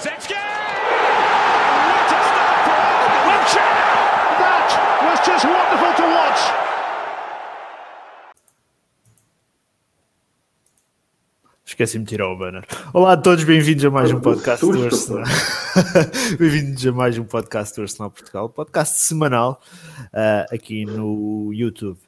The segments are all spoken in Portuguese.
Kulusevski! What a start for Wiltshire! That was just wonderful to watch. Esqueci-me de tirar o banner. Olá a todos, bem-vindos a mais um podcast do Arsenal. bem-vindos a mais um podcast do Arsenal Portugal, podcast semanal uh, aqui no YouTube.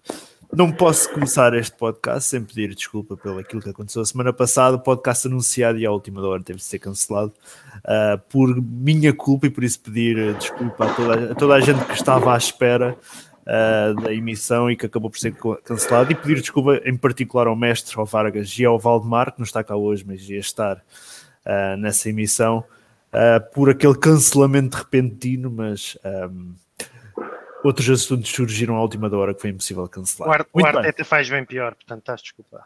Não posso começar este podcast sem pedir desculpa pelo aquilo que aconteceu a semana passada. O podcast anunciado e à última hora teve de ser cancelado uh, por minha culpa e por isso pedir desculpa a toda, a toda a gente que estava à espera uh, da emissão e que acabou por ser cancelado. E pedir desculpa em particular ao mestre, ao Vargas e ao Valdemar, que não está cá hoje, mas ia estar uh, nessa emissão, por aquele cancelamento repentino, mas. Um, outros assuntos surgiram à última hora que foi impossível cancelar. O, Ar Arteta faz bem pior, portanto estás desculpa.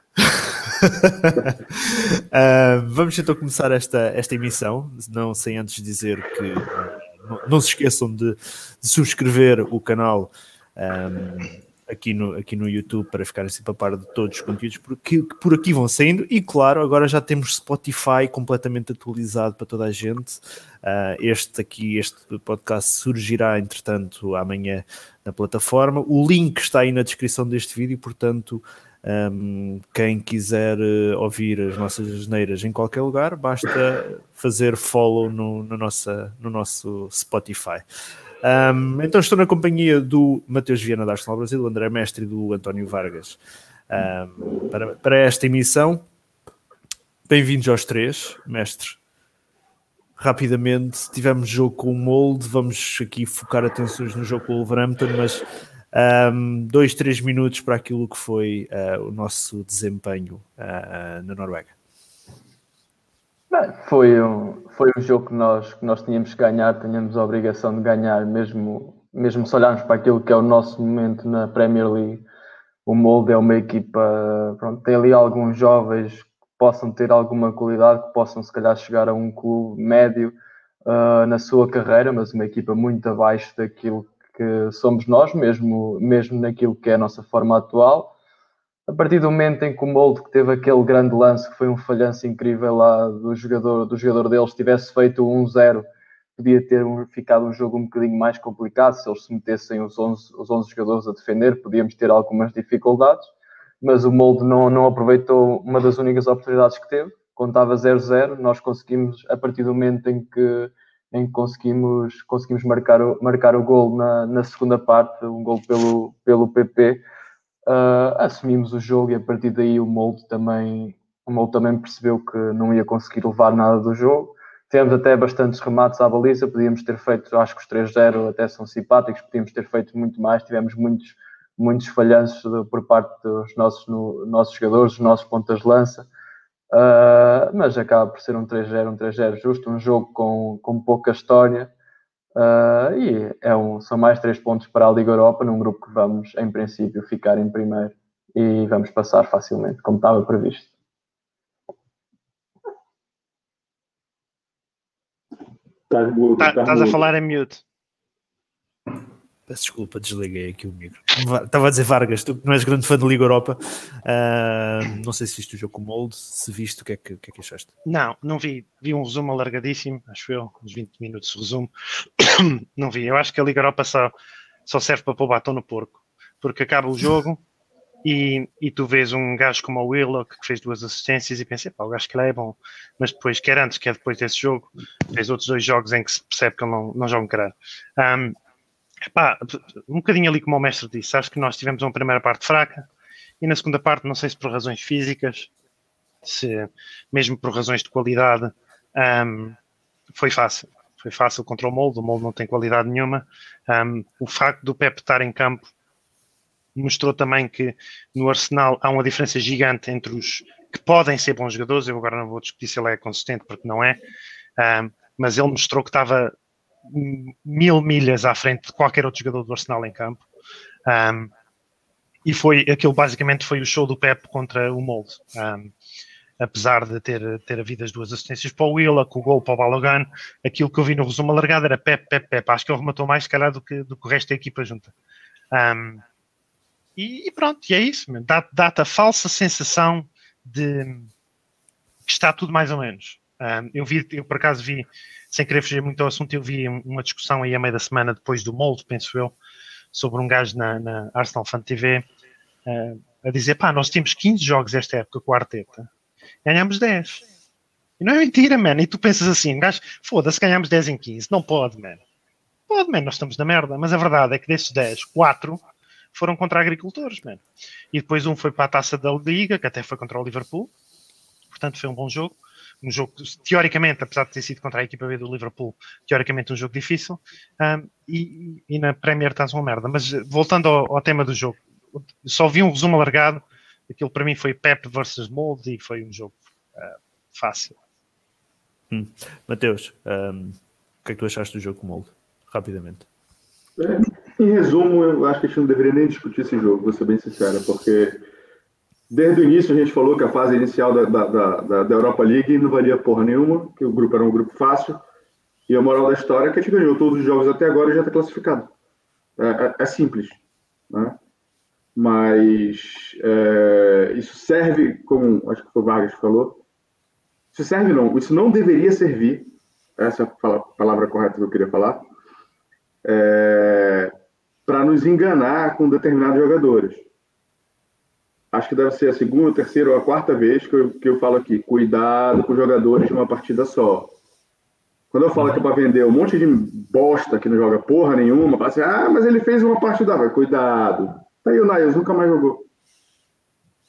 uh, vamos então começar esta, esta emissão, não sem antes dizer que uh, não, não, se esqueçam de, de subscrever o canal um, aqui no, aqui no YouTube para ficarem sempre a par de todos os conteúdos que, que por aqui vão saindo. E claro, agora já temos Spotify completamente atualizado para toda a gente. Uh, este aqui, este podcast surgirá entretanto amanhã na plataforma. O link está aí na descrição deste vídeo, portanto. Um, quem quiser uh, ouvir as nossas asneiras em qualquer lugar, basta fazer follow no, no, nossa, no nosso Spotify. Um, então estou na companhia do Mateus Viana da Arsenal Brasil, do André Mestre e do António Vargas um, para, para esta emissão. Bem-vindos aos três, mestre. Rapidamente, tivemos jogo com o Molde, vamos aqui focar atenções no jogo com o Wolverhampton, mas um, dois, três minutos para aquilo que foi uh, o nosso desempenho uh, na Noruega. Foi, um, foi um jogo que nós, que nós tínhamos que ganhar, tínhamos a obrigação de ganhar, mesmo, mesmo se olharmos para aquilo que é o nosso momento na Premier League. O Molde é uma equipa, pronto, tem ali alguns jovens que possam ter alguma qualidade, que possam se calhar chegar a um clube médio uh, na sua carreira, mas uma equipa muito abaixo daquilo que somos nós, mesmo, mesmo naquilo que é a nossa forma atual a partir do momento em que o Molde que teve aquele grande lance, que foi um falhanço incrível lá do jogador, do jogador deles, tivesse feito 1-0, podia ter ficado um jogo um bocadinho mais complicado. Se eles se metessem os 11, os 11 jogadores a defender, podíamos ter algumas dificuldades. Mas o Molde não, não aproveitou uma das únicas oportunidades que teve. Contava 0-0, nós conseguimos, a partir do momento em que, em que conseguimos, conseguimos marcar, o, marcar o gol na, na segunda parte, um gol pelo, pelo PP, uh, assumimos o jogo e a partir daí o Molde também, o Molde também percebeu que não ia conseguir levar nada do jogo. Tivemos até bastantes remates à baliza, podíamos ter feito, acho que os 3-0 até são simpáticos, podíamos ter feito muito mais, tivemos muitos, muitos falhanços por parte dos nossos, no, nossos jogadores, dos nossos pontas de lança. Uh, mas acaba por ser um 3-0, um 3-0 justo, um jogo com, com pouca história, Uh, e é um, são mais três pontos para a Liga Europa, num grupo que vamos, em princípio, ficar em primeiro e vamos passar facilmente, como estava previsto. Estás tá, a falar em mute. Peço desculpa, desliguei aqui o micro. Estava a dizer Vargas, tu não és grande fã da Liga Europa, uh, não sei se viste o jogo com o Molde, se viste, o que é que, que, é que achaste? Não, não vi. Vi um resumo alargadíssimo, acho eu, uns 20 minutos de resumo. não vi. Eu acho que a Liga Europa só, só serve para pôr batom no porco, porque acaba o jogo e, e tu vês um gajo como o Willock que fez duas assistências e pensei, pá, o gajo que ele é bom, mas depois, quer antes, quer depois desse jogo, fez outros dois jogos em que se percebe que ele não, não joga um caralho. Um, Epá, um bocadinho ali como o mestre disse, acho que nós tivemos uma primeira parte fraca e na segunda parte, não sei se por razões físicas, se mesmo por razões de qualidade, um, foi fácil. Foi fácil contra o molde, o molde não tem qualidade nenhuma. Um, o facto do Pep estar em campo mostrou também que no Arsenal há uma diferença gigante entre os que podem ser bons jogadores. Eu agora não vou discutir se ele é consistente, porque não é, um, mas ele mostrou que estava mil milhas à frente de qualquer outro jogador do Arsenal em campo. Um, e foi aquilo basicamente foi o show do Pep contra o Molde. Um, apesar de ter, ter havido as duas assistências para o Willa, com o gol para o Balogan, aquilo que eu vi no resumo alargado era Pep, Pep, Pep. Acho que ele rematou mais, se calhar, do que, do que o resto da equipa junta. Um, e, e, pronto, e é isso. Dá-te dá a falsa sensação de que está tudo mais ou menos. Eu vi, eu por acaso vi, sem querer fugir muito ao assunto, eu vi uma discussão aí a meio da semana depois do molde, penso eu, sobre um gajo na, na Arsenal Fan TV uh, a dizer: pá, nós temos 15 jogos esta época com a Arteta, ganhamos 10. E não é mentira, man. E tu pensas assim, gajo, foda-se, ganhamos 10 em 15. Não pode, man. Pode, man, nós estamos na merda. Mas a verdade é que desses 10, 4 foram contra agricultores, man. E depois um foi para a taça da Liga, que até foi contra o Liverpool. Portanto, foi um bom jogo. Um jogo, teoricamente, apesar de ter sido contra a equipa B do Liverpool, teoricamente um jogo difícil. Um, e, e, na Premier estás uma merda. Mas voltando ao, ao, tema do jogo, só vi um resumo alargado. Aquilo para mim foi Pep versus Mold e foi um jogo uh, fácil. Hum. Mateus, um, o que é que tu achaste do jogo com Mold? Rapidamente. É, em resumo, eu acho que a gente não deveria nem discutir esse jogo, vou ser bem sincero, porque desde o início a gente falou que a fase inicial da, da, da, da Europa League não valia porra nenhuma, que o grupo era um grupo fácil, e a moral da história é que a gente ganhou todos os jogos até agora e já está classificado. É, é, é, simples. Né? Mas é, isso serve, como acho que foi o Vargas que falou, isso serve não, isso não deveria servir, essa é a palavra correta que eu queria falar, é, para nos enganar com determinados jogadores. Acho que deve ser a segunda, terceira ou a quarta vez que eu, que eu falo aqui, cuidado com jogadores de uma partida só. Quando eu falo que é para vender um monte de bosta que não joga porra nenhuma, fala assim, ah, mas ele fez uma partida, vai, cuidado. Tá aí o Nails, nunca mais jogou.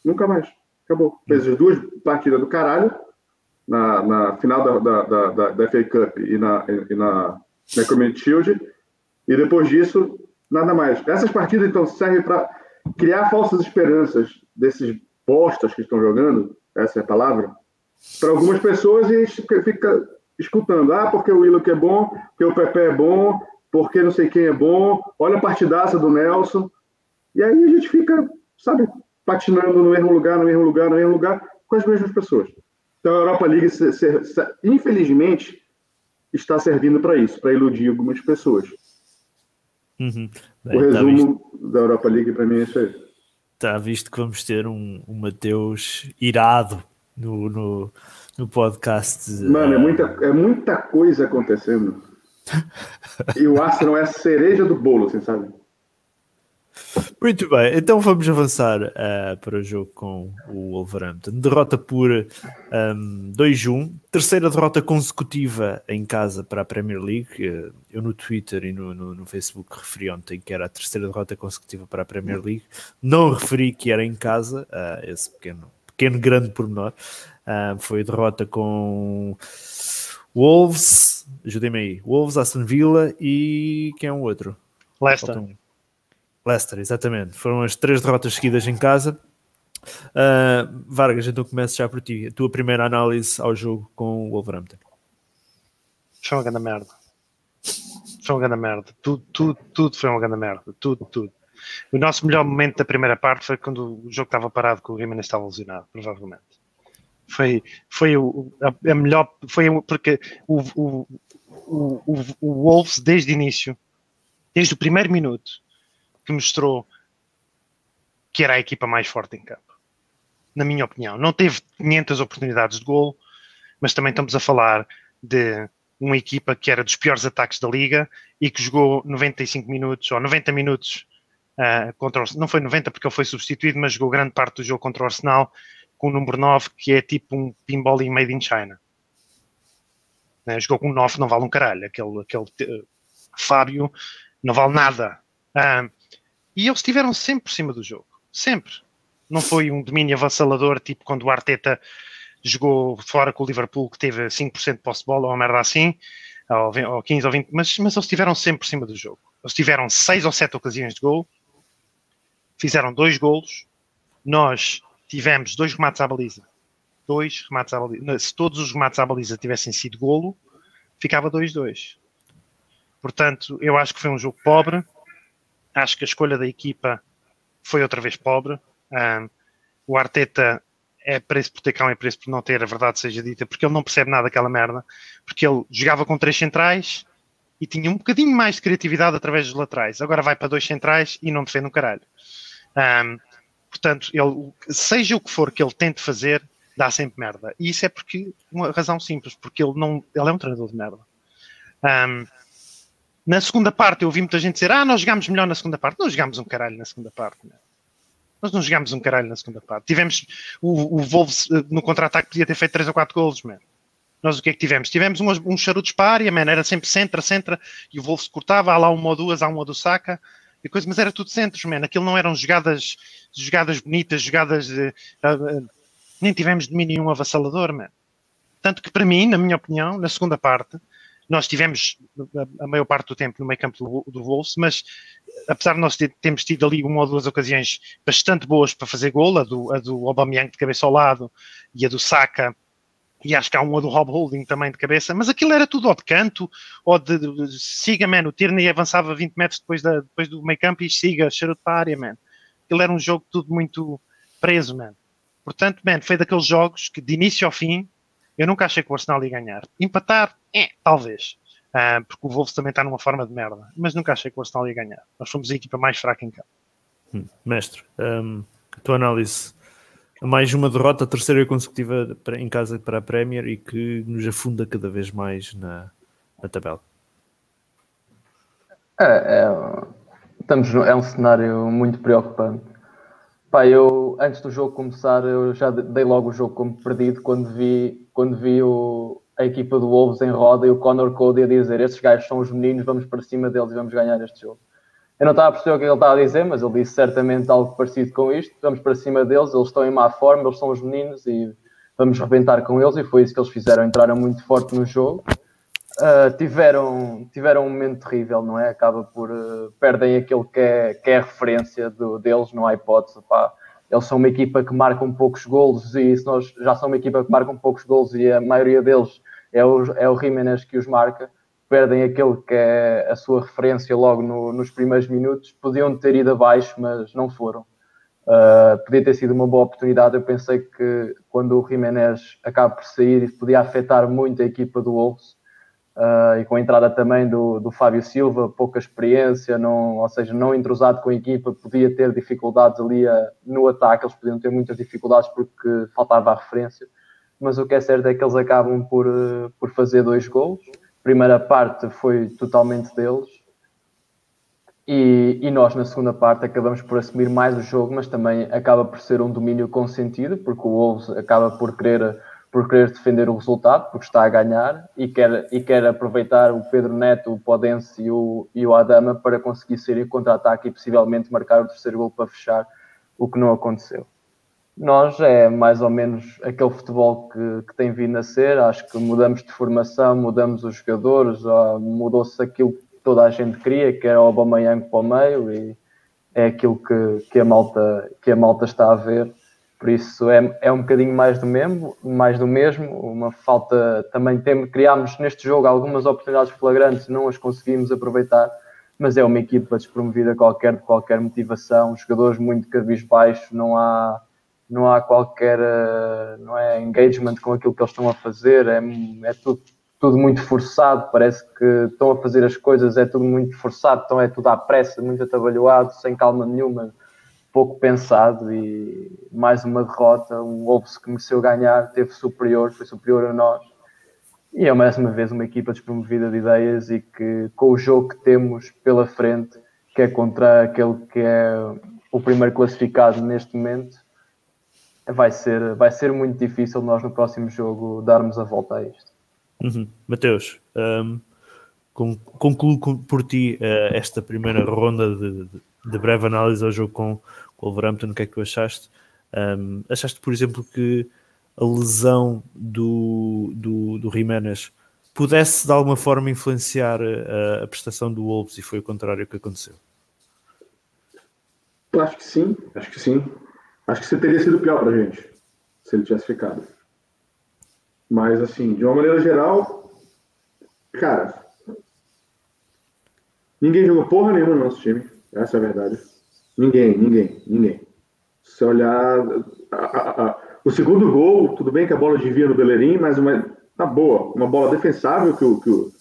Nunca mais. Acabou. Fez as duas partidas do caralho, na, na final da, da, da, da, FA Cup e na, e na, na Community Shield. E depois disso, nada mais. Essas partidas, então, servem para criar falsas esperanças desses postas que estão jogando, essa é a palavra, para algumas pessoas e fica escutando. Ah, porque o Willow é bom, porque o Pepe é bom, porque não sei quem é bom, olha a partidaça do Nelson. E aí a gente fica, sabe, patinando no mesmo lugar, no mesmo lugar, no mesmo lugar, com as mesmas pessoas. Então a Europa League, infelizmente, está servindo para isso, para iludir algumas pessoas. Uhum. Bem, o tá resumo tá da Europa League para mim é isso aí. Está visto que vamos ter um, um Mateus irado no, no, no podcast. Mano, é muita, é muita coisa acontecendo. e o Arsenal é a cereja do bolo, você sabe? Muito bem, então vamos avançar uh, para o jogo com o Wolverhampton. Derrota por um, 2-1, terceira derrota consecutiva em casa para a Premier League. Uh, eu no Twitter e no, no, no, Facebook referi ontem que era a terceira derrota consecutiva para a Premier League. Não referi que era em casa, uh, esse pequeno, pequeno grande pormenor. Uh, foi derrota com Wolves, ajudem-me aí, Wolves, Aston Villa e quem é o outro? Leicester. Leicester, exatamente. Foram as três derrotas seguidas em casa. Uh, Vargas, então começo já por ti. A tua primeira análise ao jogo com o Wolverhampton. Foi uma grande merda. Foi uma grande merda. Tudo, tudo, tudo foi uma grande merda. Tudo, tudo. O nosso melhor momento da primeira parte foi quando o jogo estava parado com o Jimenez estava lesionado, provavelmente. Foi, foi o, a, a melhor. Foi porque o, o, o, o Wolves, desde o início, desde o primeiro minuto, que mostrou que era a equipa mais forte em campo. Na minha opinião. Não teve 500 oportunidades de golo, mas também estamos a falar de uma equipa que era dos piores ataques da liga e que jogou 95 minutos ou 90 minutos uh, contra o, não foi 90 porque ele foi substituído, mas jogou grande parte do jogo contra o Arsenal com o número 9 que é tipo um pinball made in China. Uh, jogou com 9, não vale um caralho. Aquele, aquele uh, Fábio não vale nada. Uh, e eles estiveram sempre por cima do jogo. Sempre. Não foi um domínio avassalador, tipo quando o Arteta jogou fora com o Liverpool, que teve 5% de posse de bola, ou uma merda assim, ou 15 ou 20, mas, mas eles estiveram sempre por cima do jogo. Eles tiveram 6 ou 7 ocasiões de gol, fizeram dois golos, nós tivemos dois remates à baliza. Dois remates à baliza. Se todos os remates à baliza tivessem sido golo, ficava 2-2. Portanto, eu acho que foi um jogo pobre, Acho que a escolha da equipa foi outra vez pobre. Um, o Arteta é preço por ter cão, é preço por não ter, a verdade seja dita, porque ele não percebe nada daquela merda. Porque ele jogava com três centrais e tinha um bocadinho mais de criatividade através dos laterais. Agora vai para dois centrais e não defende um caralho. Um, portanto, ele, seja o que for que ele tente fazer, dá sempre merda. E isso é porque, uma razão simples, porque ele, não, ele é um treinador de merda. Um, na segunda parte, eu ouvi muita gente dizer: Ah, nós jogámos melhor na segunda parte. Não jogámos um caralho na segunda parte. Né? Nós não jogámos um caralho na segunda parte. Tivemos o, o Wolves eh, no contra-ataque, podia ter feito 3 ou 4 golos, man. Nós o que é que tivemos? Tivemos uns, uns charutos para a área, man. Era sempre centra, centra, e o Wolves cortava, há lá uma ou duas, há uma do saca, e coisa, mas era tudo centros, man. Aquilo não eram jogadas, jogadas bonitas, jogadas de. Uh, uh, nem tivemos domínio avassalador, man. Tanto que para mim, na minha opinião, na segunda parte, nós tivemos a, maior parte do tempo no meio campo do, Wolves, mas apesar de nós ter, termos tido ali uma ou duas ocasiões bastante boas para fazer gol, a do, a do Aubameyang de cabeça ao lado e a do Saka, e acho que há uma do Rob Holding também de cabeça, mas aquilo era tudo ao de canto, ou de, de, de siga, man, o Tierney avançava 20 metros depois, da, depois do meio campo e siga, charuto para a área, man. Aquilo era um jogo tudo muito preso, man. Portanto, man, foi daqueles jogos que de início ao fim eu nunca achei que o Arsenal ia ganhar. Empatar, é, talvez. Uh, porque o Wolves também está numa forma de merda. Mas nunca achei que o Arsenal ia ganhar. Nós fomos a equipa mais fraca em campo. Hum, mestre, um, a tua análise. Mais uma derrota, terceira consecutiva em casa para a Premier e que nos afunda cada vez mais na, na tabela. É, é, estamos, é um cenário muito preocupante. Pá, eu, antes do jogo começar, eu já dei logo o jogo como perdido quando vi, quando vi o, a equipa do Wolves em roda e o Connor Cody a dizer: Estes gajos são os meninos, vamos para cima deles e vamos ganhar este jogo. Eu não estava a perceber o que ele estava a dizer, mas ele disse certamente algo parecido com isto: Vamos para cima deles, eles estão em má forma, eles são os meninos e vamos rebentar com eles. E foi isso que eles fizeram, entraram muito forte no jogo. Uh, tiveram, tiveram um momento terrível, não é? Acaba por uh, perdem aquele que é, que é a referência do, deles, não há hipótese. Pá. Eles são uma equipa que marca um poucos golos e se nós já são uma equipa que marca um poucos golos e a maioria deles é o, é o Jiménez que os marca, perdem aquele que é a sua referência logo no, nos primeiros minutos. Podiam ter ido abaixo, mas não foram. Uh, podia ter sido uma boa oportunidade. Eu pensei que quando o Jiménez acaba por sair, podia afetar muito a equipa do Wolves Uh, e com a entrada também do, do Fábio Silva, pouca experiência, não, ou seja, não entrosado com a equipa, podia ter dificuldades ali a, no ataque, eles podiam ter muitas dificuldades porque faltava a referência, mas o que é certo é que eles acabam por, uh, por fazer dois gols. Primeira parte foi totalmente deles, e, e, nós na segunda parte acabamos por assumir mais o jogo, mas também acaba por ser um domínio consentido, porque o Wolves acaba por querer por querer defender o resultado, porque está a ganhar e quer, e quer aproveitar o Pedro Neto, o Podense e o, e o Adama para conseguir sair em contra-ataque e possivelmente marcar o terceiro gol para fechar, o que não aconteceu. Nós é mais ou menos aquele futebol que, que tem vindo a ser, acho que mudamos de formação, mudamos os jogadores, mudou-se aquilo que toda a gente queria, que era o Aubameyang para o meio e é aquilo que, que, a malta, que a malta está a ver por isso é, é um bocadinho mais do mesmo, mais do mesmo. Uma falta também tem, criámos neste jogo algumas oportunidades flagrantes, não as conseguimos aproveitar, mas é uma equipa despromovida qualquer de qualquer motivação, jogadores muito cabisbaixos, não há não há qualquer não é engagement com aquilo que eles estão a fazer, é, é tudo, tudo muito forçado, parece que estão a fazer as coisas, é tudo muito forçado, então é tudo à pressa, muito atabalhoado, sem calma nenhuma pouco pensado e mais uma derrota, um Wolves que mereceu ganhar, teve superior, foi superior a nós. E é mais uma vez uma equipa despromovida de ideias e que com o jogo que temos pela frente, que é contra aquele que é o primeiro classificado neste momento, vai ser, vai ser muito difícil nós no próximo jogo darmos a volta a isto. Uhum. Mateus, um, concluo por ti uh, esta primeira ronda de, de, de breve análise ao jogo com, com o Wolverhampton, o que é que tu achaste? Um, achaste, por exemplo, que a lesão do, do, do Jiménez pudesse de alguma forma influenciar a, a, prestação do Wolves e foi o contrário que aconteceu? Eu acho que sim, acho que sim. Acho que teria sido pior para a gente se ele tivesse ficado. Mas, assim, de uma maneira geral, cara, ninguém jogou porra nenhuma no nosso time. Essa é a verdade. Ninguém, ninguém, ninguém. Se olhar. A, a, a, o segundo gol, tudo bem que a bola desvia no Bellerin, mas uma, tá boa. Uma bola defensável que o, que o,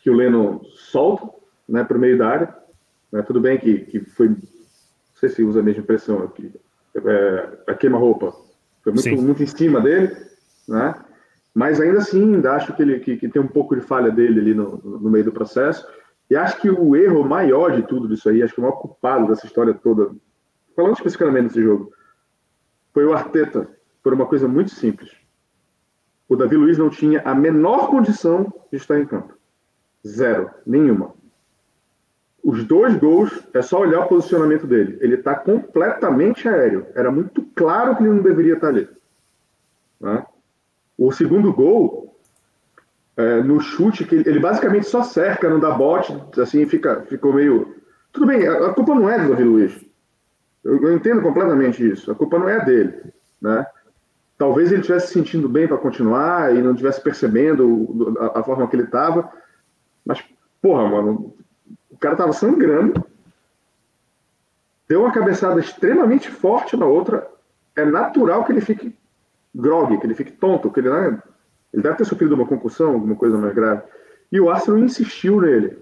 que o Leno solta né, para o meio da área. Né, tudo bem que, que foi. Não sei se usa a mesma impressão aqui. É, a queima-roupa Foi muito, muito em cima dele, né? Mas ainda assim, ainda acho que, ele, que, que tem um pouco de falha dele ali no, no, meio do processo. E acho que o erro maior de tudo isso aí, acho que o maior culpado dessa história toda, falando especificamente desse jogo, foi o Arteta, por uma coisa muito simples. O Davi Luiz não tinha a menor condição de estar em campo. Zero. Nenhuma. Os dois gols, é só olhar o posicionamento dele. Ele está completamente aéreo. Era muito claro que ele não deveria estar ali. Né? O segundo gol, é, no chute, que ele, basicamente só cerca, não dá bote, assim, fica, ficou meio. Tudo bem, a, culpa não é do Davi Luiz. Eu, eu, entendo completamente isso. A culpa não é dele. Né? Talvez ele estivesse se sentindo bem para continuar e não estivesse percebendo a, a forma que ele estava. Mas, porra, mano, o cara tava sangrando, deu uma cabeçada extremamente forte na outra. É natural que ele fique grog, que ele fique tonto, que ele, né, ele deve ter sofrido uma concussão, alguma coisa mais grave. E o Arsenal insistiu nele,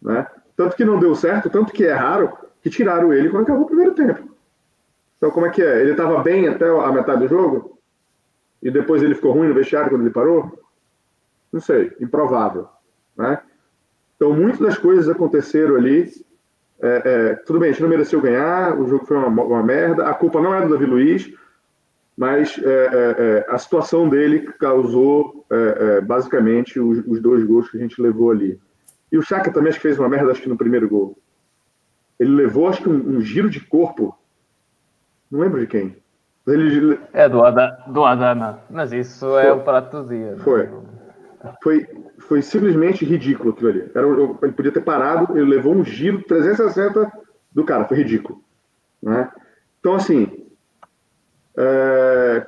né? Tanto que não deu certo, tanto que é raro que tiraram ele quando acabou o primeiro tempo. Então, como é que é? Ele estava bem até a metade do jogo? E depois ele ficou ruim no vestiário quando ele parou? Não sei, improvável, né? Então, muitas das coisas aconteceram ali. É, é, tudo bem, a gente não mereceu ganhar, o jogo foi uma, uma merda. A culpa não é do Davi Luiz, mas é, é, é a situação dele causou é, basicamente os, os, dois gols que a gente levou ali. E o Chaka também acho que fez uma merda, acho que no primeiro gol. Ele levou, acho que um, um giro de corpo. Não lembro de quem. Ele... É do, Ada, do Adana, mas isso foi, é o prato do dia. Foi. Foi, foi simplesmente ridículo aquilo ali. Era, ele podia ter parado, ele levou um giro 360 do cara, foi ridículo. Né? Então, assim, é...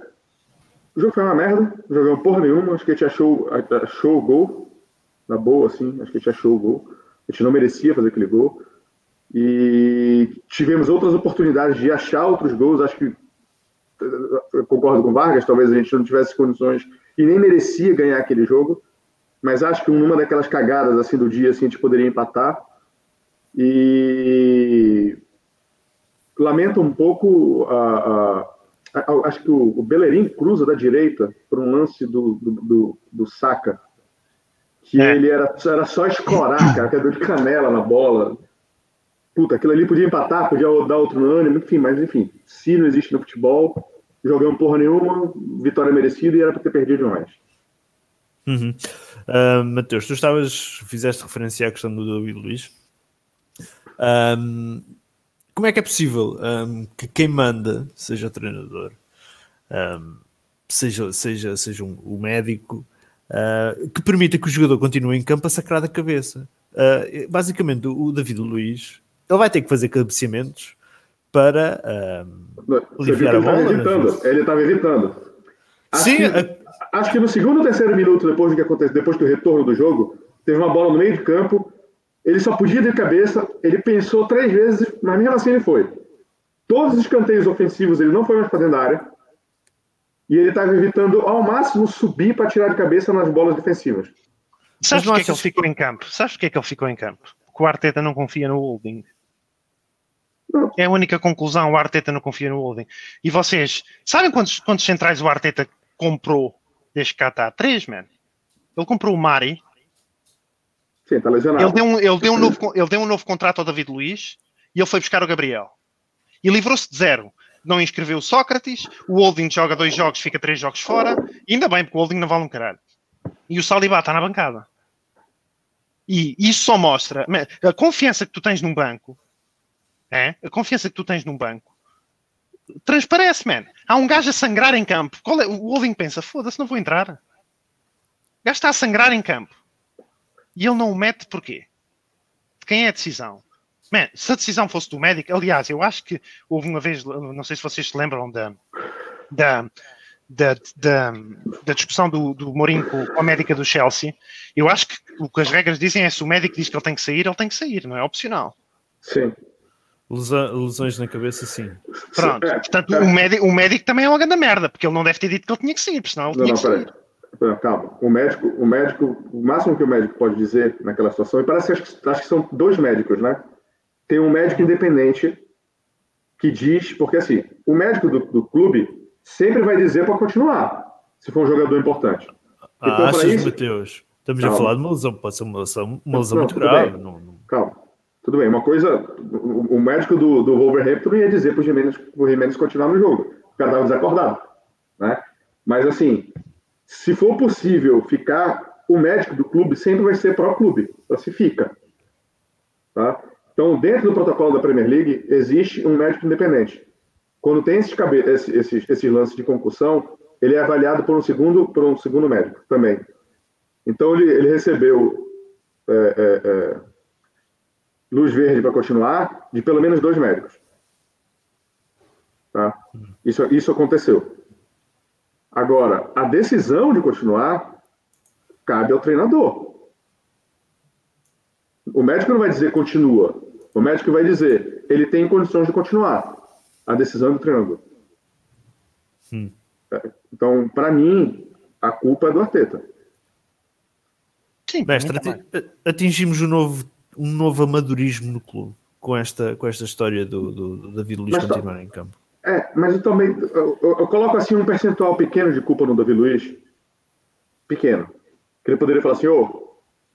o jogo foi uma merda, jogamos porra nenhuma, acho que a gente achou, achou o gol, na boa, assim, acho que a gente achou o gol. A gente não merecia fazer aquele gol. E tivemos outras oportunidades de achar outros gols, acho que eu concordo com o Vargas, talvez a gente não tivesse condições e nem merecia ganhar aquele jogo mas acho que numa daquelas cagadas assim do dia assim, a gente poderia empatar. E lamento um pouco a, acho que o, o Bellerin cruza da direita por um lance do, do, do, do Saca, que é. ele era, era só escorar, cara, que dor de canela na bola. Puta, aquilo ali podia empatar, podia dar outro ânimo, enfim, mas enfim, se não existe no futebol, jogamos porra nenhuma, vitória merecida e era para ter perdido mais. Uhum. Uh, Mateus, tu estavas, fizeste referência à questão do David Luiz. Um, como é que é possível um, que quem manda, seja o treinador, um, seja, seja, seja um, o médico, uh, que permita que o jogador continue em campo a sacrar da cabeça? Uh, basicamente, o David Luiz ele vai ter que fazer cabeceamentos para uh, a bola. Ele estava evitando. Acho Sim, que acho que no segundo ou terceiro minuto, depois do que aconteceu, depois do retorno do jogo, teve uma bola no meio de campo, ele só podia de cabeça, ele pensou três vezes, mas mesmo assim ele foi. Todos os escanteios ofensivos ele não foi mais para dentro da área, e ele estava evitando ao máximo subir para tirar de cabeça nas bolas defensivas. Sabes porquê é que ele ficou em campo? Sabes porquê é que ele ficou em campo? Porque o Arteta não confia no holding. Não. É a única conclusão, o Arteta não confia no holding. E vocês, sabem quantos, quantos centrais o Arteta comprou Desde cá está. Três, man. Ele comprou o Mari. Sim, está lesionado. Ele deu, um, ele, deu um novo, ele deu um novo contrato ao David Luiz e ele foi buscar o Gabriel. E livrou-se de zero. Não inscreveu o Sócrates, o Holding joga dois jogos, fica três jogos fora. E ainda bem, porque o Holding não vale um caralho. E o Saliba está na bancada. E isso só mostra a confiança que tu tens num banco. É? A confiança que tu tens num banco transparece, man. Há um gajo a sangrar em campo. É? O Holding pensa, foda-se, não vou entrar. O gajo está a sangrar em campo. E ele não o mete porquê? De quem é a decisão? Man, se a decisão fosse do médico, aliás, eu acho que houve uma vez, não sei se vocês se lembram da, da, da, da, da discussão do, do Mourinho com, a médica do Chelsea. Eu acho que o que as regras dizem é se o médico diz que ele tem que sair, ele tem que sair, não é opcional. Sim. Lesões na cabeça, sim. Pronto. Portanto, é. O, médico, o médico também é uma grande merda, porque ele não deve ter dito que ele tinha que sair, senão ele não, tinha não, que sair. Calma. O médico, o médico, o máximo que o médico pode dizer naquela situação, e parece que acho, acho que são dois médicos, né? Tem um médico independente que diz, porque assim, o médico do, do clube, sempre vai dizer para continuar, se for um jogador importante. Ah, Então, achas, isso- Mateus? Estamos Calma. a falar de uma lesão, pode ser uma lesão, uma lesão Não, muito grave. bem. Não, não- Calma. Tudo bem, uma coisa, o, o médico do, do Wolverhampton ia dizer Jimenez, pro Jimenez continuar no jogo. O cara estava desacordado, né? Mas assim, se for possível ficar, o médico do clube sempre vai ser pró-clube, classifica. Tá? Então, dentro do protocolo da Premier League, existe um médico independente. Quando tem esses, cabe- esse- esses, esses lances de concussão, ele é avaliado por um segundo, por um segundo médico também. Então, ele, ele recebeu é, é, é, luz verde para continuar de pelo menos dois médicos. Tá? Isso, isso aconteceu. Agora, a decisão de continuar cabe ao treinador. O médico não vai dizer continua. O médico vai dizer ele tem condições de continuar. A decisão é do treinador. Hum. É, Então, para mim, a culpa é do Arteta. Sim, Mestre, atingimos um novo, um novo amadorismo no clube com esta, com esta história do, do, do David Luiz tá- continuar em campo. É, mas eu também eu, eu- eu coloco assim um percentual pequeno de culpa no Davi Luiz. Pequeno. Que ele poderia falar assim, ô,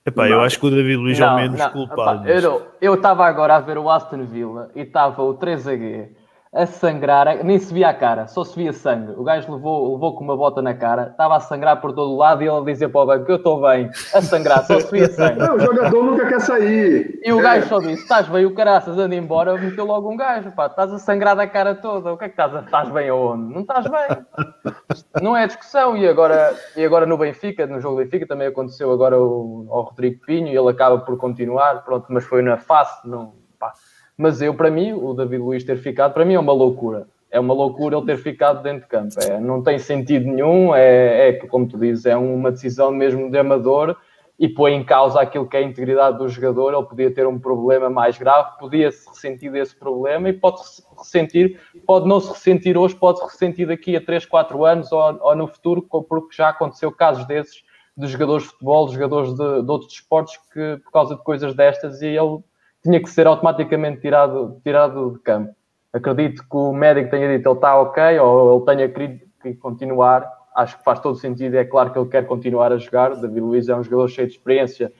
Epá, eu acho que o David Luiz é o menos culpado. epá, eu não- estava agora a ver o Aston Villa e estava o 3G a sangrar, nem se via a cara, só se via sangue. O gajo levou, levou com uma bota na cara, estava a sangrar por todo o lado e ele a dizer para o banco: Eu estou bem, a sangrar, só se via sangue. não, o jogador nunca quer sair. E o É, gajo só disse: Estás bem, o caraças, anda embora. Meteu logo um gajo, pá, estás a sangrar da cara toda. O que é que estás a. Estás bem aonde? Não estás bem. Não é discussão. E agora, e agora no Benfica, no jogo do Benfica, também aconteceu agora o, ao Rodrigo Pinho e ele acaba por continuar, pronto, mas foi na face. Não, pá. Mas eu, para mim, o David Luiz ter ficado, para mim é uma loucura. É uma loucura ele ter ficado dentro de campo. É, não tem sentido nenhum. É, é como tu dizes, é uma decisão mesmo de amador e põe em causa aquilo que é a integridade do jogador. Ele podia ter um problema mais grave, podia-se ressentir desse problema e pode-se ressentir, pode não se ressentir hoje, pode-se ressentir daqui a 3, 4 anos ou, ou no futuro, porque já aconteceu casos desses de jogadores de futebol, de jogadores de, de outros desportos que, por causa de coisas destas, e ele tinha que ser automaticamente tirado, tirado de campo. Acredito que o médico tenha dito ele está ok, ou ele tenha querido que continuar. Acho que faz todo sentido. É claro que ele quer continuar a jogar. David Luiz é um jogador cheio de experiência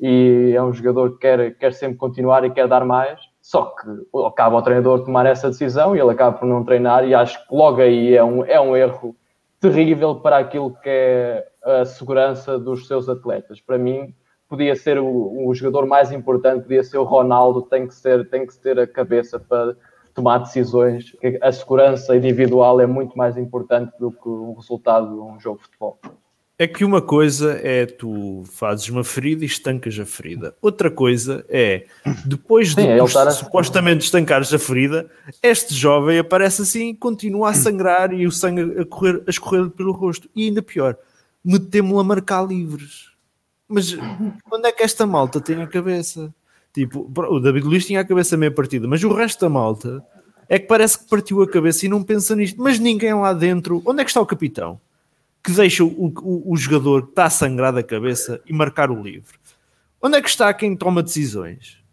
e é um jogador que quer, quer sempre continuar e quer dar mais. Só que acaba o treinador tomar essa decisão e ele acaba por não treinar. E acho que logo aí é um, é um erro terrível para aquilo que é a segurança dos seus atletas. Para mim, podia ser o, o jogador mais importante, podia ser o Ronaldo, tem que, ser, tem que ter a cabeça para tomar decisões. A segurança individual é muito mais importante do que o resultado de um jogo de futebol. É que uma coisa é tu fazes uma ferida e estancas a ferida. Outra coisa é, depois de é a- supostamente estancares a ferida, este jovem aparece assim e continua a sangrar e o sangue a, correr, a escorrer pelo rosto. E ainda pior, metemos-lo a marcar livres. Mas quando é que esta malta tem a cabeça? Tipo, o David Luiz tinha a cabeça meia partida, mas o resto da malta é que parece que partiu a cabeça e não pensa nisto. Mas ninguém lá dentro. Onde é que está o capitão? Que deixa o, o, o jogador que está a sangrar da cabeça e marcar o livre. Onde é que está quem toma decisões?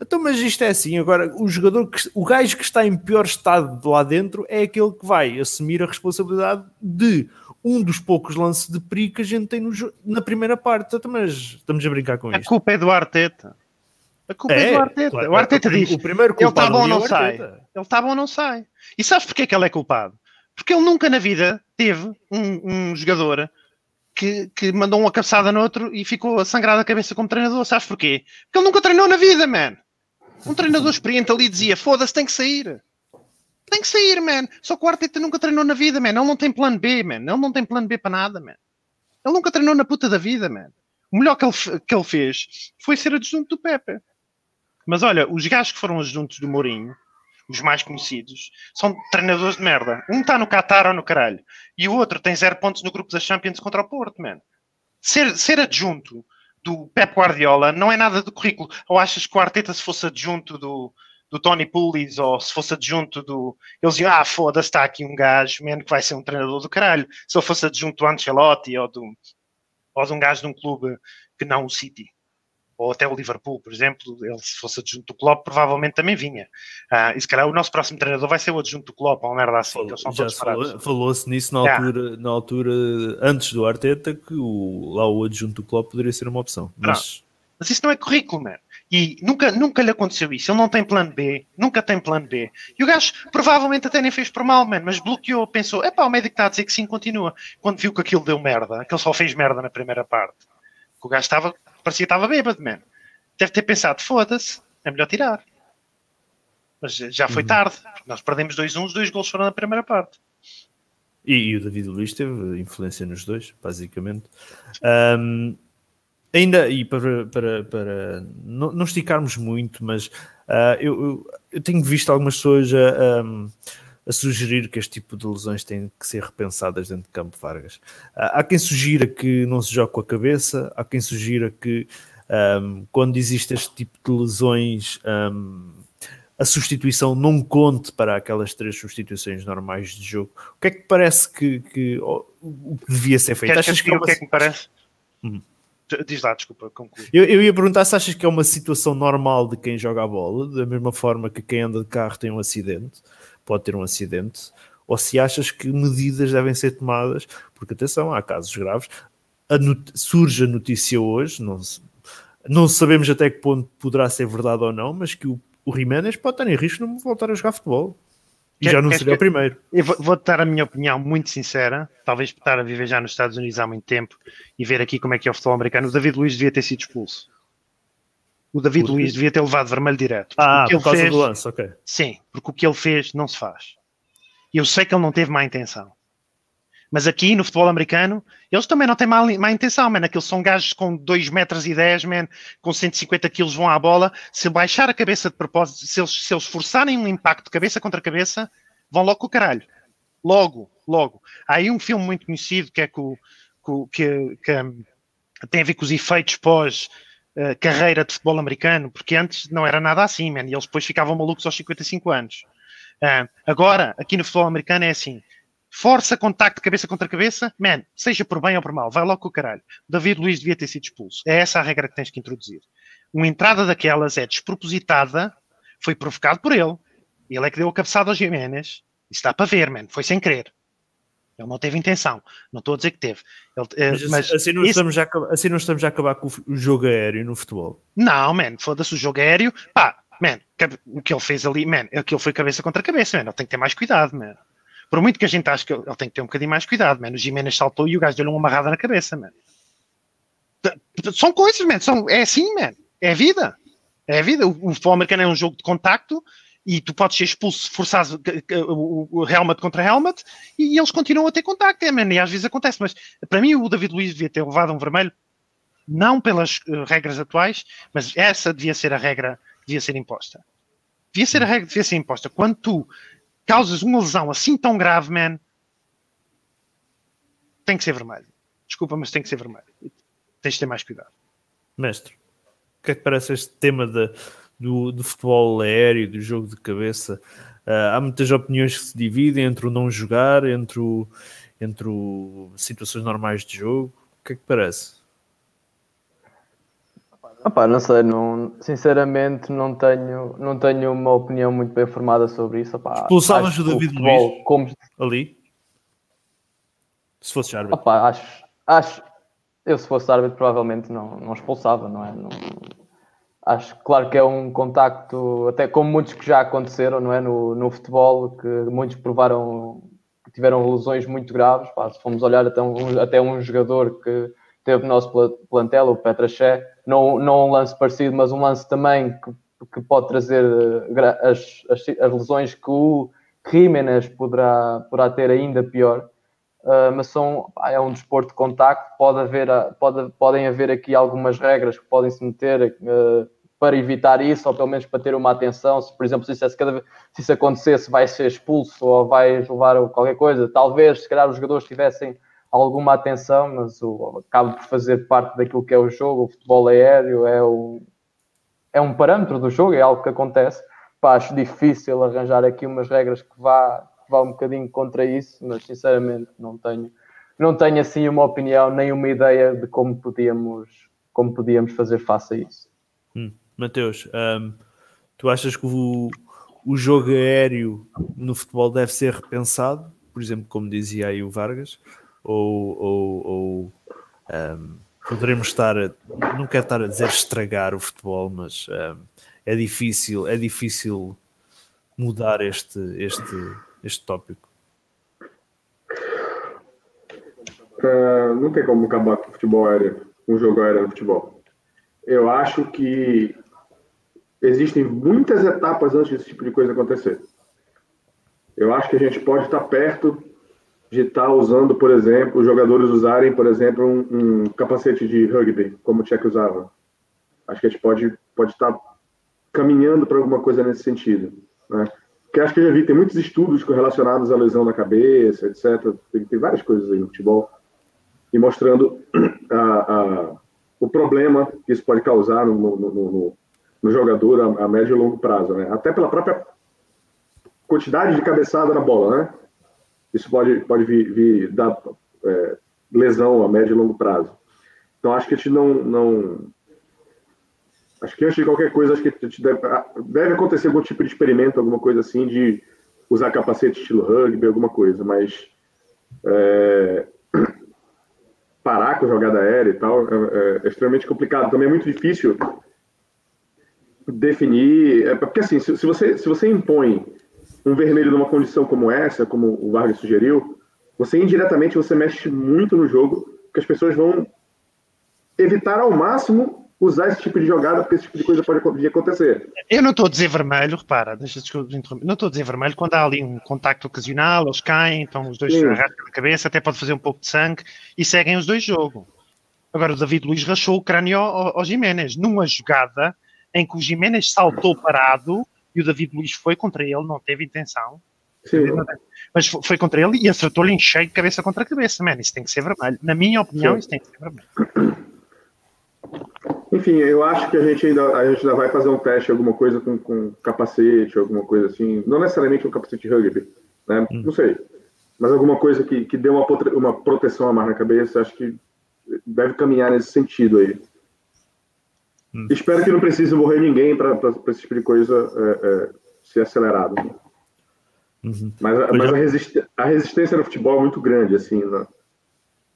Então, mas isto é assim, agora o jogador, que, o gajo que está em pior estado de lá dentro é aquele que vai assumir a responsabilidade de um dos poucos lances de perigo que a gente tem no, na primeira parte. Então, mas estamos a brincar com A isto. culpa é do Arteta. A culpa é, do Arteta. claro, o Arteta diz: o primeiro ele está bom é não o sai. Ele está bom ou não sai. E sabes porque é que ele é culpado? Porque ele nunca na vida teve um, um jogador que, que mandou uma cabeçada no outro e ficou a sangrar a cabeça como treinador. Sabes porquê? Porque ele nunca treinou na vida, man. Um treinador experiente ali dizia: foda-se, tem que sair. Tem que sair, man. Só que o Arteta nunca treinou na vida, man. Ele não tem plano B, man. Ele não tem plano B para nada, man. Ele nunca treinou na puta da vida, man. O melhor que ele, que ele fez foi ser adjunto do Pepe. Mas olha, os gajos que foram adjuntos do Mourinho, os mais conhecidos, são treinadores de merda. Um está no Qatar ou no caralho. E o outro tem zero pontos no grupo da Champions contra o Porto, man. Ser, ser adjunto do Pep Guardiola não é nada do currículo. Ou achas que o Arteta, se fosse adjunto do, do Tony Pulis, ou se fosse adjunto do. Eles diziam, ah, foda-se, está aqui um gajo, man, que vai ser um treinador do caralho. Se ele fosse adjunto do Ancelotti ou, do, ou de um gajo de um clube que não o City. Ou até o Liverpool, por exemplo, ele se fosse adjunto do Klopp, provavelmente também vinha. Ah, e se calhar o nosso próximo treinador vai ser o adjunto do Klopp, ou uma merda assim, que eles são Já todos se falou- parados. falou-se nisso na altura, na altura antes do Arteta que o, lá o adjunto do Klopp poderia ser uma opção. Mas Mas isso não é currículo, man. E nunca, nunca lhe aconteceu isso. Ele não tem plano B, nunca tem plano B. E o gajo provavelmente até nem fez por mal, man, mas bloqueou, pensou, epá, o médico está a dizer que sim, continua. Quando viu que aquilo deu merda, que ele só fez merda na primeira parte, que o gajo estava, parecia que estava bêbado, man. Deve ter pensado, foda-se, é melhor tirar. Mas já foi tarde, porque nós perdemos 2-1, os dois gols foram na primeira parte. E, e o David Luiz teve influência nos dois, basicamente. Ahm, ainda, e para, para, para não, não esticarmos muito, mas ah, eu, eu- eu tenho visto algumas pessoas a, ahm, a sugerir que este tipo de lesões têm que ser repensadas dentro de campo Vargas. Ah, há quem sugira que não se jogue com a cabeça, há quem sugira que ahm, quando existe este tipo de lesões. ahm, a substituição não conte para aquelas três substituições normais de jogo. O que é que parece que, que- o o que devia ser feito? Que eu Achas que é o uma- que é que me parece? Uhum. Diz lá, desculpa, conclui. eu, eu ia perguntar se achas que é uma situação normal de quem joga a bola, da mesma forma que quem anda de carro tem um acidente, pode ter um acidente, ou se achas que medidas devem ser tomadas, porque atenção, há casos graves. A surge a notícia hoje, não, não sabemos até que ponto poderá ser verdade ou não, mas que o, o Jiménez pode estar em risco de não voltar a jogar futebol. E já não seria o primeiro. Eu vou, vou dar a minha opinião muito sincera, talvez por estar a viver já nos Estados Unidos há muito tempo e ver aqui como é que é o futebol americano. O David Luiz devia ter sido expulso. O David? Luiz devia ter levado vermelho direto. Ah, por causa fez, do lance, ok. Sim, porque o que ele fez não se faz. Eu sei que ele não teve má intenção. Mas aqui no futebol americano, eles também não têm má, má intenção, man. Aqueles são gajos com 2 metros e 10, man, com 150 quilos vão à bola. Se baixar a cabeça de propósito, se eles, se eles forçarem um impacto cabeça contra cabeça, vão logo com o caralho. Logo, logo. Há aí um filme muito conhecido que é com, com- que, que, hum, tem a ver com os efeitos pós eh, carreira de futebol americano, porque antes não era nada assim, man, e eles depois ficavam malucos aos 55 anos. Ah, agora, aqui no futebol americano é assim: força contacto cabeça contra cabeça, man, seja por bem ou por mal, vai logo com o caralho. David Luiz devia ter sido expulso. É essa a regra que tens que introduzir. Uma entrada daquelas é despropositada, foi provocado por ele. Ele é que deu a cabeçada ao Jiménez. Isso dá para ver, man, foi sem querer. Ele não teve intenção. Não estou a dizer que teve. Ele, eh, Mas, mas assim, não isso- estamos já a acabar- assim não estamos já a acabar com o jogo aéreo no futebol. Não, man, foda-se o jogo aéreo. Pá, man, o que ele fez ali, man, aquilo foi cabeça contra cabeça, man. Ele tem que ter mais cuidado, man. Por muito que a gente ache que ele tem que ter um bocadinho mais cuidado, man. O Jiménez saltou e o gajo deu-lhe uma amarrada na cabeça, man. São coisas, man. São, é assim, man. É a vida. É a vida. O, o futebol americano é um jogo de contacto e tu podes ser expulso se forçares o- helmet contra helmet e eles continuam a ter contacto, é, man. E às vezes acontece. Mas para mim, o David Luiz devia ter levado um vermelho não pelas eh, regras atuais, mas essa devia ser a regra devia ser imposta. Devia ser a regra devia ser imposta. Quando tu causas uma lesão assim tão grave, man, tem que ser vermelho. Desculpa, mas tem que ser vermelho. Tens de ter mais cuidado. Mestre, o que é que parece este tema de- do, do futebol aéreo, do jogo de cabeça? Ah, há muitas opiniões que se dividem entre o não jogar, entre, o, entre o, situações normais de jogo. O que é que parece? Opá, não sei, não, sinceramente não tenho, não tenho uma opinião muito bem formada sobre isso. Opá, Expulsavas o David futebol, Luiz? Como, Ali? Se fosse árbitro. opá, acho, acho, eu se fosse árbitro provavelmente não, não expulsava, não é? Não- acho claro que é um contacto, até como muitos que já aconteceram, não é? No, no futebol, que muitos provaram que tiveram lesões muito graves. Pá, se formos olhar até um, até um jogador que teve no nosso pla- plantel, o Petraché, não, não um lance parecido, mas um lance também que, que pode trazer eh, as, as, as lesões que o Jiménez poderá, poderá ter ainda pior. Uh, mas são, é um desporto de contacto, pode haver, a- pode, podem haver aqui algumas regras que podem se meter uh, para evitar isso, ou pelo menos para ter uma atenção. Se, por exemplo, se isso, vez- se isso acontecesse, vai ser expulso ou vai levar qualquer coisa. Talvez, se calhar, os jogadores tivessem alguma atenção, mas o, acaba por fazer parte daquilo que é o jogo. O futebol aéreo é, o, é um parâmetro do jogo, é algo que acontece. Pá, acho difícil arranjar aqui umas regras que vá, que vá um bocadinho contra isso, mas sinceramente não tenho, não tenho assim uma opinião nem uma ideia de como podíamos, como podíamos fazer face a isso. Mateus, um, tu achas que o, o jogo aéreo no futebol deve ser repensado? Por exemplo, como dizia aí o Vargas? Ou, ou, ou um, poderemos estar, a, não quero estar a dizer estragar o futebol, mas um, é difícil, é difícil mudar este, este, este tópico. Uh, não tem como acabar com o futebol aéreo, um jogo aéreo no futebol. Eu acho que existem muitas etapas antes desse tipo de coisa acontecer. Eu acho que a gente pode estar perto de estar usando, por exemplo, os jogadores usarem, por exemplo, um, um capacete de rugby, como o Tchek usava. Acho que a gente pode, pode estar caminhando para alguma coisa nesse sentido. Né? Porque acho que eu já vi, tem muitos estudos relacionados à lesão na cabeça, etc. Tem, tem várias coisas aí no futebol. E mostrando a, a, o problema que isso pode causar no, no, no, no jogador a, a, médio e longo prazo. Né? Até pela própria quantidade de cabeçada na bola. Né? Isso pode, pode vir, vir dar é, lesão a médio e longo prazo. Então acho que a gente não, não Acho que antes de qualquer coisa, acho que deve, deve acontecer algum tipo de experimento, alguma coisa assim, de usar capacete estilo rugby, alguma coisa, mas é, parar com a jogada aérea e tal é, é, é, extremamente complicado. Também é muito difícil definir. É, porque assim, se, se, você, se você impõe um vermelho numa condição como essa, como o Vargas sugeriu, você indiretamente você mexe muito no jogo, porque as pessoas vão evitar ao máximo usar esse tipo de jogada, porque esse tipo de coisa pode acontecer. Eu não estou a dizer vermelho, repara, deixa de interromper. Não estou a dizer vermelho quando há ali um contacto ocasional, eles caem, então os dois arrastam a cabeça, até pode fazer um pouco de sangue e seguem os dois jogo. Agora o David Luiz rachou o crânio ao, ao Jiménez, numa jogada em que o Jiménez saltou parado e o David Luiz foi contra ele, não teve intenção. Sim. Mas foi contra ele e acertou-lhe em cheio cabeça contra a cabeça. Man, isso tem que ser vermelho. Na minha opinião, Sim. isso tem que ser vermelho. Enfim, eu acho que a gente ainda, a gente ainda vai fazer um teste, alguma coisa com, com capacete, alguma coisa assim. Não necessariamente um capacete rugby, né? Hum. Não sei. Mas alguma coisa que, que dê uma, uma proteção a mais na cabeça, acho que deve caminhar nesse sentido aí. Hum. Espero que não precise morrer ninguém para esse tipo de coisa é, é, ser acelerado. Né? Uhum. Mas, mas a, resist, a, resistência no futebol é muito grande, assim, na,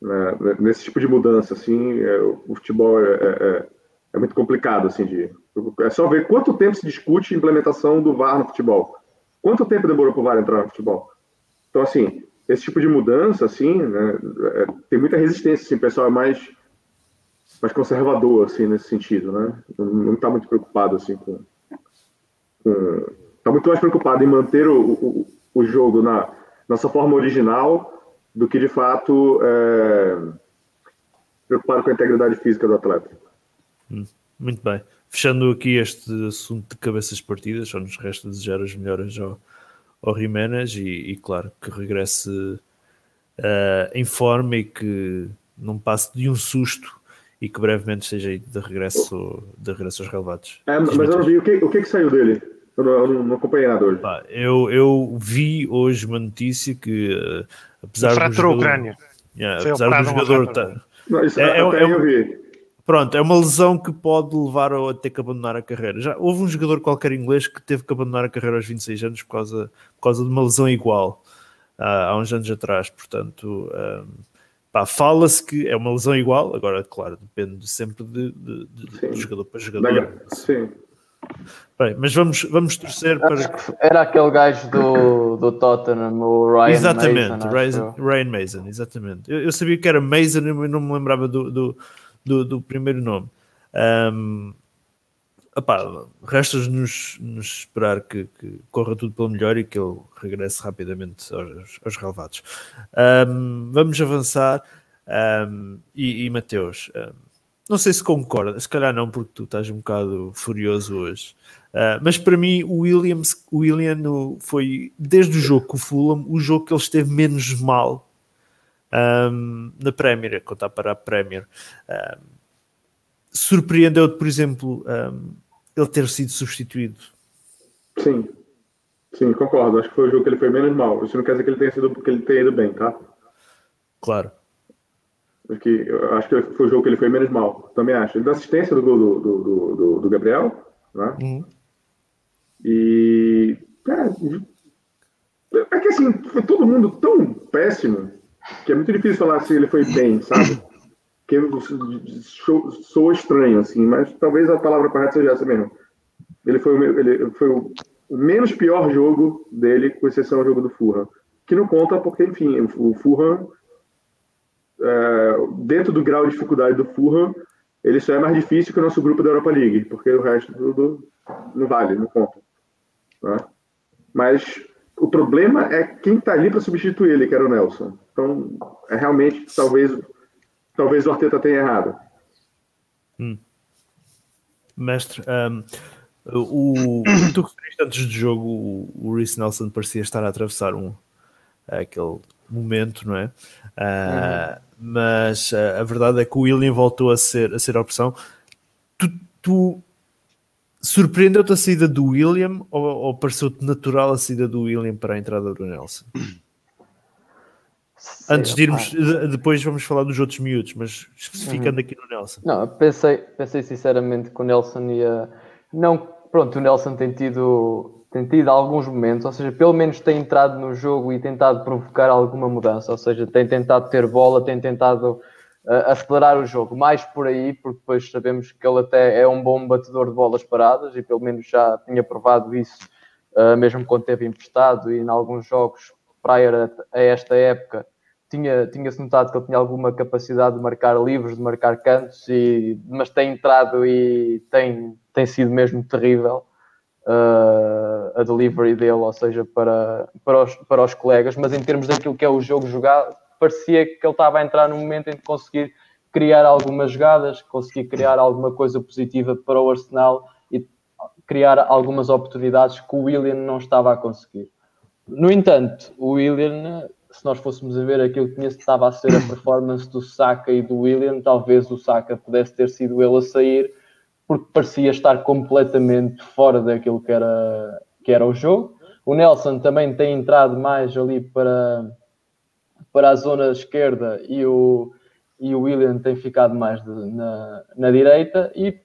na, nesse tipo de mudança, assim, é, o futebol é, é, é muito complicado, assim, de... É só ver quanto tempo se discute a implementação do VAR no futebol. Quanto tempo demorou para o VAR entrar no futebol? Então, assim, esse tipo de mudança, assim, né, é, tem muita resistência, assim, o pessoal é mais, mais conservador, assim, nesse sentido, né? Não está muito preocupado, assim, com... Está muito mais preocupado em manter o, o, o jogo na nossa forma original do que, de fato, é, preocupado com a integridade física do atleta. Hum, muito bem. Fechando aqui este assunto de cabeças partidas, só nos resta desejar as melhoras ao, ao Jiménez e, e, claro, que regresse uh, em forma e que não passe de um susto e que brevemente esteja de regresso, de regresso aos relevados. É, mas eu não vi o que, o que, que saiu dele. Eu não, eu não acompanhei nada hoje. eu, eu vi hoje uma notícia que, uh, apesar do jogador, o crânio. Yeah, apesar do jogador. Tá, não, isso é, é, é, eu vi. Pronto, é uma lesão que pode levar a ter que abandonar a carreira. Já houve um jogador qualquer inglês que teve que abandonar a carreira aos 26 anos por causa, por causa de uma lesão igual uh, há uns anos atrás. Portanto, um, fala-se que é uma lesão igual. Agora, claro, depende sempre de, de, de, de jogador para jogador. Sim. Bem, mas vamos, vamos torcer para. Era aquele gajo do, do Tottenham, o Ryan exatamente, Mason. Exatamente, Ryan Mason, exatamente. Eu, eu, sabia que era Mason, e não me lembrava do, do do, do primeiro nome. Um, resta-nos nos esperar que, que, corra tudo pelo melhor e que ele regresse rapidamente aos, aos relevados. Um, vamos avançar. Um, e, e Mateus, um, não sei se concorda, se calhar não, porque tu estás um bocado furioso hoje. Uh, mas para mim, o Williams, o William foi desde o jogo com o Fulham, o jogo que ele esteve menos mal na Premier, contar para a Premier. Surpreendeu-te, por exemplo, um, ele ter sido substituído? Sim, sim, concordo. Acho que foi o jogo que ele foi menos mal. Isso não quer dizer que ele tenha sido porque ele tenha ido bem, tá? Claro. Acho que, eu acho que foi o jogo que ele foi menos mal, também acho. Ele deu assistência do gol do, do, do, do, do Gabriel, né? Uhum. E. É, é que assim, foi todo mundo tão péssimo que é muito difícil falar se ele foi bem, sabe? Que sou estranho, assim, mas talvez a palavra correta seja essa mesmo. Ele foi, o, ele foi o, menos pior jogo dele, com exceção ao jogo do Fulham. Que não conta porque, enfim, o Fulham, é, dentro do grau de dificuldade do Fulham, ele só é mais difícil que o nosso grupo da Europa League, porque o resto tudo não vale, não conta. Né? Mas o problema é quem está ali para substituir ele, que era o Nelson. Então, é realmente, talvez, talvez o Arteta tenha errado. Hum. Mestre, um, o, tu referiste antes do jogo, o, o Reece Nelson parecia estar a atravessar um, aquele momento, não é? Uh, uhum. Mas uh, a verdade é que o William voltou a ser a, ser a opção. Tu, tu Surpreendeu-te a saída do William ou, ou pareceu-te natural a saída do William para a entrada do Nelson? Antes de irmos, depois vamos falar dos outros miúdos, mas especificando uhum. aqui no Nelson. Não, pensei, pensei sinceramente que o Nelson ia. Não, pronto, o Nelson tem tido, tem tido alguns momentos, ou seja, pelo menos tem entrado no jogo e tentado provocar alguma mudança, ou seja, tem tentado ter bola, tem tentado uh, acelerar o jogo. Mais por aí, porque depois sabemos que ele até é um bom batedor de bolas paradas e pelo menos já tinha provado isso, uh, mesmo quando teve emprestado e em alguns jogos prior a, esta época. Tinha, tinha-se notado que ele tinha alguma capacidade de marcar livros, de marcar cantos, e, mas tem entrado e tem, tem sido mesmo terrível. Uh, a delivery dele, ou seja, para, para, os, para os colegas, mas em termos daquilo que é o jogo jogado, parecia que ele estava a entrar num momento em que conseguir criar algumas jogadas, conseguir criar alguma coisa positiva para o Arsenal e criar algumas oportunidades que o William não estava a conseguir. No entanto, o William, se nós fôssemos a ver aquilo que estava a ser a performance do Saka e do William, talvez o Saka pudesse ter sido ele a sair, porque parecia estar completamente fora daquilo que era, que era o jogo. O Nelson também tem entrado mais ali para, para a zona esquerda e o, e o William tem ficado mais de, na, na direita e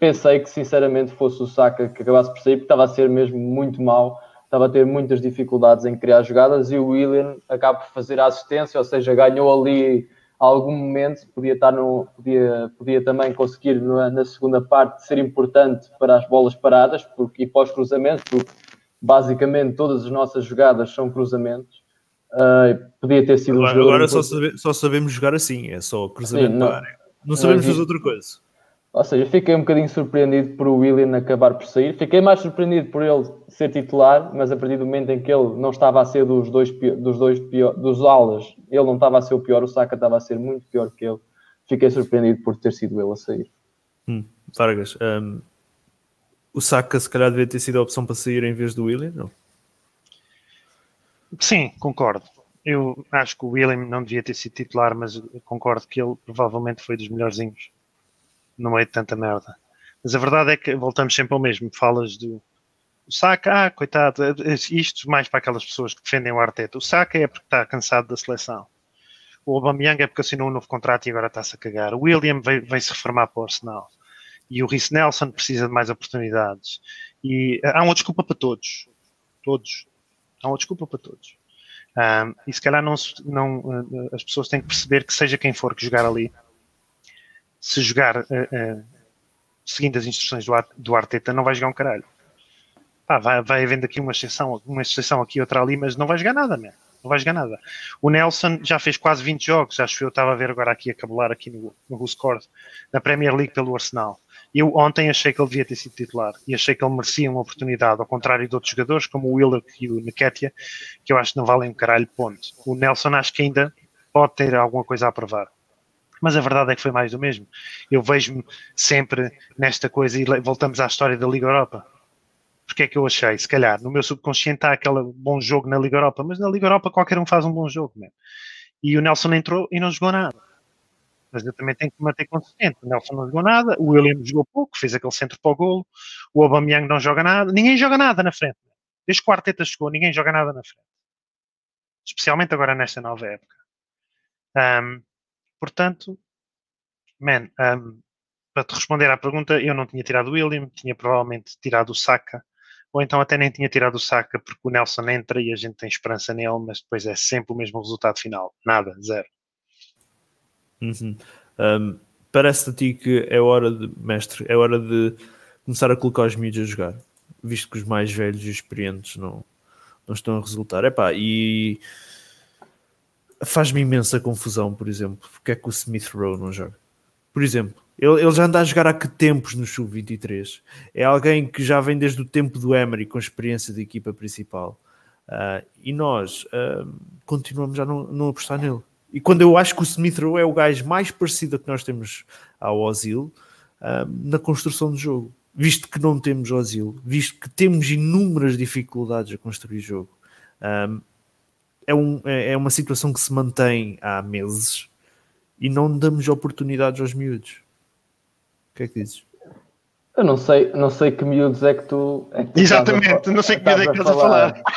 pensei que sinceramente fosse o Saka que acabasse por sair porque estava a ser mesmo muito mal estava a ter muitas dificuldades em criar jogadas e o William acaba por fazer a assistência, ou seja, ganhou ali algum momento, podia estar no, podia, podia também conseguir na, na segunda parte ser importante para as bolas paradas porque, e para os cruzamentos, porque basicamente todas as nossas jogadas são cruzamentos Uh, podia ter sido agora, um agora só, sabe, só, sabemos jogar assim, é só cruzamento Sim, não, para área. Não sabemos fazer outra coisa. Ou seja, fiquei um bocadinho surpreendido por o William acabar por sair. Fiquei mais surpreendido por ele ser titular, mas a partir do momento em que ele não estava a ser dos dois, dos dois pior, dos aulas, ele não estava a ser o pior, o Saka estava a ser muito pior que ele. Fiquei surpreendido por ter sido ele a sair. Hum, Vargas, um, o Saka se calhar devia ter sido a opção para sair em vez do William, não? Sim, concordo. Eu acho que o William não devia ter sido titular, mas concordo que ele provavelmente foi dos melhorzinhos no meio de tanta merda. Mas a verdade é que voltamos sempre ao mesmo. Falas do Saka, ah, coitado, isto mais para aquelas pessoas que defendem o Arteta. O Saka é porque está cansado da seleção. O Aubameyang é porque assinou um novo contrato e agora está-se a cagar. O William veio se reformar para o Arsenal. E o Rhys Nelson precisa de mais oportunidades. E há uma desculpa para todos. Todos. Há uma desculpa para todos. Um, e se calhar não, não, uh, as pessoas têm que perceber que seja quem for que jogar ali, se jogar uh, uh, seguindo as instruções do, do Arteta, não vai jogar um caralho. Pá, vai, vai havendo aqui uma exceção, uma exceção aqui, outra ali, mas não vai jogar nada. Não vai jogar nada. O Nelson já fez quase 20 jogos, acho que eu estava a ver agora aqui a cabelar aqui no, no Score, na Premier League pelo Arsenal. Eu ontem achei que ele devia ter sido titular e achei que ele merecia uma oportunidade, ao contrário de outros jogadores como o Willock e o Nketiah, que eu acho que não valem um caralho ponto. O Nelson acho que ainda pode ter alguma coisa a provar. Mas a verdade é que foi mais do mesmo. Eu vejo-me sempre nesta coisa e voltamos à história da Liga Europa. Porque é que eu achei? Se calhar no meu subconsciente está aquele bom jogo na Liga Europa, mas na Liga Europa qualquer um faz um bom jogo mesmo. E o Nelson entrou e não jogou nada mas eu também tenho que manter consistente. O Nelson não jogou nada, o William jogou pouco, fez aquele centro para o golo, o Aubameyang não joga nada, ninguém joga nada na frente. Desde que o Arteta chegou, ninguém joga nada na frente. Especialmente agora nesta nova época. Um, Portanto, man, um, para te responder à pergunta, eu não tinha tirado o William, tinha provavelmente tirado o Saka, ou então até nem tinha tirado o Saka porque o Nelson entra e a gente tem esperança nele, mas depois é sempre o mesmo resultado final. Nada, zero. Uhum. Um, Parece-te a ti que é hora de, mestre, é hora de começar a colocar os miúdos a jogar, visto que os mais velhos e experientes não, não estão a resultar. Epá, e faz-me imensa confusão, por exemplo, porque é que o Smith Rowe não joga. Por exemplo, ele, ele já anda a jogar há que tempos no Sub-23. É alguém que já vem desde o tempo do Emery com experiência de equipa principal. Uh, e nós uh, continuamos a não, não apostar nele. E quando eu acho que o Smith Rowe é o gajo mais parecido que nós temos ao Ozil uh, na construção do jogo. Visto que não temos Ozil, visto que temos inúmeras dificuldades a construir jogo. Um, é, um, é, é uma situação que se mantém há meses e não damos oportunidades aos miúdos. O que é que dizes? Eu não sei, não sei que miúdos é que tu. É que tu Exatamente, não sei que miúdos é que estás a falar.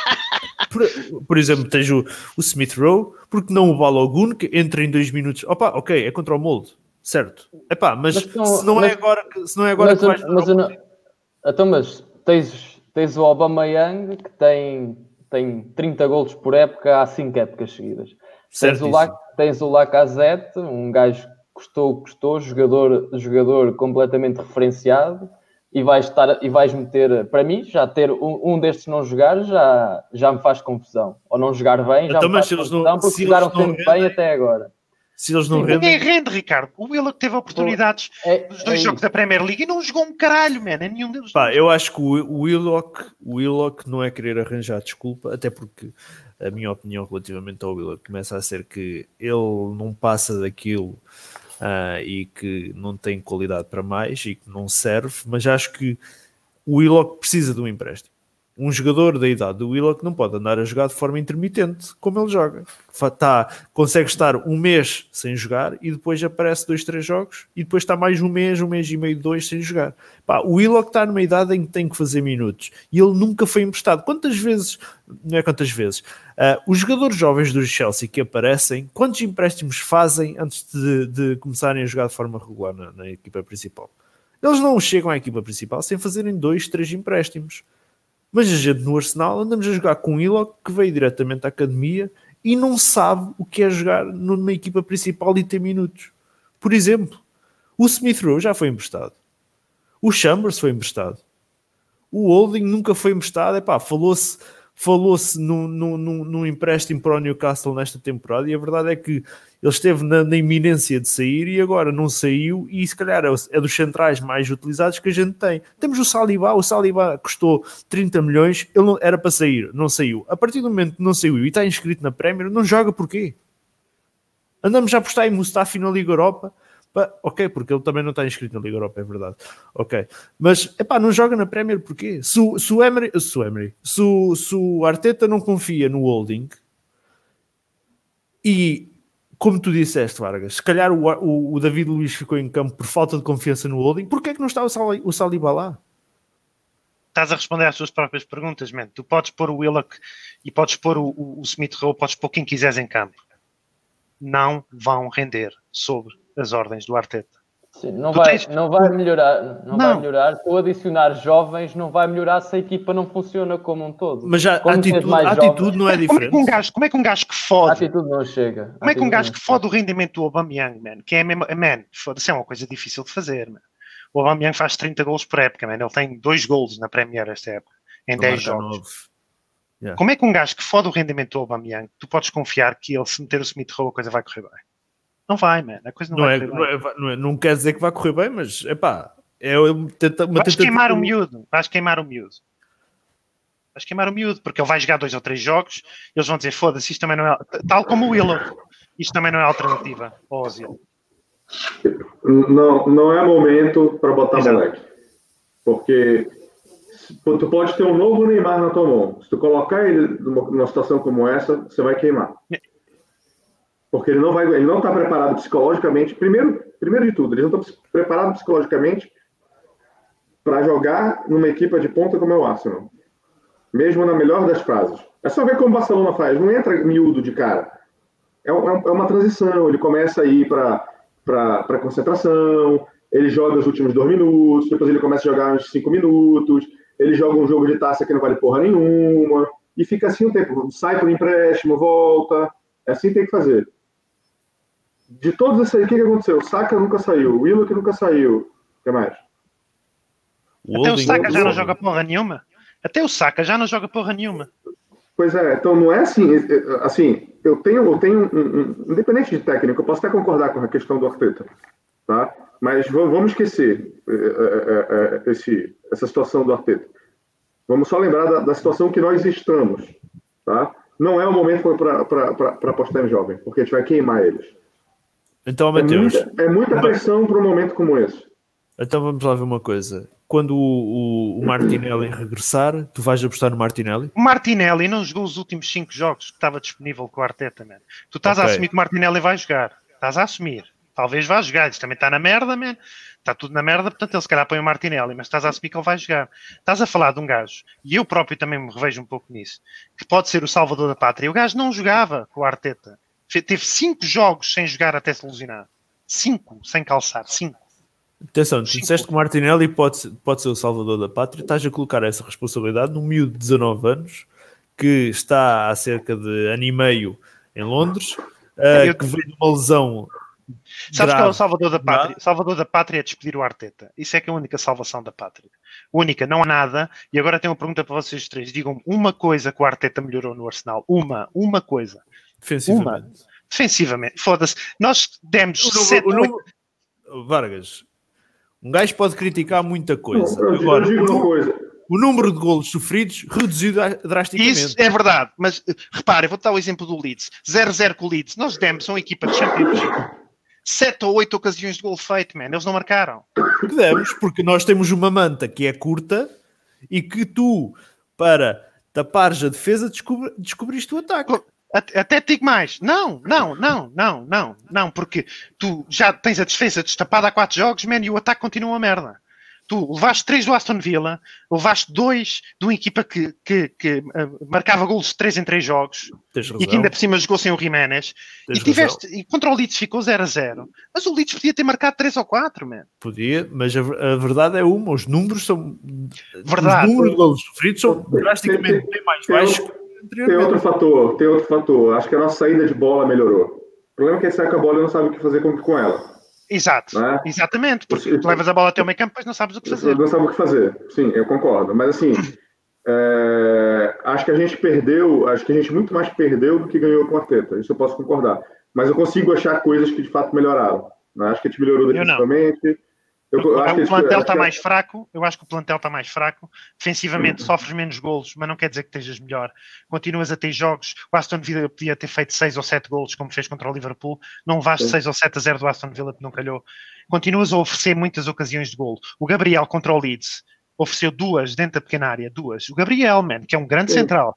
Por, por, exemplo, tens o, o Smith Rowe, porque não o Balogun, que entra em dois minutos. Opa, ok, é contra o molde, certo? Epá, mas, mas se, não é mas, é agora que, se não é agora mas, que vais. Mas, não, então, mas tens, tens o Obama Young que tem, tem 30 golos por época há 5 épocas seguidas. Tens o, Lac, tens o Lacazette, um gajo custou, custou, jogador, jogador completamente referenciado, e vais, estar, e vais meter, para mim, já ter um, um destes não jogar já, já me faz confusão. Ou não jogar bem, já então, me faz confusão, não, porque jogaram sempre bem até agora. Se eles não Sim, rendem... Ninguém rende, Ricardo. O Willock teve oportunidades é, nos dois é jogos isso. da Premier League e não jogou um caralho, man. É nenhum deles. Pá, eu acho que o Willock, o Willock não é querer arranjar desculpa, até porque a minha opinião relativamente ao Willock começa a ser que ele não passa daquilo uh, e que não tem qualidade para mais e que não serve, mas acho que o Willock precisa de um empréstimo. Um jogador da idade do Willock não pode andar a jogar de forma intermitente, como ele joga. Tá, consegue estar um mês sem jogar e depois aparece dois, três jogos e depois está mais um mês, um mês e meio, dois sem jogar. Pá, o Willock está numa idade em que tem que fazer minutos e ele nunca foi emprestado. Quantas vezes, não é quantas vezes, uh, os jogadores jovens do Chelsea que aparecem, quantos empréstimos fazem antes de, de começarem a jogar de forma regular na, na equipa principal? Eles não chegam à equipa principal sem fazerem dois, três empréstimos. Mas a gente no Arsenal andamos a jogar com o Ilok que veio diretamente à academia e não sabe o que é jogar numa equipa principal e ter minutos. Por exemplo, o Smith Rowe já foi emprestado. O Chambers foi emprestado. O Holding nunca foi emprestado. Epá, falou-se falou-se num, num, num, empréstimo para o Newcastle nesta temporada e a verdade é que ele esteve na, na, iminência de sair e agora não saiu e se calhar é, é, dos centrais mais utilizados que a gente tem. Temos o Saliba, o Saliba custou 30 milhões, ele não, era para sair, não saiu. A partir do momento que não saiu e está inscrito na Premier, não joga porquê? Andamos a apostar em Mustafi na Liga Europa, ok, porque ele também não está inscrito na Liga Europa, é verdade. Ok, mas epá, não joga na Premier porquê? Se, se o Emery, se o, Emery se, se o Arteta não confia no Holding e como tu disseste, Vargas, se calhar o, o, o, David Luiz ficou em campo por falta de confiança no Holding, porquê é que não está o, o Saliba lá? Estás a responder às tuas próprias perguntas, man. Tu podes pôr o Willock e podes pôr o, o, o Smith Rowe, podes pôr quem quiseres em campo. Não vão render sobre as ordens do Arteta. Sim, não, vai, tens... não vai melhorar, não, não, vai melhorar. Se adicionar jovens, não vai melhorar se a equipa não funciona como um todo. Mas já, a atitude, a atitude não é diferente. Como é, que um gajo, como é que um gajo que fode? A atitude não chega. Como é que um gajo que fode o rendimento do Aubameyang, man? Que é mesmo, man, foda-se, é uma coisa difícil de fazer, man. O Aubameyang faz 30 gols por época, man. Ele tem dois gols na Premier esta época, em 10 jogos. Yeah. Como é que um gajo que fode o rendimento do Aubameyang, tu podes confiar que ele se meter o Smith Rowe a coisa vai correr bem? Não vai, man. A coisa não, não vai é, não, é, não, é, não, quer dizer que vai correr bem, mas é pá. É uma tenta, Vais queimar o miúdo. Vais queimar o miúdo. Vais queimar o miúdo, porque ele vai jogar dois ou três jogos eles vão dizer: foda-se, isto também não é. Tal como o Willow, isto também não é alternativa ao Ozil. Não, não é momento para botar Exato. moleque. Porque tu pode ter um novo Neymar na tua mão. Se tu colocar ele numa situação como essa, você vai queimar. Porque ele não vai, ele não está preparado psicologicamente. Primeiro, primeiro de tudo, ele não está preparado psicologicamente para jogar numa equipe de ponta como é o Arsenal. Mesmo na melhor das fases. É só ver como o Barcelona faz. Não entra miúdo de cara. é, é uma transição. Ele começa a ir para concentração, ele joga os últimos dois minutos, depois ele começa a jogar uns cinco minutos, ele joga um jogo de taça que não vale porra nenhuma, e fica assim um tempo. Sai por empréstimo, volta. É assim que tem que fazer. De todos esses aí, o que, que aconteceu? O Saka nunca saiu, o Willock nunca saiu. O que mais? Até o Saka já não joga porra nenhuma. Até o Saka já não joga porra nenhuma. Pois é, então não é assim, assim, eu tenho, eu tenho um, um, independente de técnico, eu posso até concordar com a questão do Arteta, tá? Mas vamos esquecer é, é, é, esse, essa situação do Arteta. Vamos só lembrar da, da situação que nós estamos, tá? Não é o momento para apostar em jovem, porque a gente vai queimar eles. Então, Mateus. É muita, é muita pressão para um momento como esse. Então vamos lá ver uma coisa quando o, o, o, Martinelli regressar, tu vais apostar no Martinelli? O Martinelli não jogou os últimos 5 jogos que estava disponível com o Arteta, man. Tu estás okay. a assumir que o Martinelli vai jogar. Estás a assumir. Talvez vá jogar. Isto também está na merda, man. Está tudo na merda, portanto ele se calhar põe o Martinelli, mas estás a assumir que ele vai jogar. Estás a falar de um gajo, e eu próprio também me revejo um pouco nisso, que pode ser o salvador da pátria. O gajo não jogava com o Arteta. Teve 5 jogos sem jogar até se ilusionar. 5 sem calçar. 5. Atenção, tu disseste que o Martinelli pode, pode ser o salvador da pátria, estás a colocar essa responsabilidade num miúdo de 19 anos que está há cerca de ano e meio em Londres, uh, que veio de uma lesão. Sabes grave, que é o salvador da pátria? Salvador da pátria é despedir o Arteta. Isso é que é a única salvação da pátria. Única, não há nada. E agora tenho uma pergunta para vocês três. Digam uma coisa que o Arteta melhorou no Arsenal. Uma, uma coisa. Defensivamente. Uma. Defensivamente. Foda-se. Nós demos o, sete, o, o, Vargas, um gajo pode criticar muita coisa. Não, Agora, digo uma coisa. O número de golos sofridos reduzido drasticamente. Isso é verdade, mas repare, vou dar o exemplo do Leeds. 0-0 com o Leeds. Nós demos uma equipa de Championship. Sete ou oito ocasiões de gol feito, man. Eles não marcaram. Que demos, porque nós temos uma manta que é curta e que tu, para tapares a defesa, descobri, descobriste o ataque. Até digo mais, não, não, não, não, não, não, porque tu já tens a defesa destapada há quatro jogos, man, e o ataque continua uma merda. Tu levaste três do Aston Villa, levaste dois de uma equipa que, que, que uh, marcava golos de três em três jogos e que ainda por cima jogou sem o Jiménez e, tiveste, e contra o Leeds ficou 0 a 0. Mas o Leeds podia ter marcado três ou quatro, man. Podia, mas a, a verdade é uma, os números são. Verdade. Os números de golos sofridos são drasticamente bem mais baixos tem outro fator, tem outro fator. Acho que a nossa saída de bola melhorou. O problema é que ele sai com a bola e não sabe o que fazer com, com ela. Exato, né? exatamente, porque tu levas a bola até o meio campo, mas não sabes o que fazer. Não sabe o que fazer, sim, eu concordo. Mas assim, é, acho que a gente perdeu, acho que a gente muito mais perdeu do que ganhou com a Teta, isso eu posso concordar. Mas eu consigo achar coisas que de fato melhoraram. Né? Acho que a gente melhorou defensivamente, eu, eu o plantel está mais fraco, eu acho que o plantel está mais fraco. Defensivamente sofres menos golos, mas não quer dizer que estejas melhor. Continuas a ter jogos. O Aston Villa podia ter feito 6 ou 7 golos, como fez contra o Liverpool. Não vais 6 ou 7 a 0 do Aston Villa, que não calhou. Continuas a oferecer muitas ocasiões de golo. O Gabriel contra o Leeds ofereceu duas dentro da pequena área, duas. O Gabriel, man, que é um grande Sim. central,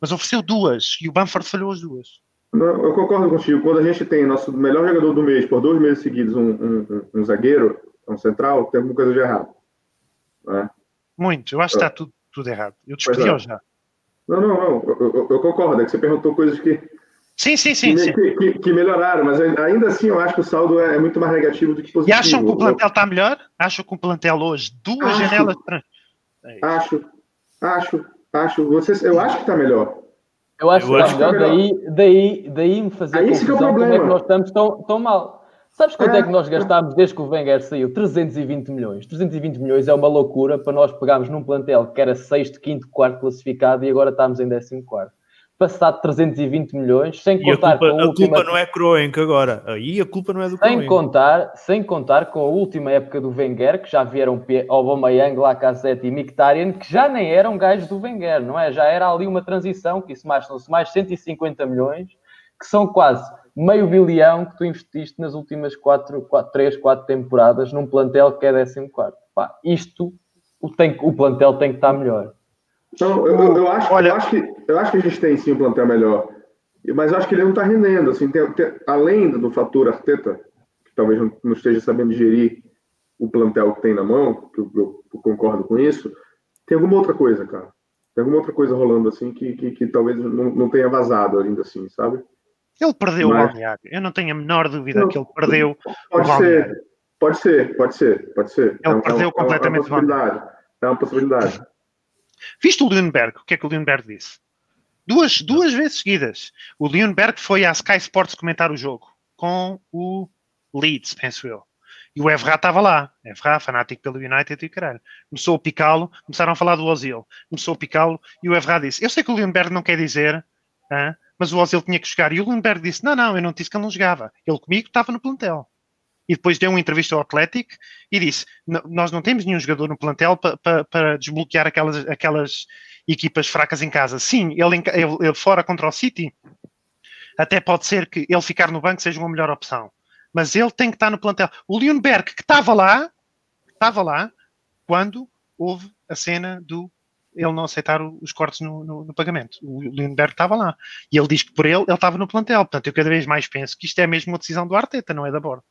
mas ofereceu duas e o Bamford falhou as duas. Não, eu concordo contigo. Quando a gente tem nosso melhor jogador do mês por dois meses seguidos, um, um, um zagueiro, um central, tem alguma coisa de errado. Né? Muito, eu acho que está tudo, tudo errado. Eu despedi é. já. Não, não, não, eu, eu, eu, concordo, é que você perguntou coisas que. Sim, sim, sim. Que, sim. que, que, melhoraram, mas ainda assim eu acho que o saldo é, é muito mais negativo do que positivo. E acham que o plantel está melhor? Acham que o plantel hoje, duas acho, janelas. É acho, acho, acho. Vocês, eu acho que está melhor. Eu acho eu que está melhor, tá melhor, daí, daí, daí me fazer Aí confusão que é o problema. como é que nós estamos tão, tão mal. Sabes quanto é. é que nós gastámos desde que o Wenger saiu? 320 milhões. 320 milhões é uma loucura para nós pegarmos num plantel que era sexto, quinto, quarto classificado e agora estamos em décimo quarto. Passado 320 milhões, sem contar culpa, com a, a última... culpa não é Kroenk agora. Aí a culpa não é do sem Kroenk. contar Sem contar com a última época do Wenger, que já vieram Aubameyang, Lacazette e Mkhitaryan, que já nem eram gajos do Wenger, não é? Já era ali uma transição, que isso mais, são-se mais 150 milhões, que são quase meio bilhão que tu investiste nas últimas 4, 4, 3, 4 temporadas num plantel que é 14. Pá, isto, o, tem, o plantel tem que estar melhor. Então, eu, eu, acho, Olha... eu, acho que, eu acho que a gente tem sim um plantel melhor, mas eu acho que ele não está rendendo. Assim, tem, tem, além do fator Arteta, que talvez não, não, esteja sabendo gerir o plantel que tem na mão, que eu, eu, eu, concordo com isso, tem alguma outra coisa, cara. Tem alguma outra coisa rolando assim que, que, que talvez não, não tenha vazado ainda assim, sabe? Ele perdeu Mas- o balneário. Eu não tenho a menor dúvida Não, que ele perdeu o Pode balneário. ser, pode ser, pode ser, pode ser. Ele perdeu completamente É uma possibilidade. É uma possibilidade. Viste o Lundberg? O que é que o Lundberg disse? Duas, duas vezes seguidas. O Lundberg foi à Sky Sports comentar o jogo com o Leeds, penso eu. E o Evra estava lá. Evra, fanático pelo United e caralho. Começou a picá-lo, começaram a falar do Ozil. Começou a picá-lo e o Evra disse: Eu sei que o Lundberg não quer dizer, hã, mas o Ozil tinha que jogar. E o Lundberg disse: Não, não, eu não disse que ele não jogava. Ele comigo estava no plantel. E depois deu uma entrevista ao Athletic e disse: "N- Nós não temos nenhum jogador no plantel pa- pa- para desbloquear aquelas, aquelas equipas fracas em casa. Sim, ele, ele- ele fora contra o City, até pode ser que ele ficar no banco seja uma melhor opção. Mas ele tem que estar no plantel. O Leonberg, que estava lá, estava lá quando houve a cena do ele não aceitar os cortes no, no- no pagamento. O Leonberg estava lá. E ele diz que por ele, ele estava no plantel. Portanto, eu cada vez mais penso que isto é mesmo uma decisão do Arteta, não é da borda.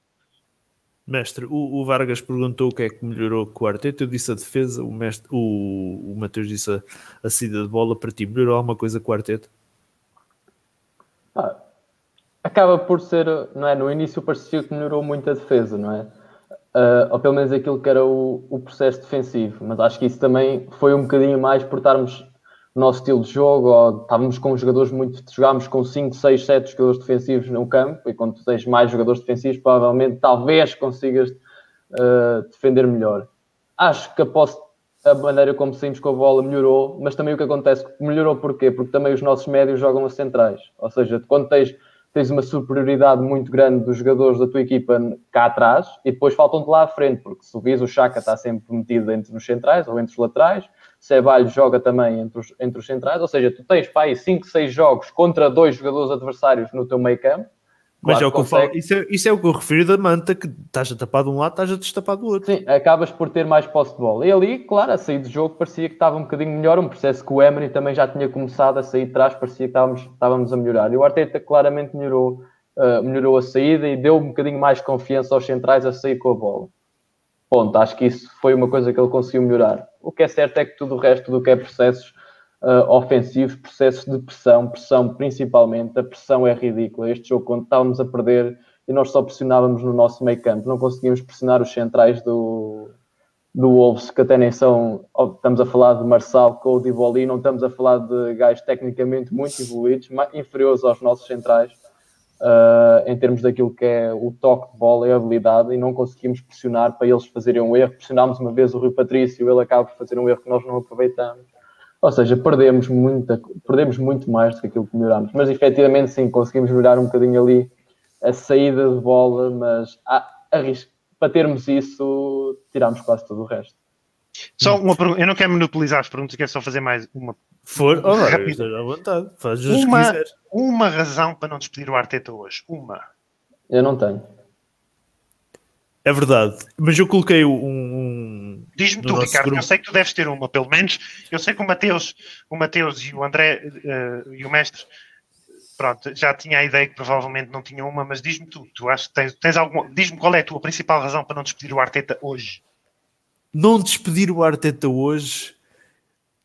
Mestre, o, o Vargas perguntou o que é que melhorou com o Arteta. Eu disse a defesa, o, mestre, o, o Mateus disse a, a saída de bola. Para ti, melhorou alguma coisa com o Arteta? Ah, acaba por ser, não é? No início parecia que melhorou muito a defesa, não é? Ah, ou pelo menos aquilo que era o, o processo defensivo, mas acho que isso também foi um bocadinho mais por estarmos no nosso estilo de jogo, ou estávamos com jogadores muito. jogámos com 5, 6, 7 jogadores defensivos no campo, e quando tens mais jogadores defensivos, provavelmente talvez consigas ah, defender melhor. Acho que após a maneira como saímos com a bola melhorou, mas também o que acontece, melhorou porquê? Porque também os nossos médios jogam a centrais. Ou seja, quando tens, tens uma superioridade muito grande dos jogadores da tua equipa cá atrás e depois faltam-te lá à frente, porque se vis o Chaka está sempre metido entre os centrais ou entre os laterais, Ceballos joga também entre os, entre os centrais, ou seja, tu tens para aí 5, 6 jogos contra dois jogadores adversários no teu meio campo. Mas Claro é o que eu falo. Isso é, isso é o que eu refiro da manta, que estás a tapar de um lado, estás a destapar do outro. Sim, acabas por ter mais posse de bola. E ali, claro, a sair do jogo parecia que estava um bocadinho melhor, um processo que o Emery também já tinha começado a sair de trás, parecia que estávamos, estávamos a melhorar. E o Arteta claramente melhorou, uh, melhorou a saída e deu um bocadinho mais confiança aos centrais a sair com a bola. Ponto, acho que isso foi uma coisa que ele conseguiu melhorar. O que é certo é que tudo o resto do que é processos uh, ofensivos, processos de pressão, pressão principalmente, a pressão é ridícula. Este jogo, quando estávamos a perder e nós só pressionávamos no nosso meio campo, não conseguíamos pressionar os centrais do, do Wolves, que até nem são. Estamos a falar de Marçal, Cody Boli, não estamos a falar de gajos tecnicamente muito evoluídos, inferiores aos nossos centrais, uh, em termos daquilo que é o toque de bola e a habilidade, e não conseguimos pressionar para eles fazerem um erro. Pressionámos uma vez o Rui Patrício, ele acaba por fazer um erro que nós não aproveitamos. Ou seja, perdemos, muita, perdemos muito mais do que aquilo que melhorámos. Mas efetivamente, sim, conseguimos melhorar um bocadinho ali a saída de bola, mas a, a risco, para termos isso, tirámos quase todo o resto. Só uma pergunta, eu não quero monopolizar as perguntas, quero só fazer mais uma. For, oh, Rápido. esteja à vontade, faz Uma, quiser. uma razão para não despedir o Arteta hoje. Uma. Eu não tenho. É verdade, mas eu coloquei um. um- Diz-me tu, Ricardo, grupo. eu sei que tu deves ter uma, pelo menos. Eu sei que o Mateus, o Mateus e o André eh, e o mestre, pronto, já tinha a ideia que provavelmente não tinha uma, mas diz-me tu, tu achas que tens, tens alguma. Diz-me qual é a tua principal razão para não despedir o Arteta hoje. não despedir o Arteta hoje,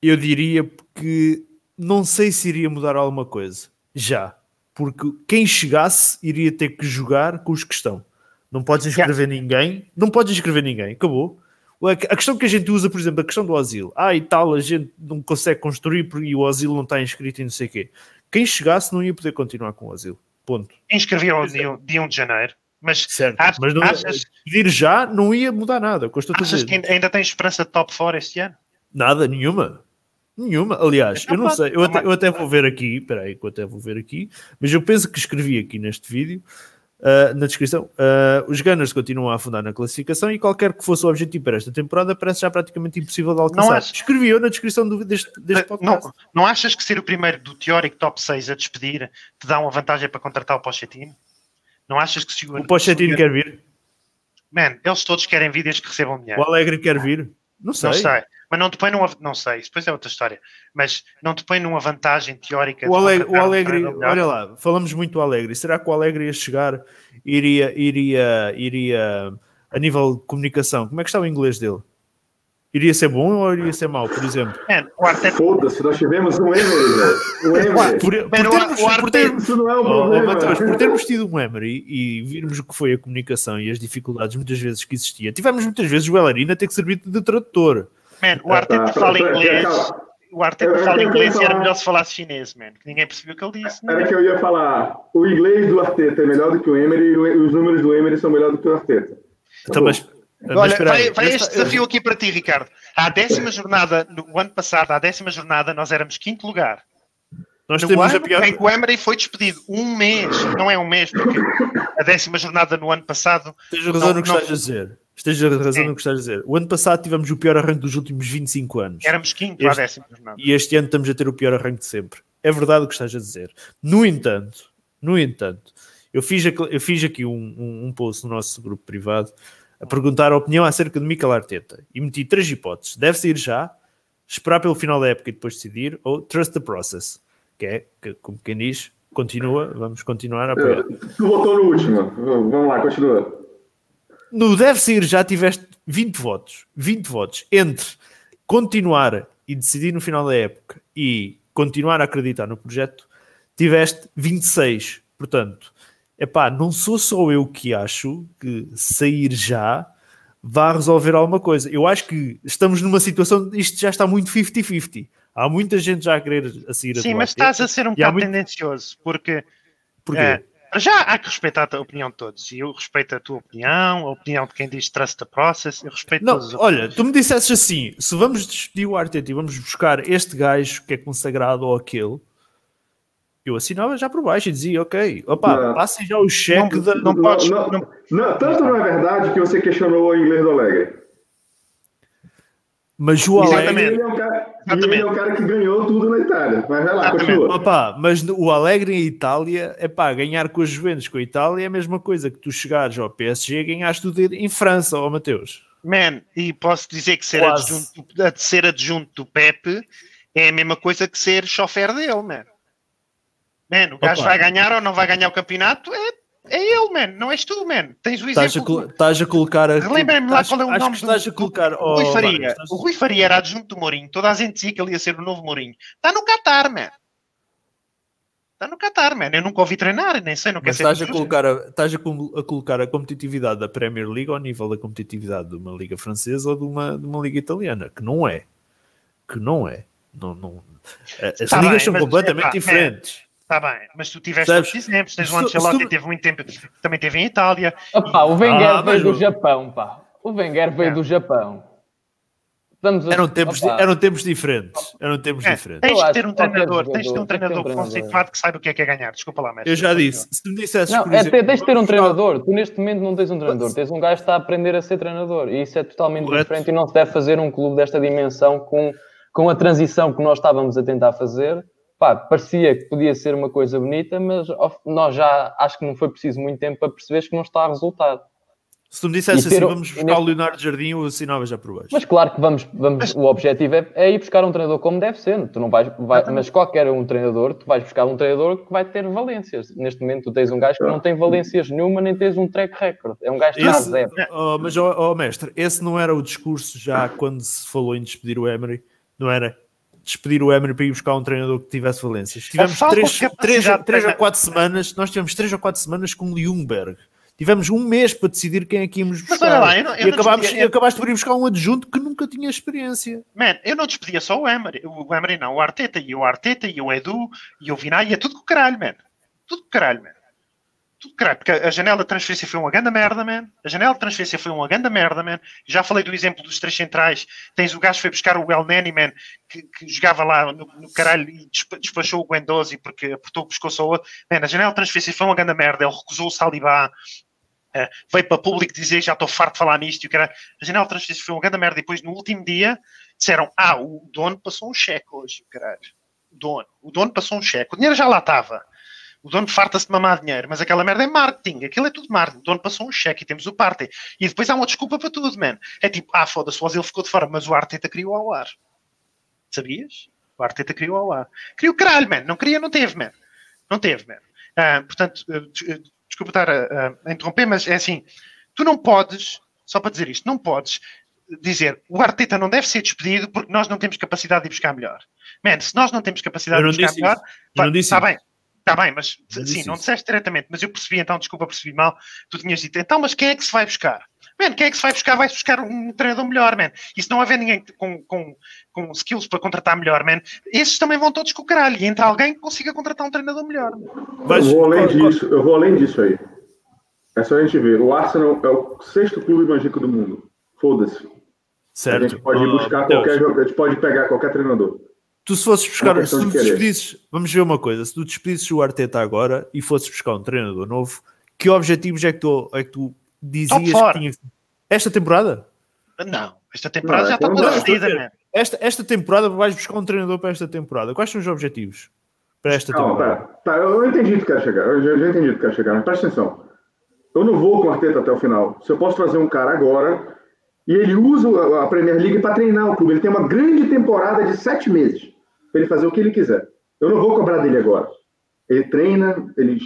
eu diria porque não sei se iria mudar alguma coisa. Já. Porque quem chegasse iria ter que jogar com os que estão. Não podes inscrever ninguém. Não podes inscrever ninguém. Acabou. A questão que a gente usa, por exemplo, a questão do asilo. Ah, e tal, a gente não consegue construir porque o asilo não está inscrito e não sei o quê. Quem chegasse não ia poder continuar com o asilo. Ponto. Inscreviam dia, dia 1 de janeiro, mas Certo. Mas não, achas- pedir já não ia mudar nada. achas que ainda, ainda tens esperança de top 4 este ano? Nada, nenhuma. Nenhuma. Aliás, Então eu não pode. sei. Eu até, Então eu até vou ver aqui. Espera aí, que eu até vou ver aqui. Mas eu penso que escrevi aqui neste vídeo, ah, na descrição, ah, os Gunners continuam a afundar na classificação e qualquer que fosse o objetivo para esta temporada parece já praticamente impossível de alcançar. acho- Escrevi eu na descrição do, deste, deste podcast. Não, não achas que ser o primeiro do teórico top 6 a despedir te dá uma vantagem para contratar o Pochettino? Não achas que se O Pochettino quer vir? Man, eles todos querem vir desde que recebam dinheiro. O Alegre quer vir? Não sei. Não sei. Mas não te põe numa. Não sei, depois é outra história. Mas não te põe numa vantagem teórica. O Alegre, o um Alegre olha lá, falamos muito do Alegre. Será que o Alegre ia chegar, iria, iria, iria, a nível de comunicação, como é que está o inglês dele? Iria ser bom ou iria ser mau, por exemplo? Man, o Arteta. Foda-se, nós tivemos um Emery, velho. Um Emery. Por, termos, o por termos- não é um Oh, oh. Mateus, por termos tido um Emery e virmos o que foi a comunicação e as dificuldades muitas vezes que existia, tivemos muitas vezes o Bellarina a ter que servir de tradutor. Man, o Arteta tá, fala tá, tá, inglês. O Arteta Eu- fala inglês e era falar- melhor se falasse chinês, man. Que ninguém percebeu o que ele disse. Era que eu ia falar. O inglês do Arteta é melhor do que o Emery e os números do Emery são melhores do que o Arteta. Então, mas, mas Olha, vai, vai este desafio aqui para ti, Ricardo. À décima jornada, no ano passado, à décima jornada, nós éramos quinto lugar. Nós No temos a ano pior. em que o Emery foi despedido. Um mês, não é um mês, porque a décima jornada no ano passado. Tens razão não- no que não- estás a dizer. Tens razão Sim. no que estás a dizer. O ano passado tivemos o pior arranque dos últimos 25 anos. Éramos quinto à Este- décima jornada. E este ano estamos a ter o pior arranque de sempre. É verdade o que estás a dizer. No entanto, no entanto, eu fiz aqui, eu fiz aqui um, um, um post no nosso grupo privado a perguntar a opinião acerca de Mikel Arteta e meti três hipóteses. Deve sair já, esperar pelo final da época e depois decidir, ou trust the process, que é, que, como quem diz, continua, vamos continuar a apoiar. Tu votou no último. Vamos lá, continua. No deve sair já tiveste 20 votos. 20 votos entre continuar e decidir no final da época e continuar a acreditar no projeto, tiveste 26. Portanto, epá, não sou só eu que acho que sair já vai resolver alguma coisa. Eu acho que estamos numa situação, isto já está muito 50-50. Há muita gente já a querer a sair a Sim, do mas estás a ser um bocado muito- tendencioso, porque Porquê? É, para já há que respeitar a opinião de todos. E eu respeito a tua opinião, a opinião de quem diz trust the process, eu respeito Não, todas as olha, tu me dissesses assim: se vamos despedir o Arteta e vamos buscar este gajo que é consagrado ou aquele, eu assinava já por baixo e dizia: ok, opa, Não. passem já o cheque Não- da. não podes- não, não- não, tanto não é verdade que você questionou o inglês do Alegre. Mas o. Alegre. Ele é, um cara, ele é um cara que ganhou tudo na Itália. Mas vai lá, continua. Opa, mas o Alegre em Itália, é pá, ganhar com as Juventus com a Itália é a mesma coisa que tu chegares ao PSG e ganhaste tudo em França, ó Mateus. Man, e posso dizer que ser Quase. adjunto, a- ser adjunto do Pepe é a mesma coisa que ser chofer dele, man. Man, o gajo Opa. vai ganhar ou não vai ganhar o campeonato, é, é ele, man, não és tu, man. Tens o exemplo. estás a colocar a. Relembrem-me lá qual é o acho nome que estás do, a colocar. oh, Rui Faria. estás- O Rui Faria era adjunto do Mourinho. Toda a gente dizia que ele ia ser o novo Mourinho. Está no Qatar, man. Está no Qatar, man. Eu nunca ouvi treinar, nem sei, não quer ser estás a, colocar a, estás a, a colocar a competitividade da Premier League ao nível da competitividade de uma liga francesa ou de uma, de uma liga italiana, que não é. Que não é. Não, não, as Tá ligas bem, são completamente epá, diferentes. Está bem, mas tu tiveste Sabes, outros exemplos. Tens o Ancelotti, tu- teve muito tempo, também teve em Itália. Opa, o Wenger Ah, veio do Japão, pá. O Wenger veio É. do Japão. Estamos a... Eram tempos, Opa, eram tempos diferentes. Eram tempos É, diferentes. tens de ter um treinador, tens de ter um tem que ter um treinador treinador. conceituado que saiba o que é que é ganhar. Desculpa lá, mestre. Eu já disse. Se tu me dissesses, Não, por é, exemplo, tens de ter um treinador. Tu neste momento não tens um treinador. Tens um gajo que está a aprender a ser treinador. E isso é totalmente Correto. diferente e não se deve fazer um clube desta dimensão com, com a transição que nós estávamos a tentar fazer. Pá, parecia que podia ser uma coisa bonita, mas nós já acho que não foi preciso muito tempo para perceberes que não está a resultar. Se tu me dissesses E ter assim, o- vamos buscar o Leonardo Jardim, eu assinava já por baixo. Mas claro que vamos, vamos o objetivo é, é ir buscar um treinador como deve ser. Tu não vais, vai- mas qualquer um treinador, tu vais buscar um treinador que vai ter valências. Neste momento tu tens um gajo que não tem valências nenhuma, nem tens um track record. É um gajo que Esse, zero. oh, mas, oh, oh, mestre, esse não era o discurso já quando se falou em despedir o Emery? Não era? Despedir o Emery para ir buscar um treinador que tivesse valências. Tivemos três, três, três ou quatro semanas, nós tivemos três ou quatro semanas com o Ljungberg. Tivemos um mês para decidir quem é que íamos Mas buscar. olha lá, eu não- eu e acabámos, despedia- e acabaste por ir buscar um adjunto que nunca tinha experiência. Man, eu não despedia só o Emery, o Emery não, o Arteta e o Arteta e o Edu e o Vinay, e é tudo com o caralho, man. Tudo com o caralho, man. Caralho, porque a janela de transferência foi uma grande merda, man. A janela de transferência foi uma grande merda, man. Já falei do exemplo dos três centrais. Tens o gajo que foi buscar o El Neni, man, que, que jogava lá no, no caralho e despa- despachou o Guendouzi porque apertou o pescoço ao outro. Man, a janela de transferência foi uma grande merda. Ele recusou o Salibá. eh, veio para público dizer já estou farto de falar nisto e o caralho. A janela de transferência foi uma grande merda. E depois, no último dia, disseram: Ah, o dono passou um cheque hoje, caralho. O dono. O dono passou um cheque. O dinheiro já lá estava. O dono farta-se de mamar dinheiro, mas aquela merda é marketing. Aquilo é tudo marketing. O dono passou um cheque e temos o party. E depois há uma desculpa para tudo, man. É tipo, ah, foda-se, o Ozil ficou de fora, mas o Arteta criou ao ar. Sabias? O Arteta criou ao ar. Criou caralho, man. Não queria, não teve, man. Não teve, man. Ah, portanto, eh, eh, desculpa estar a, a- interromper, mas é assim, tu não podes, só para dizer isto, não podes dizer o Arteta não deve ser despedido porque nós não temos capacidade de buscar melhor. Man, se nós não temos capacidade Eu de não buscar melhor, não está bem, está bem, mas Não sim, não disseste diretamente, mas eu percebi então, desculpa, percebi mal, tu tinhas dito, então, mas quem é que se vai buscar? Man, quem é que se vai buscar? Vai-se buscar um treinador melhor, man. E se não houver ninguém com, com, com skills para contratar melhor, man, esses também vão todos com o caralho. E entra alguém que consiga contratar um treinador melhor. Vais- eu vou além disso, eu vou além disso aí. É só a gente ver. O Arsenal é o sexto clube mais rico do mundo. Foda-se. A Certo. gente pode Oh, buscar qualquer jogador, a gente pode pegar qualquer treinador. Tu se fosses buscar, É se tu de despedisses, vamos ver uma coisa, se tu despedisses o Arteta agora e fosses buscar um treinador novo, que objetivos é que tu, é que tu dizias que tinha esta temporada? Não, esta temporada Não, já está então toda não. decidida, man. Esta, esta temporada vais buscar um treinador para esta temporada. Quais são os objetivos para esta Calma, temporada? pera. Tá, eu entendi o que quer chegar. Eu já, já entendi o que quer chegar, mas presta atenção. Eu não vou com o Arteta até o final. Se eu posso trazer um cara agora e ele usa a- a Premier League para treinar o clube, ele tem uma grande temporada de sete meses para ele fazer o que ele quiser. Eu não vou cobrar dele agora. Ele treina, ele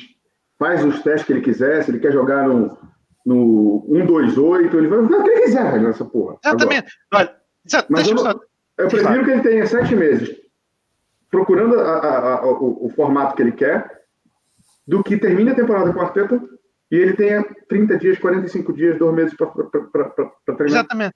faz os testes que ele quiser. Se ele quer jogar no, no 1-2-8, ele vai fazer o que ele quiser nessa porra. Exatamente. Olha, Mas eu, só. eu prefiro que ele tenha sete meses procurando a- a- a- o, o formato que ele quer, do que termine a temporada com o Arteta e ele tenha 30 dias, 45 dias, dois meses para treinar. Exatamente.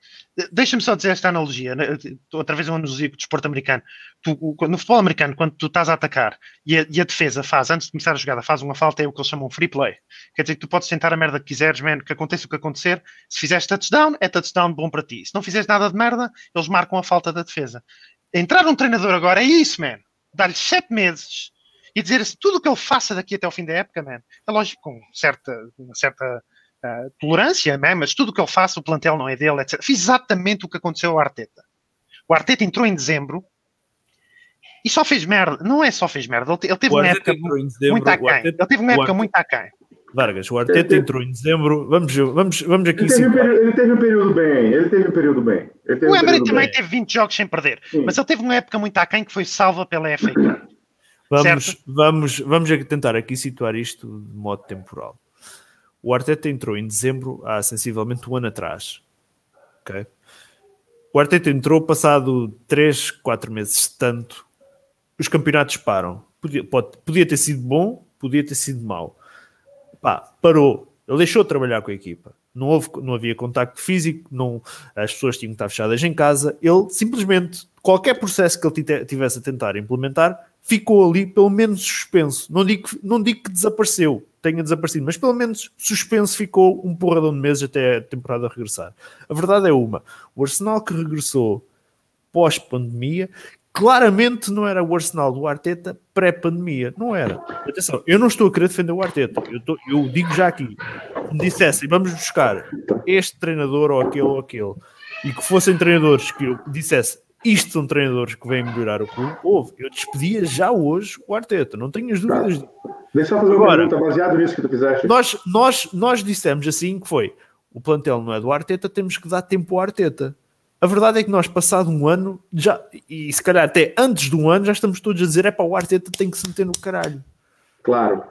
Deixa-me só dizer esta analogia. né? Outra vez eu analogia com o desporto americano. Tu, no futebol americano, quando tu estás a atacar e a, e a defesa faz, antes de começar a jogada, faz uma falta, é o que eles chamam free play. Quer dizer que tu podes tentar a merda que quiseres, man, que aconteça o que acontecer. Se fizeres touchdown, é touchdown bom para ti. Se não fizeres nada de merda, eles marcam a falta da defesa. Entrar um treinador agora é isso, man. Dar-lhe sete meses e dizer assim, tudo o que ele faça daqui até ao fim da época, man, é lógico com certa, uma certa ah, tolerância, né? mas tudo o que ele faça, o plantel não é dele, etc. Fiz exatamente o que aconteceu ao Arteta. O Arteta entrou em dezembro e só fez merda. Não é só fez merda, ele, te- ele teve O uma época em muito dezembro, aquém. o Arteta- Ele teve uma o época muito aquém. Vargas, o Arteta entrou em dezembro. Vamos, ver- vamos, vamos aqui Ele teve, um período, ele teve um período bem, ele teve um período bem. Ele teve O um Emery período também bem. teve 20 jogos sem perder, Sim. mas ele teve uma época muito aquém que foi salva pela FA Cup. Vamos, Certo. vamos, vamos tentar aqui situar isto de modo temporal. O Arteta entrou em dezembro há sensivelmente um ano atrás. ok? O Arteta entrou passado 3, 4 meses, se tanto. Os campeonatos param. Podia, pode- podia ter sido bom, podia ter sido mau. Pá, parou. Ele deixou de trabalhar com a equipa. Não, houve, não havia contacto físico, não, as pessoas tinham que estar fechadas em casa. Ele simplesmente, qualquer processo que ele tivesse a tentar implementar, ficou ali pelo menos suspenso. Não digo, não digo que desapareceu, tenha desaparecido, mas pelo menos suspenso ficou um porradão de meses até a temporada regressar. A verdade é uma: o Arsenal que regressou pós-pandemia claramente não era o Arsenal do Arteta pré-pandemia. Não era. Atenção, eu não estou a querer defender o Arteta. Eu, estou- eu digo já aqui. Me dissessem, vamos buscar este treinador ou aquele ou aquele, e que fossem treinadores que eu dissesse isto são treinadores que vêm melhorar o clube, houve. Eu despedia já hoje o Arteta, não tenho as dúvidas disso. Deixa eu fazer uma Agora- pergunta baseado nisso que tu fizeste. Nós, nós, nós dissemos assim que foi o plantel não é do Arteta, temos que dar tempo ao Arteta. A verdade é que nós, passado um ano, já, e se calhar até antes de um ano, já estamos todos a dizer: é para o Arteta tem que se meter no caralho. Claro.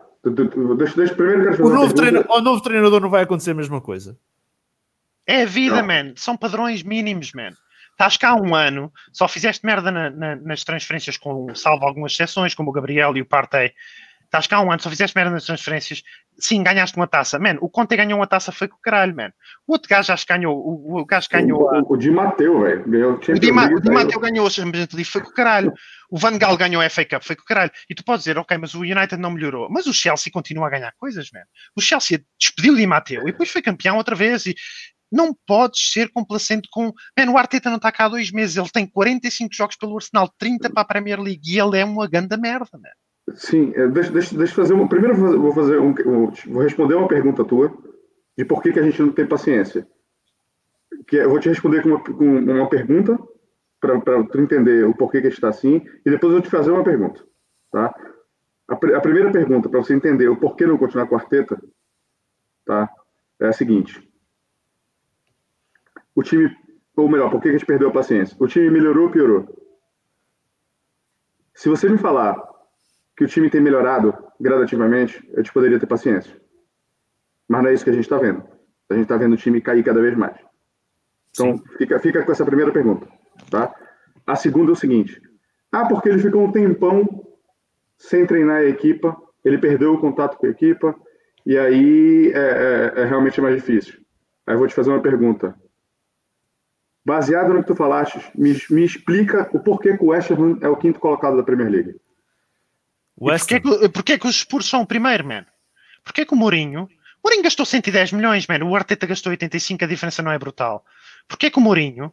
Deixa, deixa, primeiro O novo, treina, ao novo treinador não vai acontecer a mesma coisa. É a vida, Não. man. São padrões mínimos, man. Estás cá há um ano, só fizeste merda na- na- nas transferências, com, salvo algumas exceções, como o Gabriel e o Partey. Estás cá há um ano, só fizeste merda nas transferências. Sim, ganhaste uma taça. Man, o Conte ganhou uma taça, foi com o caralho, man. O outro gajo acho que ganhou, o, o gajo ganhou a, O, o Di Matteo, velho. O o Di, Ma- o Di. Matteo ganhou a Champions League, foi com o caralho. O Van Gaal ganhou a FA Cup, foi com o caralho. E tu podes dizer, ok, mas o United não melhorou. Mas o Chelsea continua a ganhar coisas, man. O Chelsea despediu o Di Matteo e depois foi campeão outra vez. E não podes ser complacente com. Man, o Arteta não está cá há dois meses. Ele tem 45 jogos pelo Arsenal, 30 para a Premier League. E ele é uma ganda merda, man. Sim, é, deixa, deixa, deixa fazer uma. Primeiro vou fazer- um, vou responder uma pergunta tua de por que, que a gente não tem paciência. Que é- eu vou te responder com uma, com uma pergunta para tu entender o porquê que a gente está assim e depois eu vou te fazer uma pergunta, tá? A, a primeira pergunta para você entender o porquê não continuar com Arteta, tá? É a seguinte: o time, ou melhor, por que a gente perdeu a paciência? O time melhorou ou piorou? Se você me falar que o time tem melhorado gradativamente, eu te poderia ter paciência. Mas não é isso que a gente está vendo. A gente está vendo o time cair cada vez mais. Então, fica, fica com essa primeira pergunta. Tá? A segunda é o seguinte: ah, porque ele ficou um tempão sem treinar a equipa, ele perdeu o contato com a equipa, e aí é, é, é realmente mais difícil. Aí eu vou te fazer uma pergunta. Baseado no que tu falaste, me, me explica o porquê que o West Ham é o quinto colocado da Premier League. West Porquê que, porquê que os Spurs são o primeiro, man? Porquê que o Mourinho... O Mourinho gastou 110 milhões, man. O Arteta gastou 85, a diferença não é brutal. Porquê que o Mourinho,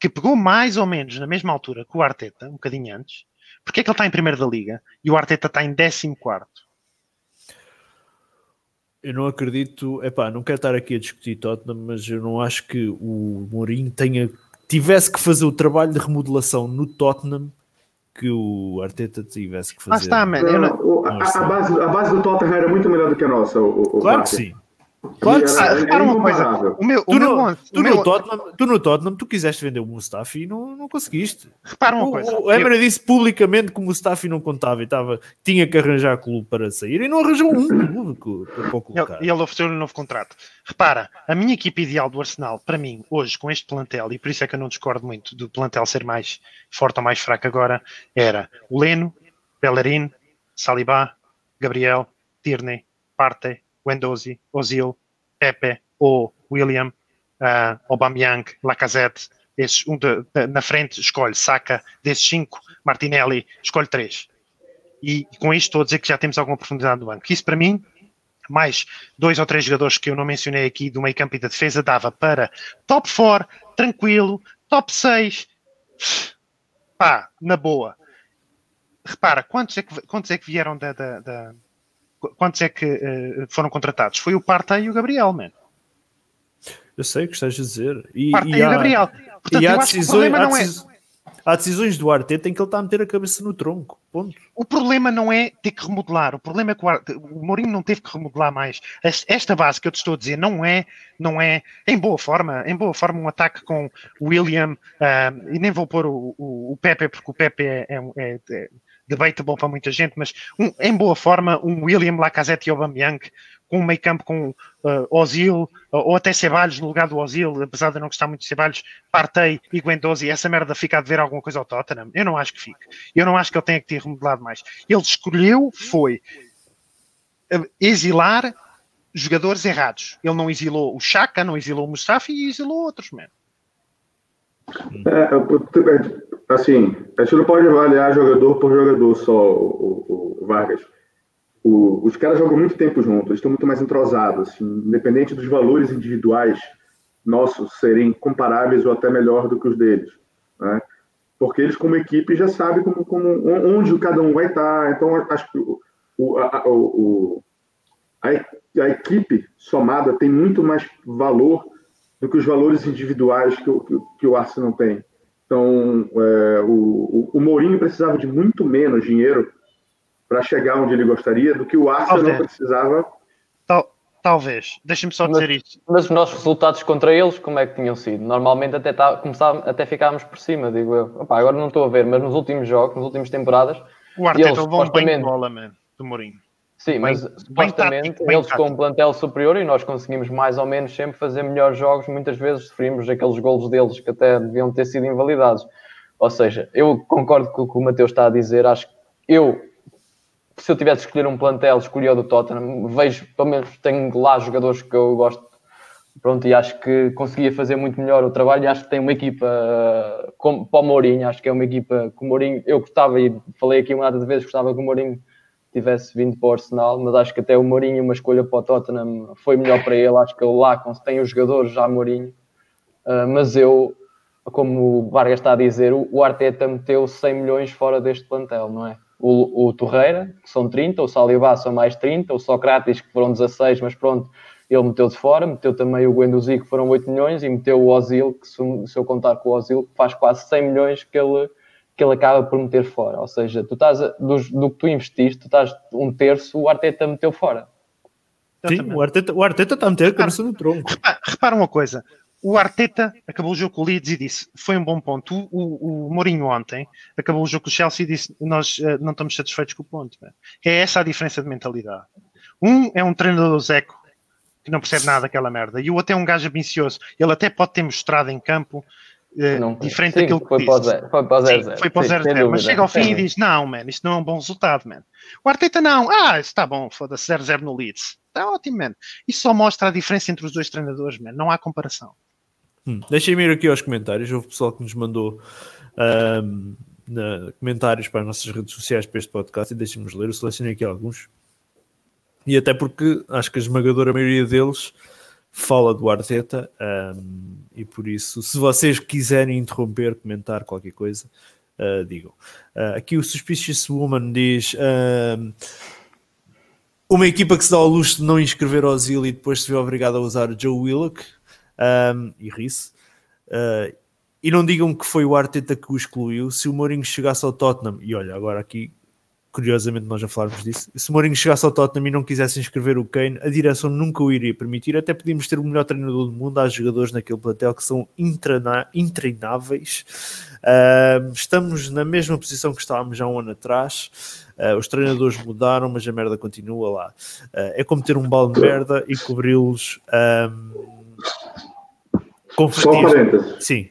que pegou mais ou menos na mesma altura que o Arteta, um bocadinho antes, porquê que ele está em primeiro da Liga e o Arteta está em 14 quarto? Eu não acredito, epá, não quero estar aqui a discutir Tottenham, mas eu não acho que o Mourinho tenha, tivesse que fazer o trabalho de remodelação no Tottenham que o Arteta tivesse que fazer. Lá está, man. Não- O- a, a base, a base do Tottenham era muito melhor do que a nossa. O, o- o Claro que sim. Claro que Era- repara uma coisa. O meu, o Tu, meu, no, tu, o meu- no Tottenham, tu no Tottenham, tu quiseste vender o Mustafi e não, não conseguiste. repara uma O, coisa. o Emery disse publicamente que o Mustafi não contava e estava, tinha que arranjar clube para sair e não arranjou um clube para o colocar. Ele, e ele ofereceu-lhe um novo contrato. Repara, a minha equipe ideal do Arsenal, para mim, hoje, com este plantel, e por isso é que eu não discordo muito do plantel ser mais forte ou mais fraco agora, era o Leno, Bellerin, Saliba, Gabriel, Tierney, Partey, Wendozi, Ozil, Pepe, O, William, uh, Aubameyang, Lacazette, esses, um de- de- na frente escolhe Saka, desses cinco, Martinelli, escolhe três. E com isto estou a dizer que já temos alguma profundidade no banco. Isso para mim mais dois ou três jogadores que eu não mencionei aqui do meio campo e da defesa, dava para top 4, tranquilo, top 6, pá, na boa. Repara, quantos é que, quantos é que vieram da. da- da- quantos é que eh, foram contratados? Foi o Partey e o Gabriel, man. Eu sei o que estás a dizer. E, Partey e e o há- Gabriel. Portanto, e há o decisões, problema há, não é. decis- há decisões do Arteta em que ele está a meter a cabeça no tronco. Ponto. O problema não é ter que remodelar. O problema é que o, Ar- o Mourinho não teve que remodelar mais. Es- Esta base que eu te estou a dizer não é, não é em boa forma, em boa forma um ataque com o William ah, e nem vou pôr o, o, o Pepe porque o Pepe é, é, é- é debatable para muita gente, mas um- em boa forma um William, Lacazette e Aubameyang com um meio campo com ah, Ozil ou até Ceballos no lugar do Ozil, apesar de eu não gostar muito de Ceballos, Partey e Guendouzi, essa merda fica a dever alguma coisa ao Tottenham? Eu não acho que fique. Eu não acho que ele tenha que ter remodelado mais. Ele escolheu foi eh, exilar jogadores errados. Ele não exilou o Chaka, não exilou o Mustafi e exilou outros, man. É, eu- é, assim, a gente não pode avaliar jogador por jogador só, o, o- o Vargas. O- os caras jogam muito tempo juntos, estão muito mais entrosados, assim, independente dos valores individuais nossos serem comparáveis ou até melhor do que os deles, né? Porque eles, como equipe, já sabem como, como- onde cada um vai estar. Então, acho que o, a, o- a a equipe somada tem muito mais valor do que os valores individuais que que, que o Arsenal tem. Então, é, o, o, o Mourinho precisava de muito menos dinheiro para chegar onde ele gostaria do que o Arsenal Talvez. precisava. Tal- talvez. Deixa-me só Mas- dizer isto. Mas os nossos resultados contra eles, como é que tinham sido? Normalmente até, tá, começava, até ficávamos por cima, digo eu. Opa, agora não estou a ver, mas nos últimos jogos, nas últimas temporadas, O Arteta levou um banho de bola, man, do Mourinho. Sim, mas bem supostamente tático, eles com tático. um plantel superior e nós conseguimos mais ou menos sempre fazer melhores jogos, muitas vezes sofrimos aqueles golos deles que até deviam ter sido invalidados. Ou seja, eu concordo com o que o Mateus está a dizer, acho que eu se eu tivesse de escolher um plantel, escolhi o do Tottenham. Vejo, pelo menos tenho lá jogadores que eu gosto. Pronto, e acho que conseguia fazer muito melhor o trabalho. E acho que tem uma equipa uh, com, para o Mourinho. Acho que é uma equipa que o Mourinho. Eu gostava, e falei aqui uma data de vezes, gostava que o Mourinho tivesse vindo para o Arsenal, mas acho que até o Mourinho, uma escolha para o Tottenham, foi melhor para ele. Acho que ele lá tem os jogadores já Mourinho. Uh, mas eu, como o Vargas está a dizer, o, Arteta meteu 100 milhões fora deste plantel, não é? O, o Torreira, que são 30, o Saliba são mais 30, o Socrates, que foram 16, mas pronto, ele meteu de fora, meteu também o Guendouzi, que foram 8 milhões, e meteu o Ozil, que se, se eu contar com o Ozil, faz quase 100 milhões que ele, que ele acaba por meter fora. Ou seja, tu estás a, do, do que tu investiste, tu estás um terço, o Arteta meteu fora. Sim, o Arteta, o Arteta está a meter a cabeça no tronco. Repara, repara uma coisa. O Arteta acabou o jogo com o Leeds e disse foi um bom ponto. O, o, o Mourinho ontem acabou o jogo com o Chelsea e disse nós eh, não estamos satisfeitos com o ponto. man. É essa a diferença de mentalidade. Um é um treinador Zeco que não percebe nada daquela merda. E o até é um gajo ambicioso. Ele até pode ter mostrado em campo uh, Não- diferente sim, daquilo que foi disse. para o zero- foi para o Sim, 0-0. foi para o Sim, 0 sem 0 mas dúvida. chega ao fim Sim. e diz: Não, man, isto não é um bom resultado, man. O Arteta não, ah, isso está bom, foda-se 0-0 no Leeds. Está ótimo, man. Isso só mostra a diferença entre os dois treinadores, man. Não há comparação. Hum, Deixem-me ir aqui aos comentários. Houve pessoal que nos mandou ahm, na- comentários para as nossas redes sociais para este podcast e deixem-nos ler. Eu selecionei aqui alguns. E até porque acho que a esmagadora maioria deles fala do Arteta ahm, e por isso, se vocês quiserem interromper, comentar qualquer coisa, ah, digam. Ah, aqui o Suspicious Woman diz. ahm, uma equipa que se dá ao luxo de não inscrever Ozil e depois se vê obrigada a usar Joe Willock um, e ri-se. Uh, e não digam que foi o Arteta que o excluiu. Se o Mourinho chegasse ao Tottenham, e olha, agora aqui, curiosamente, nós já falámos disso. Se o Mourinho chegasse ao Tottenham e não quisesse inscrever o Kane, a direção nunca o iria permitir. Até podíamos ter o melhor treinador do mundo. Há jogadores naquele plantel que são intreináveis. Uh, estamos na mesma posição que estávamos já um ano atrás. Uh, os treinadores mudaram, mas a merda continua lá. Uh, é como ter um balde de merda e cobri-los. um, com Só fatias. parênteses. Sim,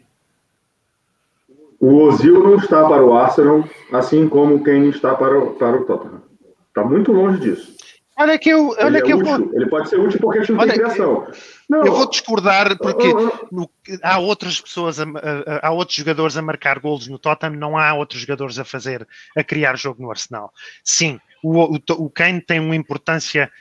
O Ozil não está para o Arsenal, assim como o Kane está para o, para o Tottenham. Está muito longe disso. Olha que eu, olha ele, que é eu vou. ele pode ser útil porque a gente não Olha, tem criação. Não, Eu vou discordar porque Oh, oh, no- há outras pessoas, a- a- há outros jogadores a marcar golos no Tottenham, não há outros jogadores a fazer, a criar jogo no Arsenal. Sim, o, o, o Kane tem uma importância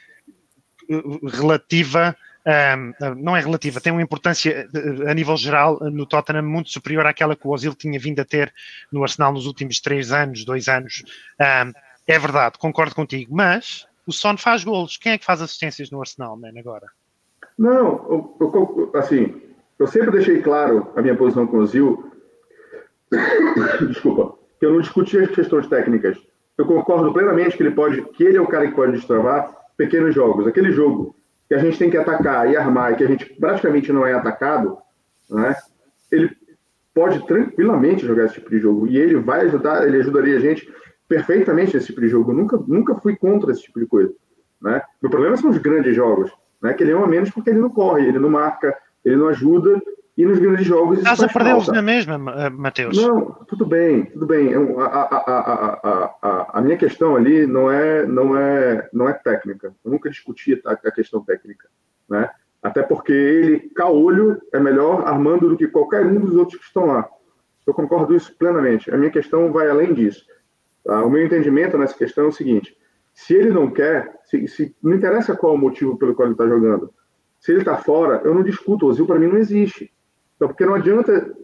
uh, relativa, um, não é relativa, tem uma importância uh, a nível geral no Tottenham muito superior àquela que o Ozil tinha vindo a ter no Arsenal nos últimos três anos, dois anos. Um, é verdade, concordo contigo, mas o Son faz golos. Quem é que faz assistências no Arsenal, man, agora? Não, eu, eu- assim, eu sempre deixei claro a minha posição com o Zil. Desculpa, que eu não discuti as questões técnicas. Eu concordo plenamente que ele pode, que ele é o cara que pode destravar pequenos jogos. Aquele jogo que a gente tem que atacar e armar e que a gente praticamente não é atacado, né? Ele pode tranquilamente jogar esse tipo de jogo e ele vai ajudar, ele ajudaria a gente perfeitamente nesse tipo de jogo. Eu nunca, nunca fui contra esse tipo de coisa, né? O problema são os grandes jogos, né? Que ele é um a menos porque ele não corre, ele não marca, ele não ajuda e nos grandes jogos Estás a perdê-los na mesma, Ma- Mateus. Não, tudo bem, tudo bem. A, a, a, a, minha questão ali não é, não é, não é técnica. Eu nunca discuti a, a questão técnica, né? Até porque ele, caolho, é melhor armando do que qualquer um dos outros que estão lá. Eu concordo isso plenamente. A minha questão vai além disso. tá? O meu entendimento nessa questão é o seguinte: se ele não quer, se, se- não interessa qual o motivo pelo qual ele está jogando. Se ele está fora, eu não discuto. O Ozil para mim não existe. Então, porque não adianta,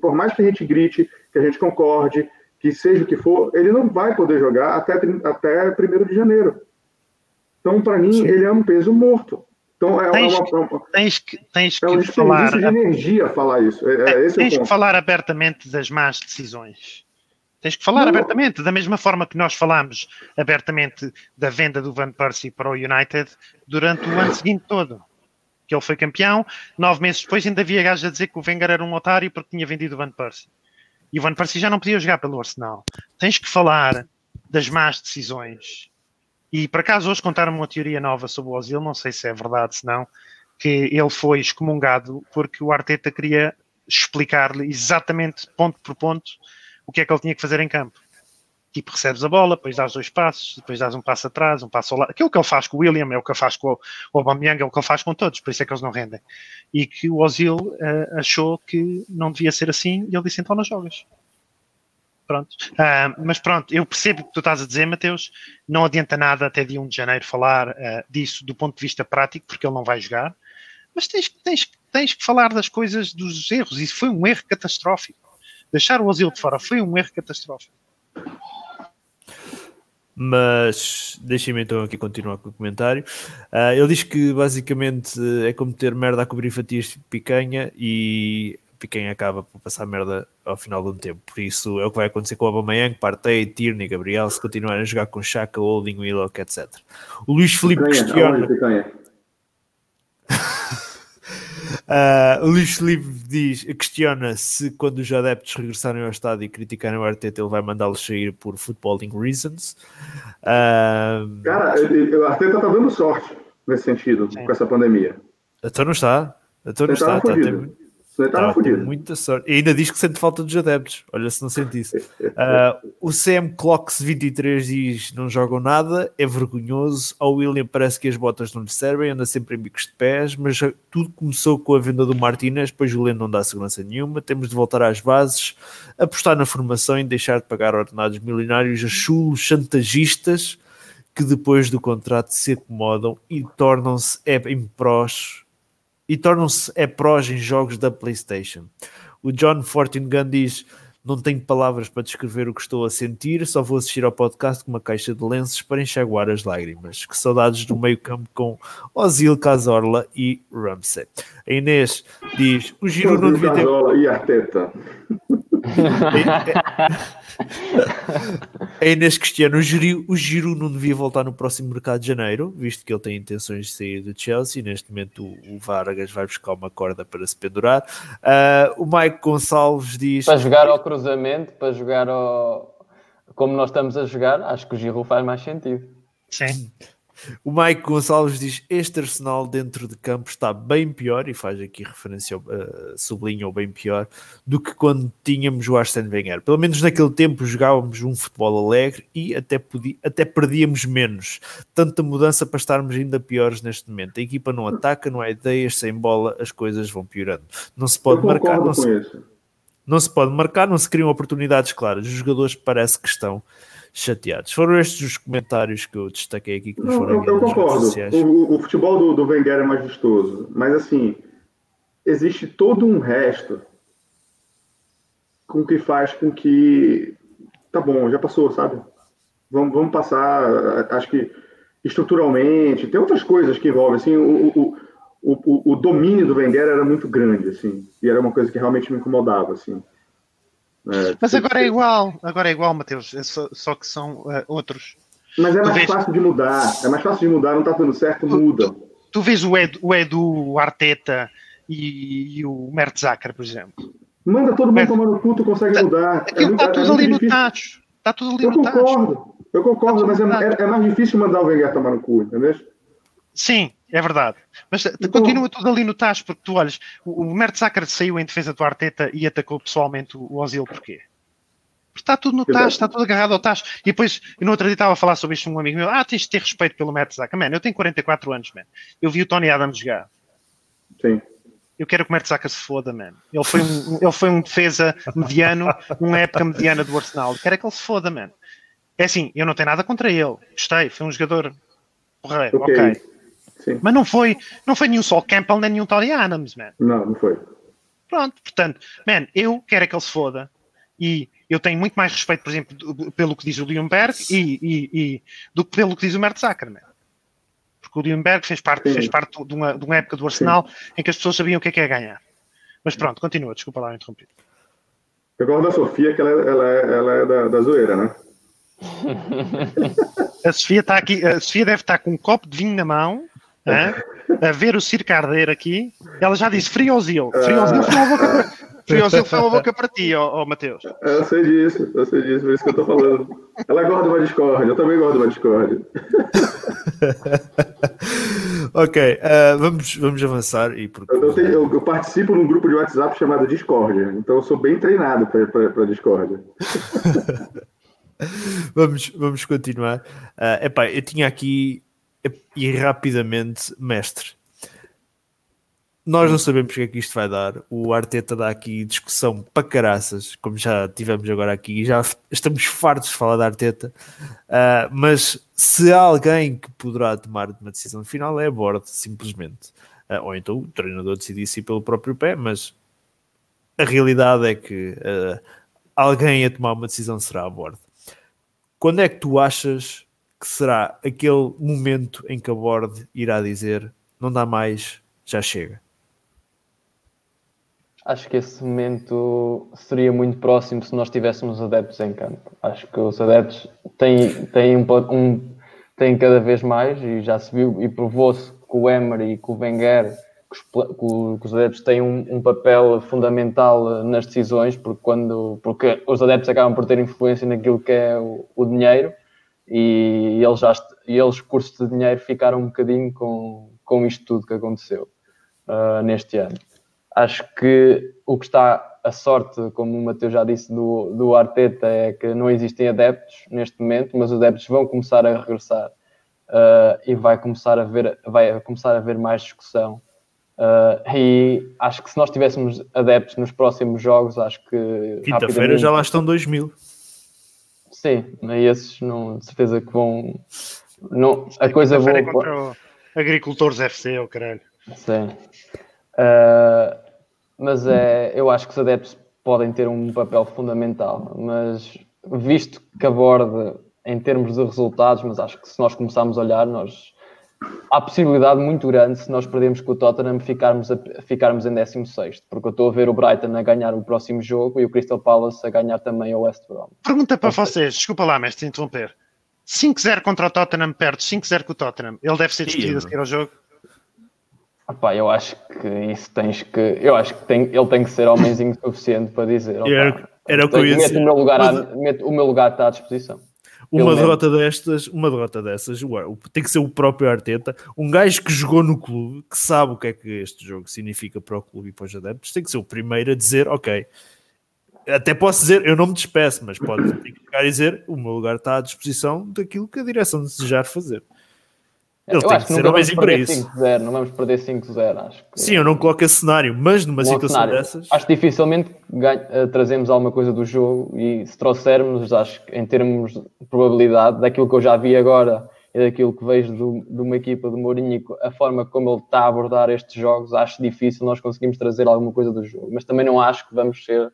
por mais que a gente grite, que a gente concorde, que seja o que for, ele não vai poder jogar até, até 1 de janeiro. Então, para mim, ele é um peso morto. Então, é, uma- Tens, é uma, tens que, tens é um que falar, de energia falar isso. É, é é o tens que falar abertamente das más decisões. Tens que falar Não. abertamente, da mesma forma que nós falámos abertamente da venda do Van Persie para o United durante o ano seguinte todo. Que ele foi campeão, nove meses depois ainda havia gajos a dizer que o Wenger era um otário porque tinha vendido o Van Persie. E o Van Persie já não podia jogar pelo Arsenal. Tens que falar das más decisões. E por acaso hoje contaram-me uma teoria nova sobre o Ozil, não sei se é verdade, se não, que ele foi excomungado porque o Arteta queria explicar-lhe exatamente ponto por ponto o que é que ele tinha que fazer em campo. Tipo, recebes a bola, depois dás dois passos, depois dás um passo atrás, um passo ao lado. Aquilo que ele faz com o William é o que ele faz com o Aubameyang, é o que ele faz com todos, por isso é que eles não rendem. E que o Ozil eh, achou que não devia ser assim e ele disse então não jogas. Pronto. Ah, mas pronto, eu percebo o que tu estás a dizer, Mateus. Não adianta nada até dia 1 de janeiro falar ah, disso do ponto de vista prático, porque ele não vai jogar. Mas tens, tens, tens que falar das coisas, dos erros. Isso foi um erro catastrófico. Deixar o Ozil de fora foi um erro catastrófico. Mas deixem-me então aqui continuar com o comentário. Ah, ele diz que basicamente é como ter merda a cobrir fatias de picanha e picanha acaba por passar merda ao final de um tempo. Por isso é o que vai acontecer com o Aubameyang, Partey, Tierney, Gabriel, se continuarem a jogar com Chaka, Holding, Willock, etc. O Luís Filipe Picanha, questiona... picanha? Ah, o Luís Felipe diz, questiona se quando os adeptos regressarem ao estádio e criticarem o Arteta, ele vai mandá-los sair por footballing reasons. Ah, Cara, o Arteta tá dando sorte. nesse sentido, com essa pandemia. Então não está. Então não Ele estava está. Está estava Tá, fudido. muita sorte. E ainda diz que sente falta dos adeptos. Olha, se não sente isso. Ah, o CM Clocks 23 diz: não jogam nada, é vergonhoso. Ao William parece que as botas não lhe servem, anda sempre em bicos de pés. Mas tudo começou com a venda do Martínez, pois o William não dá segurança nenhuma. Temos de voltar às bases, apostar na formação e deixar de pagar ordenados milionários a chulos chantagistas que depois do contrato se acomodam e tornam-se é, em prós e tornam-se é prós em jogos da PlayStation. O John Fortingun diz: Não tenho palavras para descrever o que estou a sentir, só vou assistir ao podcast com uma caixa de lenços para enxaguar as lágrimas. Que saudades do meio-campo com Ozil, Cazorla e Ramsey. A Inês diz: O Giro não devia ter. E Arteta. A Inês Cristiano, o Giro, o Giro não devia voltar no próximo mercado de janeiro, visto que ele tem intenções de sair do Chelsea. Neste momento, o, o Vargas vai buscar uma corda para se pendurar. Ah, o Mike Gonçalves diz: Para jogar ao cruzamento, para jogar ao... como nós estamos a jogar, acho que o Giroud faz mais sentido. Sim. O Mike Gonçalves diz: Este Arsenal dentro de campo está bem pior, e faz aqui referência, uh, sublinha o bem pior, do que quando tínhamos o Arsene Wenger. Pelo menos naquele tempo jogávamos um futebol alegre e até, podia, até perdíamos menos. Tanta mudança para estarmos ainda piores neste momento. A equipa não ataca, não há ideias, sem bola as coisas vão piorando. Não se pode marcar, não se, isso. não se pode marcar, não se criam oportunidades claras. Os jogadores parece que estão chateados. Foram estes os comentários que eu destaquei aqui que Não, foram eu, eu concordo. O, o futebol do, do Wenger é mais vistoso. Mas, assim, existe todo um resto com que faz com que. Tá bom, já passou, sabe? Vamos, vamos passar. Acho que estruturalmente. Tem outras coisas que envolvem. Assim, o, o, o, o, o domínio do Wenger era muito grande. Assim, e era uma coisa que realmente me incomodava. Assim. É, Mas agora é igual, agora é igual, Mateus, é só, só que são eh, outros. Mas é Tu mais vês- fácil de mudar. É mais fácil de mudar, não tá dando certo, muda. Tu vês o Edu, o Edu Arteta e, e o Mertzacker, por exemplo. Manda todo mundo tomar no cu, tu consegue mudar. Aquilo muito- está tudo muito ali no tacho. Está tudo ali Eu no tacho. concordo, eu concordo, Tá mas é, é- é mais difícil mandar o Wenger tomar no cu, entendeu? Sim, é verdade. Mas eh, Então- continua tudo ali no tacho, porque tu olhas, o, o Mertzacker saiu em defesa do Arteta e atacou pessoalmente o, o Ozil, porquê? Porque está tudo no tacho, está tudo agarrado ao tacho. E depois, eu dia estava a falar sobre isto com um amigo meu, ah, tens de ter respeito pelo Mertzacker. Man, eu tenho 44 anos, man. Eu vi o Tony Adams jogar. Sim. Eu quero que o Mertzacker se foda, man. Ele foi um, ele foi um defesa mediano, numa época mediana do Arsenal. Eu quero é que ele se foda, man. É assim, eu não tenho nada contra ele. Gostei, foi um jogador porreiro, Ok. ok. Sim. Mas não foi, não foi nenhum Sol Campbell nem nenhum Tony Adams, man. Não, não foi. Pronto, portanto, man, eu quero é que ele se foda. E eu tenho muito mais respeito, por exemplo, do- pelo que diz o Leonberg e, e, e do que pelo que diz o Mertzacker, man. Porque o Leonberg fez parte, Sim. fez parte de, uma, de uma época do Arsenal em que as pessoas sabiam o que é que é ganhar. Mas pronto, continua, desculpa lá interromper. Eu gosto da Sofia, que ela, é- ela é, ela é da, da zoeira, né? A Sofia está aqui, a Sofia deve estar com um copo de vinho na mão, hã? a ver o circo arder aqui. Ela já disse friozil. Friozil foi uma boca para, friozil foi uma boca para ti, ó, ó, Mateus. Eu sei disso, eu sei disso, por isso que eu tô falando. Ela gosta de uma discórdia, eu também gosto de uma discórdia. ok, ah, vamos, vamos avançar e porque Eu, tenho- eu- eu participo num grupo de WhatsApp chamado Discórdia, então eu sou bem treinado para discórdia. vamos, vamos continuar. Ah, epá, eu tinha aqui e rapidamente, mestre. Nós não sabemos o que é que isto vai dar. O Arteta dá aqui discussão para caraças, como já tivemos agora aqui, já estamos fartos de falar da Arteta. Ah, mas se há alguém que poderá tomar uma decisão final é a bordo, simplesmente. Ah, ou então o treinador decidisse pelo próprio pé, mas a realidade é que ah, alguém a tomar uma decisão será a bordo. Quando é que tu achas que será aquele momento em que a bordo irá dizer não dá mais, já chega? Acho que esse momento seria muito próximo se nós tivéssemos adeptos em campo. Acho que os adeptos têm, têm, um, um, têm cada vez mais, e já se viu e provou-se com o Emery e com o Wenger, que os, adeptos têm um, um, papel fundamental nas decisões, porque, quando, porque os adeptos acabam por ter influência naquilo que é o, o dinheiro, e eles já e eles, cursos de dinheiro, ficaram um bocadinho com, com isto tudo que aconteceu uh, neste ano. Acho que o que está a sorte, como o Mateus já disse, do, do Arteta é que não existem adeptos neste momento, mas os adeptos vão começar a regressar uh, e vai começar a ver, vai começar a haver mais discussão. Uh, e acho que se nós tivéssemos adeptos nos próximos jogos, acho que. Quinta-feira já lá estão 2 mil. Sim, e esses não, de certeza que vão. Não, a coisa boa. contra o Agricultores FC, o oh, caralho. Sim. Uh, mas é, eu acho que os adeptos podem ter um papel fundamental, mas visto que aborda em termos de resultados, mas acho que se nós começarmos a olhar, nós há a possibilidade muito grande se nós perdemos com o Tottenham ficarmos, a, ficarmos em 16, porque eu estou a ver o Brighton a ganhar o próximo jogo e o Crystal Palace a ganhar também o West Brom. Pergunta para vocês, desculpa lá, mestre, interromper. 5-0 contra o Tottenham, perto 5-0 com o Tottenham, ele deve ser despedido a seguir ao jogo? Epá, eu acho que isso tens que. Eu acho que tem, ele tem que ser homenzinho suficiente para dizer. era, era o que eu ia dizer. O meu lugar está à disposição. Uma derrota destas, uma derrota dessas, tem que ser o próprio Arteta, um gajo que jogou no clube, que sabe o que é que este jogo significa para o clube e para os adeptos, tem que ser o primeiro a dizer, ok, até posso dizer, eu não me despeço, mas pode ficar a dizer, o meu lugar está à disposição daquilo que a direção desejar fazer. Ele eu tem acho que, que ser homem para isso. 5-0, não vamos perder 5-0, acho. Que... Sim, eu não coloco esse cenário, mas numa situação cenário. dessas. Acho que dificilmente ganha, uh, trazemos alguma coisa do jogo e se trouxermos, acho que em termos de probabilidade, daquilo que eu já vi agora e daquilo que vejo do, de uma equipa do Mourinho, a forma como ele está a abordar estes jogos, acho difícil nós conseguimos trazer alguma coisa do jogo. Mas também não acho que vamos ser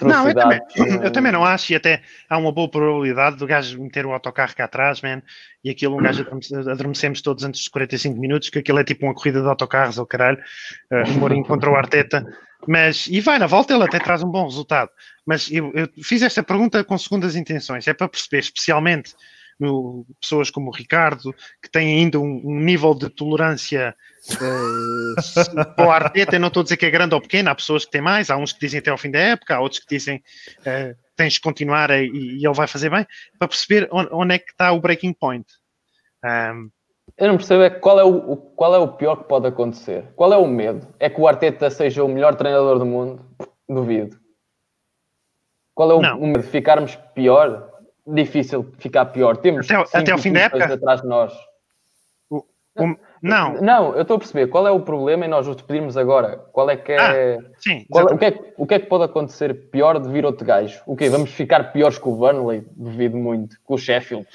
não, eu também, eu também não acho, e até há uma boa probabilidade do gajo meter o autocarro cá atrás, man, e aquilo um gajo adormecemos todos antes dos 45 minutos, que aquilo é tipo uma corrida de autocarros, ou oh, caralho, uh, o Mourinho contra o Arteta, mas, e vai na volta, ele até traz um bom resultado. Mas eu, eu fiz esta pergunta com segundas intenções, é para perceber, especialmente pessoas como o Ricardo, que têm ainda um, um nível de tolerância uh, para o Arteta, eu não estou a dizer que é grande ou pequeno, há pessoas que têm mais, há uns que dizem até ao fim da época, há outros que dizem uh, tens de continuar e, e, ele vai fazer bem, para perceber onde, onde é que está o breaking point. Um, eu não percebo é qual é, o, qual é o pior que pode acontecer. Qual é o medo? É que o Arteta seja o melhor treinador do mundo? Duvido. Qual é o, o medo? Ficarmos pior? Difícil ficar pior. Temos até, até ao fim da época atrás de nós. O, o, não. Não, eu estou a perceber qual é o problema e nós os despedirmos agora. Qual é que é. Ah, sim, qual, o, que é o que é que pode acontecer pior de vir outro gajo? O quê? Vamos ficar piores que o Burnley? Duvido muito. Com o Sheffield?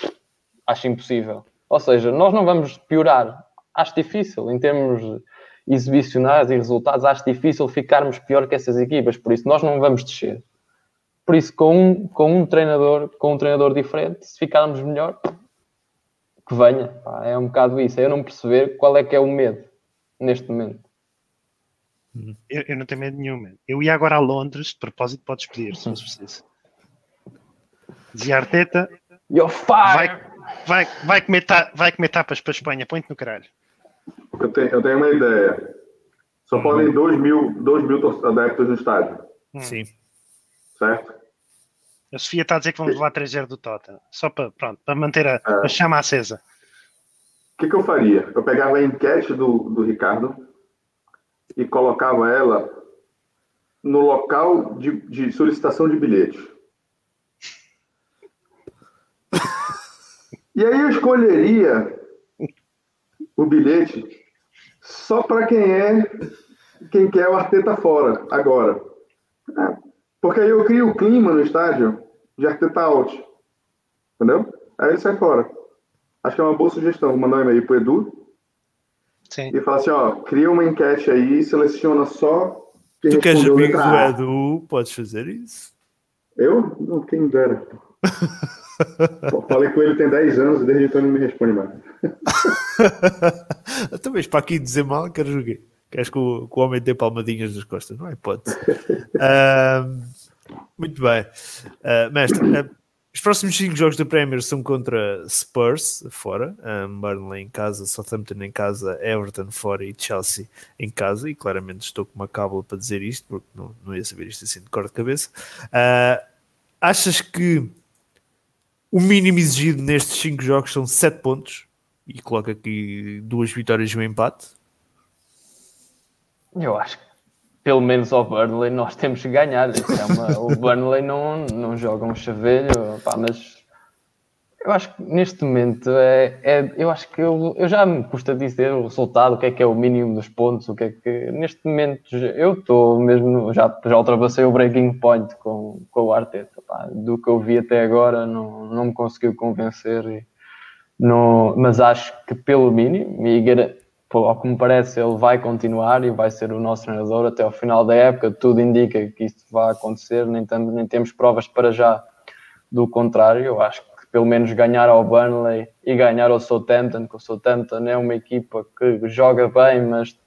Acho impossível. Ou seja, nós não vamos piorar. Acho difícil em termos exibicionais e resultados. Acho difícil ficarmos pior que essas equipas. Por isso, nós não vamos descer. Por isso, com um, com um treinador, com um treinador diferente, se ficarmos melhor, que venha. Pá, é um bocado isso. É eu não perceber qual é que é o medo neste momento. Eu, eu não tenho medo nenhum. Eu ia agora a Londres, de propósito, podes pedir, se fosse preciso. Dizia Arteta. Vai, vai, vai, comer ta, vai comer tapas para a Espanha, põe-te no caralho. Eu tenho, eu tenho uma ideia. Só uhum. podem 2 mil, dois mil adeptos no estádio. Sim certo? A Sofia está a dizer que vamos levar 3-0 do Tottenham, só para, pronto, para manter a, é. a chama acesa. O que, que, eu faria? Eu pegava a enquete do, do Ricardo e colocava ela no local de, de solicitação de bilhete. E aí eu escolheria o bilhete só para quem é quem quer o Arteta fora agora. É, porque aí eu crio o clima no estádio de Arteta out. Entendeu? Aí ele sai fora. Acho que é uma boa sugestão. Vou mandar um e-mail pro Edu. Sim. E falar assim, ó, cria uma enquete aí, seleciona só quem Tu queres amigo do Edu, podes fazer isso. Eu? Não, quem dera. Falei com ele tem 10 anos e desde então ele não me responde mais. Talvez para aqui dizer mal, quero jogar. Queres que o, que o homem dê palmadinhas nas costas? Não é hipótese. uh, muito bem. Uh, mestre, uh, os próximos 5 jogos da Premier são contra Spurs, fora, um, Burnley em casa, Southampton em casa, Everton fora e Chelsea em casa. E claramente estou com uma cábula para dizer isto, porque não, não ia saber isto assim de cor de cabeça. Achas que o mínimo exigido nestes 5 jogos são 7 pontos? e coloca aqui duas vitórias e um empate. Eu acho que pelo menos ao Burnley nós temos que ganhar. É uma, o Burnley não, não joga um chaveiro, pá, mas eu acho que neste momento é, é eu acho que eu, eu, já me custa dizer o resultado, o que é que é o mínimo dos pontos, o que é que neste momento eu estou mesmo, já, já ultrapassei o breaking point com, com o Arteta. Pá. Do que eu vi até agora não, não me conseguiu convencer. E, não, mas acho que pelo mínimo, e ao que me parece, ele vai continuar e vai ser o nosso treinador até ao final da época. Tudo indica que isso vai acontecer, nem, nem temos provas para já do contrário. Eu acho que pelo menos ganhar ao Burnley e ganhar ao Southampton, que o Southampton é uma equipa que joga bem, mas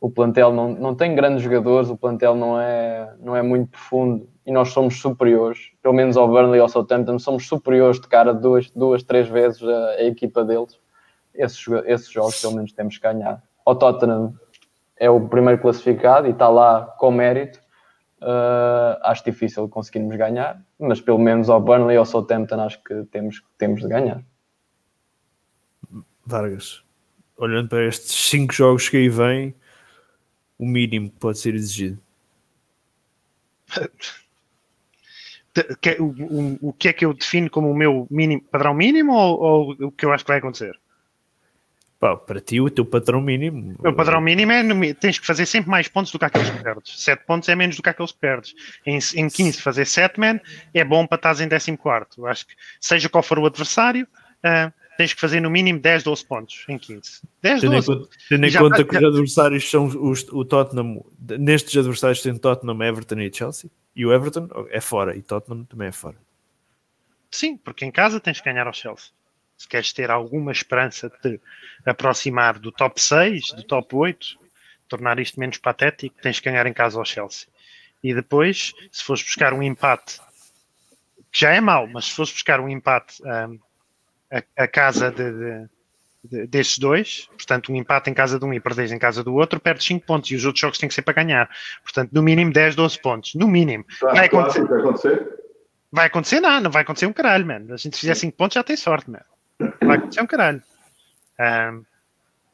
o plantel não, não tem grandes jogadores, o plantel não é, não é muito profundo e nós somos superiores, pelo menos ao Burnley e ao Southampton, somos superiores de cara duas, duas três vezes a, a equipa deles esses, esses jogos pelo menos temos que ganhar. O Tottenham é o primeiro classificado e está lá com mérito. Uh, acho difícil conseguirmos ganhar, mas pelo menos ao Burnley ou ao Southampton acho que temos, temos de ganhar. Vargas, olhando para estes cinco jogos que aí vêm, o mínimo que pode ser exigido. O, que é que eu defino como o meu mínimo, padrão mínimo ou, ou o que eu acho que vai acontecer? Pá, para ti, o teu padrão mínimo. O padrão mínimo é tens que fazer sempre mais pontos do que aqueles que perdes. 7 pontos é menos do que aqueles que perdes. Em, em 15, fazer 7 man é bom para estás em 14. Acho que, seja qual for o adversário, uh, tens que fazer no mínimo 10, 12 pontos em 15. 10, 12. Tendo em conta que os adversários são os, o Tottenham, nestes adversários tem Tottenham, Everton e Chelsea, e o Everton é fora, e Tottenham também é fora. Sim, porque em casa tens que ganhar ao Chelsea se queres ter alguma esperança de te aproximar do top 6, do top 8, tornar isto menos patético, tens que ganhar em casa ao Chelsea. E depois, se fores buscar um empate, que já é mau, mas se fores buscar um empate um, a, a, casa de, de, de, destes dois, portanto, um empate em casa de um e perdes em casa do outro, perdes 5 pontos e os outros jogos têm que ser para ganhar. Portanto, no mínimo 10, 12 pontos. No mínimo. vai acontecer? Vai acontecer? Vai acontecer nada, não vai acontecer um caralho, mano. A gente fizer 5 pontos já tem sorte, mano. Vai acontecer um caralho. Um,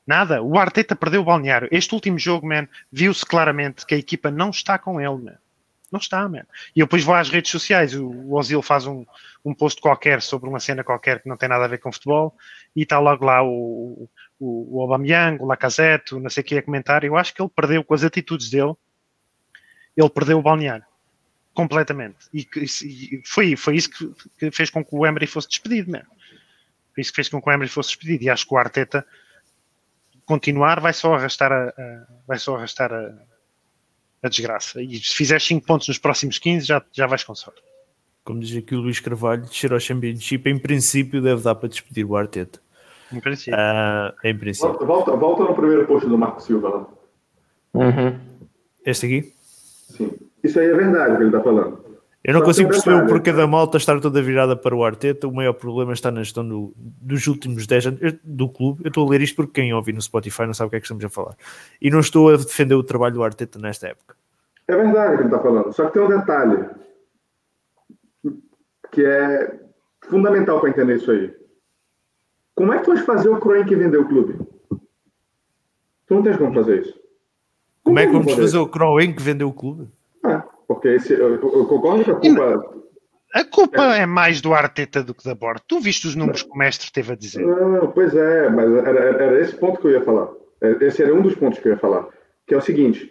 nada. O Arteta perdeu o balneário. Este último jogo, man, viu-se claramente que a equipa não está com ele, man. Não está, man. E eu depois vou às redes sociais. O, Ozil faz um, um post qualquer sobre uma cena qualquer que não tem nada a ver com futebol e está logo lá o, o, o Aubameyang, o Lacazette, não sei o que a comentar. Eu acho que ele perdeu com as atitudes dele. Ele perdeu o balneário completamente. E, e foi, foi isso que, que, fez com que o Emery fosse despedido, mesmo. Isso que fez com que o Emery fosse despedido. E acho que o Arteta continuar vai só arrastar a, a vai só arrastar a, a, desgraça. E se fizeres 5 pontos nos próximos 15, já, já vais com sorte. Como diz aqui o Luís Carvalho, descer ao Championship, em princípio deve dar para despedir o Arteta. Em princípio. Uh, em princípio. Volta, volta, no primeiro posto do Marco Silva lá. Uhum. Este aqui? Sim. Isso aí é verdade o que ele está falando. Eu não consigo perceber o porquê da malta estar toda virada para o Arteta. O maior problema está na gestão do, dos últimos 10 anos do clube. Eu estou a ler isto porque quem ouve no Spotify não sabe o que é que estamos a falar. E não estou a defender o trabalho do Arteta nesta época. É verdade o que ele está falando. Só que tem um detalhe que é fundamental para entender isso aí. Como é que tu vais fazer o Kroenke vender o clube? Tu não tens como fazer isso. Como, como é que vamos fazer, fazer o Kroenke vender o clube? Porque esse, eu, eu concordo que a culpa. A culpa é. é. mais do Arteta do que da Borda. Tu viste os números que o mestre teve a dizer? Não, pois é, mas era, era esse ponto que eu ia falar. É, esse era um dos pontos que eu ia falar. Que é o seguinte: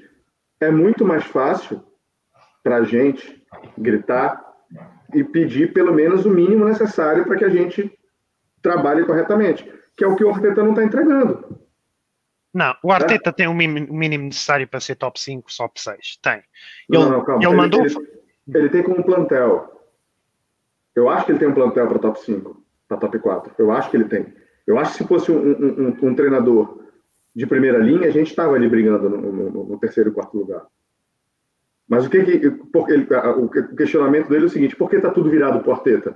é muito mais fácil para a gente gritar e pedir pelo menos o mínimo necessário para que a gente trabalhe corretamente, que é o que o Arteta não está entregando. Não, o Arteta é. tem o mínimo, necessário para ser top 5, top 6. Tem. Ele, não, não, calma. ele, ele mandou. Ele, ele, tem como plantel. Eu acho que ele tem um plantel para top 5, para top 4. Eu acho que ele tem. Eu acho que se fosse um, um, um, um treinador de primeira linha, a gente estava ali brigando no, no, no, terceiro e quarto lugar. Mas o que, que porque o questionamento dele é o seguinte: por que está tudo virado para o Arteta?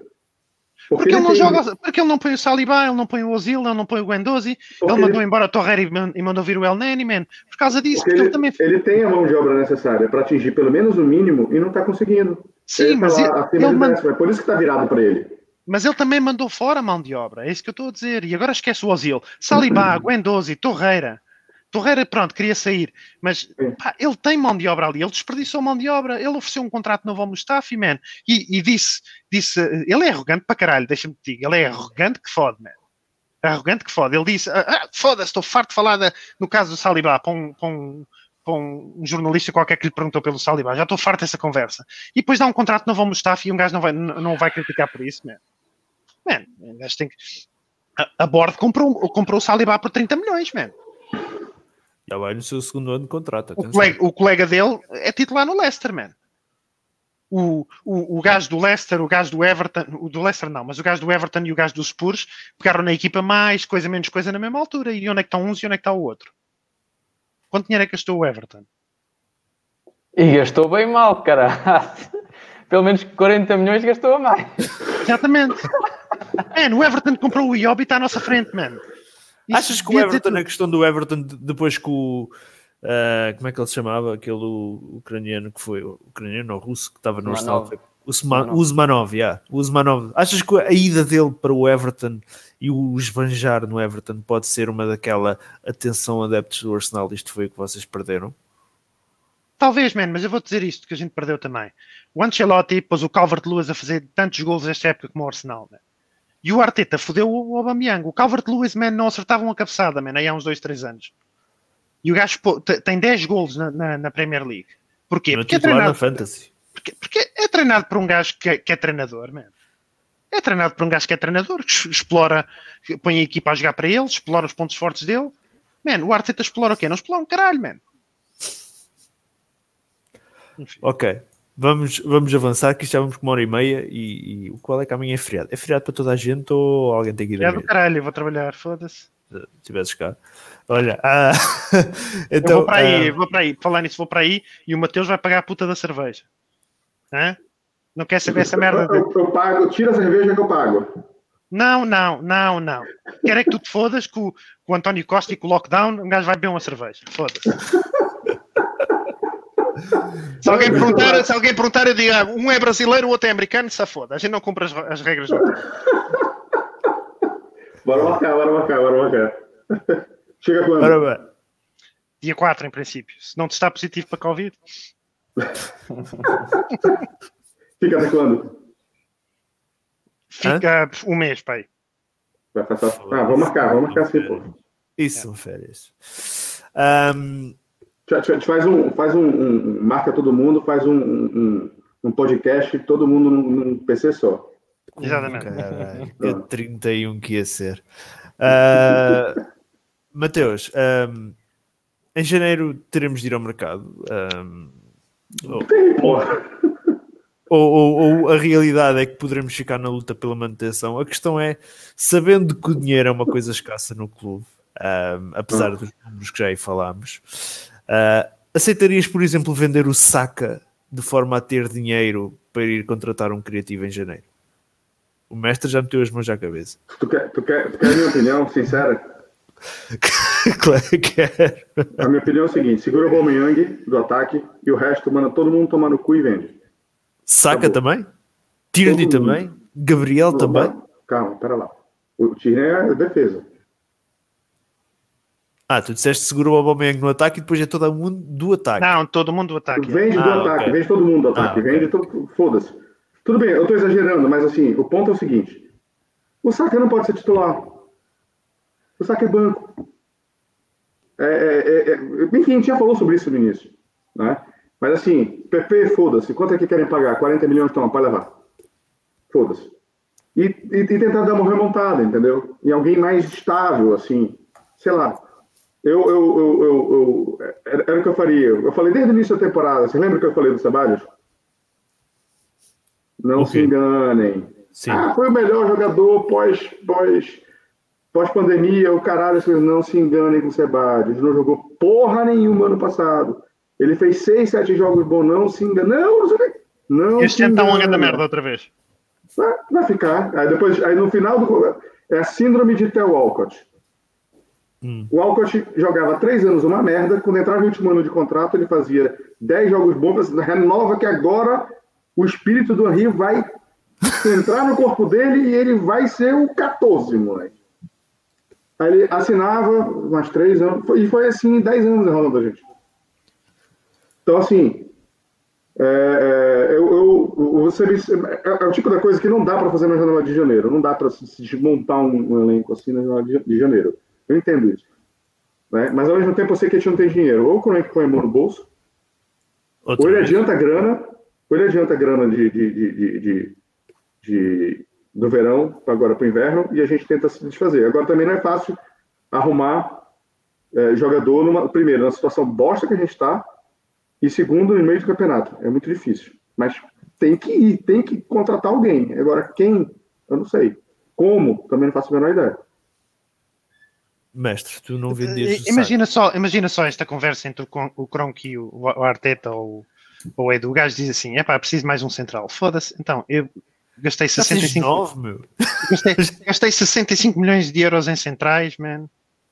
Porque, porque ele, não tem... joga, porque ele não põe o Saliba, ele não põe o Ozil, ele não põe o Guendouzi, ele mandou ele... embora o Torreira e mandou vir o El Neni, man. Por causa disso, porque, porque ele, também ele tem a mão de obra necessária para atingir pelo menos o mínimo e não está conseguindo. Sim, ele tá mas ele, ele manda... É por isso que está virado para ele. Mas ele também mandou fora a mão de obra, é isso que eu estou a dizer. E agora esquece o Ozil. Salibá, Guendouzi, Torreira. Torreira, pronto, queria sair, mas pá, ele tem mão de obra ali, ele desperdiçou mão de obra, ele ofereceu um contrato novo ao Mustafi, man, e, e disse, disse, ele é arrogante para caralho, deixa-me te dizer, ele é arrogante que fode, man. Arrogante que fode. Ele disse, ah, ah, foda-se, estou farto de falar da- no caso do Salibá, para um, para um- para um jornalista qualquer que lhe perguntou pelo Salibá, já estou farto dessa conversa. E depois dá um contrato novo ao Mustafi e um gajo não vai, não vai criticar por isso, man. Man, um gajo tem que... A, a Bord comprou, comprou o Salibá por 30 milhões, man. Já vai no seu segundo ano de contrato. O colega, o colega dele é titular no Leicester, man. O, o, o gajo do Leicester, o gajo do Everton, o do Leicester não, mas o gajo do Everton e o gajo do Spurs pegaram na equipa mais coisa menos coisa na mesma altura. E onde é que estão uns e onde é que está o outro? Quanto dinheiro é que gastou o Everton? E gastou bem mal, caralho. Pelo menos 40 milhões gastou a mais. Exatamente. Man, o Everton comprou o Iobi e está à nossa frente, man. Isso Achas que o Everton, a questão do Everton, de- depois que o. ah, como é que ele se chamava? Aquele ucraniano que foi. Ucraniano ou russo que estava no Arsenal? Usmanov. O Usma- Usmanov. Yeah. Achas que a ida dele para o Everton e o esbanjar no Everton pode ser uma daquela atenção adeptos do Arsenal? Isto foi o que vocês perderam? Talvez, man, mas eu vou dizer isto que a gente perdeu também. O Ancelotti pôs o Calvert-Lewis a fazer tantos golos esta época como o Arsenal, man. E o Arteta fodeu o Aubameyang. O Calvert-Lewis, man, não acertava uma cabeçada, man, aí há uns 2, 3 anos. E o gajo tem 10 golos na, na- na Premier League. Porquê? Porque é, na treinado, Fantasy. porque, porque é treinado por um gajo que é, que é treinador, man. É treinado por um gajo que é treinador, que explora, que põe a equipa a jogar para ele, explora os pontos fortes dele. Man, o Arteta explora o quê? Não explora um caralho, man. Enfim. Ok. Vamos, vamos avançar, que já vamos com uma hora e meia. E, e o qual é que amanhã é feriado? É feriado para toda a gente ou alguém tem que ir É do caralho, eu vou trabalhar, foda-se. se tivesses cá? Olha, ah, Eu então. vou para aí, ah, vou para aí. Falar nisso, vou para aí e o Mateus vai pagar a puta da cerveja. Hã? Não quer saber essa merda de... Eu, eu pago, tira a cerveja que eu pago. Não, não, não, não. Quero é que tu te fodas com, o- com o António Costa e com o lockdown, um gajo vai beber uma cerveja. Foda-se. Se alguém, perguntar, se alguém perguntar, eu digo, ah, um é brasileiro, o outro é americano, se foda. A gente não cumpre as, as regras. Bora marcar, bora marcar, bora marcar. Chega quando? ora bem. Dia 4, em princípio. Se não te está positivo para Covid, Fica até quando? fica um mês, pai. Ah, vamos marcar, vamos marcar sim, pô. Isso são férias. Ahm, A gente- faz um, faz um, um- um- marca todo mundo, faz um, um, um podcast, todo mundo num, num PC só. Exatamente. Caralho, que 31 que ia ser. Ah, Mateus, ahm, em janeiro teremos de ir ao mercado. ahm, Porra. ou, ou- ou a realidade é que poderemos ficar na luta pela manutenção. A questão é, sabendo que o dinheiro é uma coisa escassa no clube, ahm, apesar dos números que já aí falámos, ah, aceitarias, por exemplo, vender o Saka de forma a ter dinheiro para ir contratar um criativo em janeiro? O mestre já meteu as mãos à cabeça. Tu quer, tu, quer, tu quer a minha opinião sincera? claro que quero. A minha opinião é o seguinte: segura o Aubameyang do ataque e o resto manda todo mundo tomar no cu e vende. Saka Acabou. também? Tierney também? Gabriel também? Calma, pera lá. O Tierney é defesa. Ah, tu disseste segura o Aubameyang no ataque e depois é todo mundo do ataque. Não, todo mundo do ataque. Vende Ah, do ataque, ok. vende todo mundo do ataque, Ah, vende todo. Foda-se. Tudo bem, eu tô exagerando, mas assim, o ponto é o seguinte: o Saka não pode ser titular. O Saka é banco. É, é, é, é, enfim, a gente já falou sobre isso no início. Né? Mas assim, PP, foda-se. Quanto é que querem pagar? 40 milhões, toma, pode levar. Foda-se. E, e, e tentar dar uma remontada, entendeu? Em alguém mais estável, assim. Sei lá. Eu, eu, eu, eu, eu- era, o que eu faria. Eu falei desde o início da temporada. Você lembra que eu falei do Ceballos? Não Ok. se enganem. Sim. Ah, foi o melhor jogador pós, pós, pós pandemia, o caralho, vocês não se enganem com o Ceballos. Não jogou porra nenhuma ano passado. Ele fez seis, sete jogos bons, não se engana. Não, não sei o quê. Não Este engana. ano da merda outra vez. Vai, vai ficar. Aí depois, aí no final do. É a síndrome de Theo Walcott. O Walcott jogava três anos uma merda. Quando entrava no último ano de contrato, ele fazia dez jogos bons. Renova que agora o espírito do Rio vai entrar no corpo dele e ele vai ser o 14, moleque. Aí ele assinava mais três anos, e foi assim 10 anos enrolando a gente. Então, assim, é, é, eu, eu, você, é, é, o tipo da coisa que não dá para fazer na janela de janeiro, não dá para se, se um, um, elenco assim na janela de janeiro. Eu entendo isso. Né? Mas ao mesmo tempo eu sei que a gente não tem dinheiro. Ou o Cronenque põe a mão no bolso, Outra ou ele vez. adianta grana, ou ele adianta grana de, de, de, de, de do verão agora para o inverno e a gente tenta se desfazer. Agora também não é fácil arrumar é, jogador, numa, primeiro, na situação bosta que a gente está, e segundo, no meio do campeonato. É muito difícil. Mas tem que ir, tem que contratar alguém. Agora, quem? Eu não sei. Como? Também não faço a menor ideia. Mestre, tu não vendes. Imagina só, imagina só esta conversa entre o, o Kronk e o, o Arteta ou, ou o Edu. O gajo diz assim: é pá, preciso mais um central. Foda-se. Então, eu Gastei 65, 9, meu. Gastei, gastei 65 milhões de euros em centrais, man.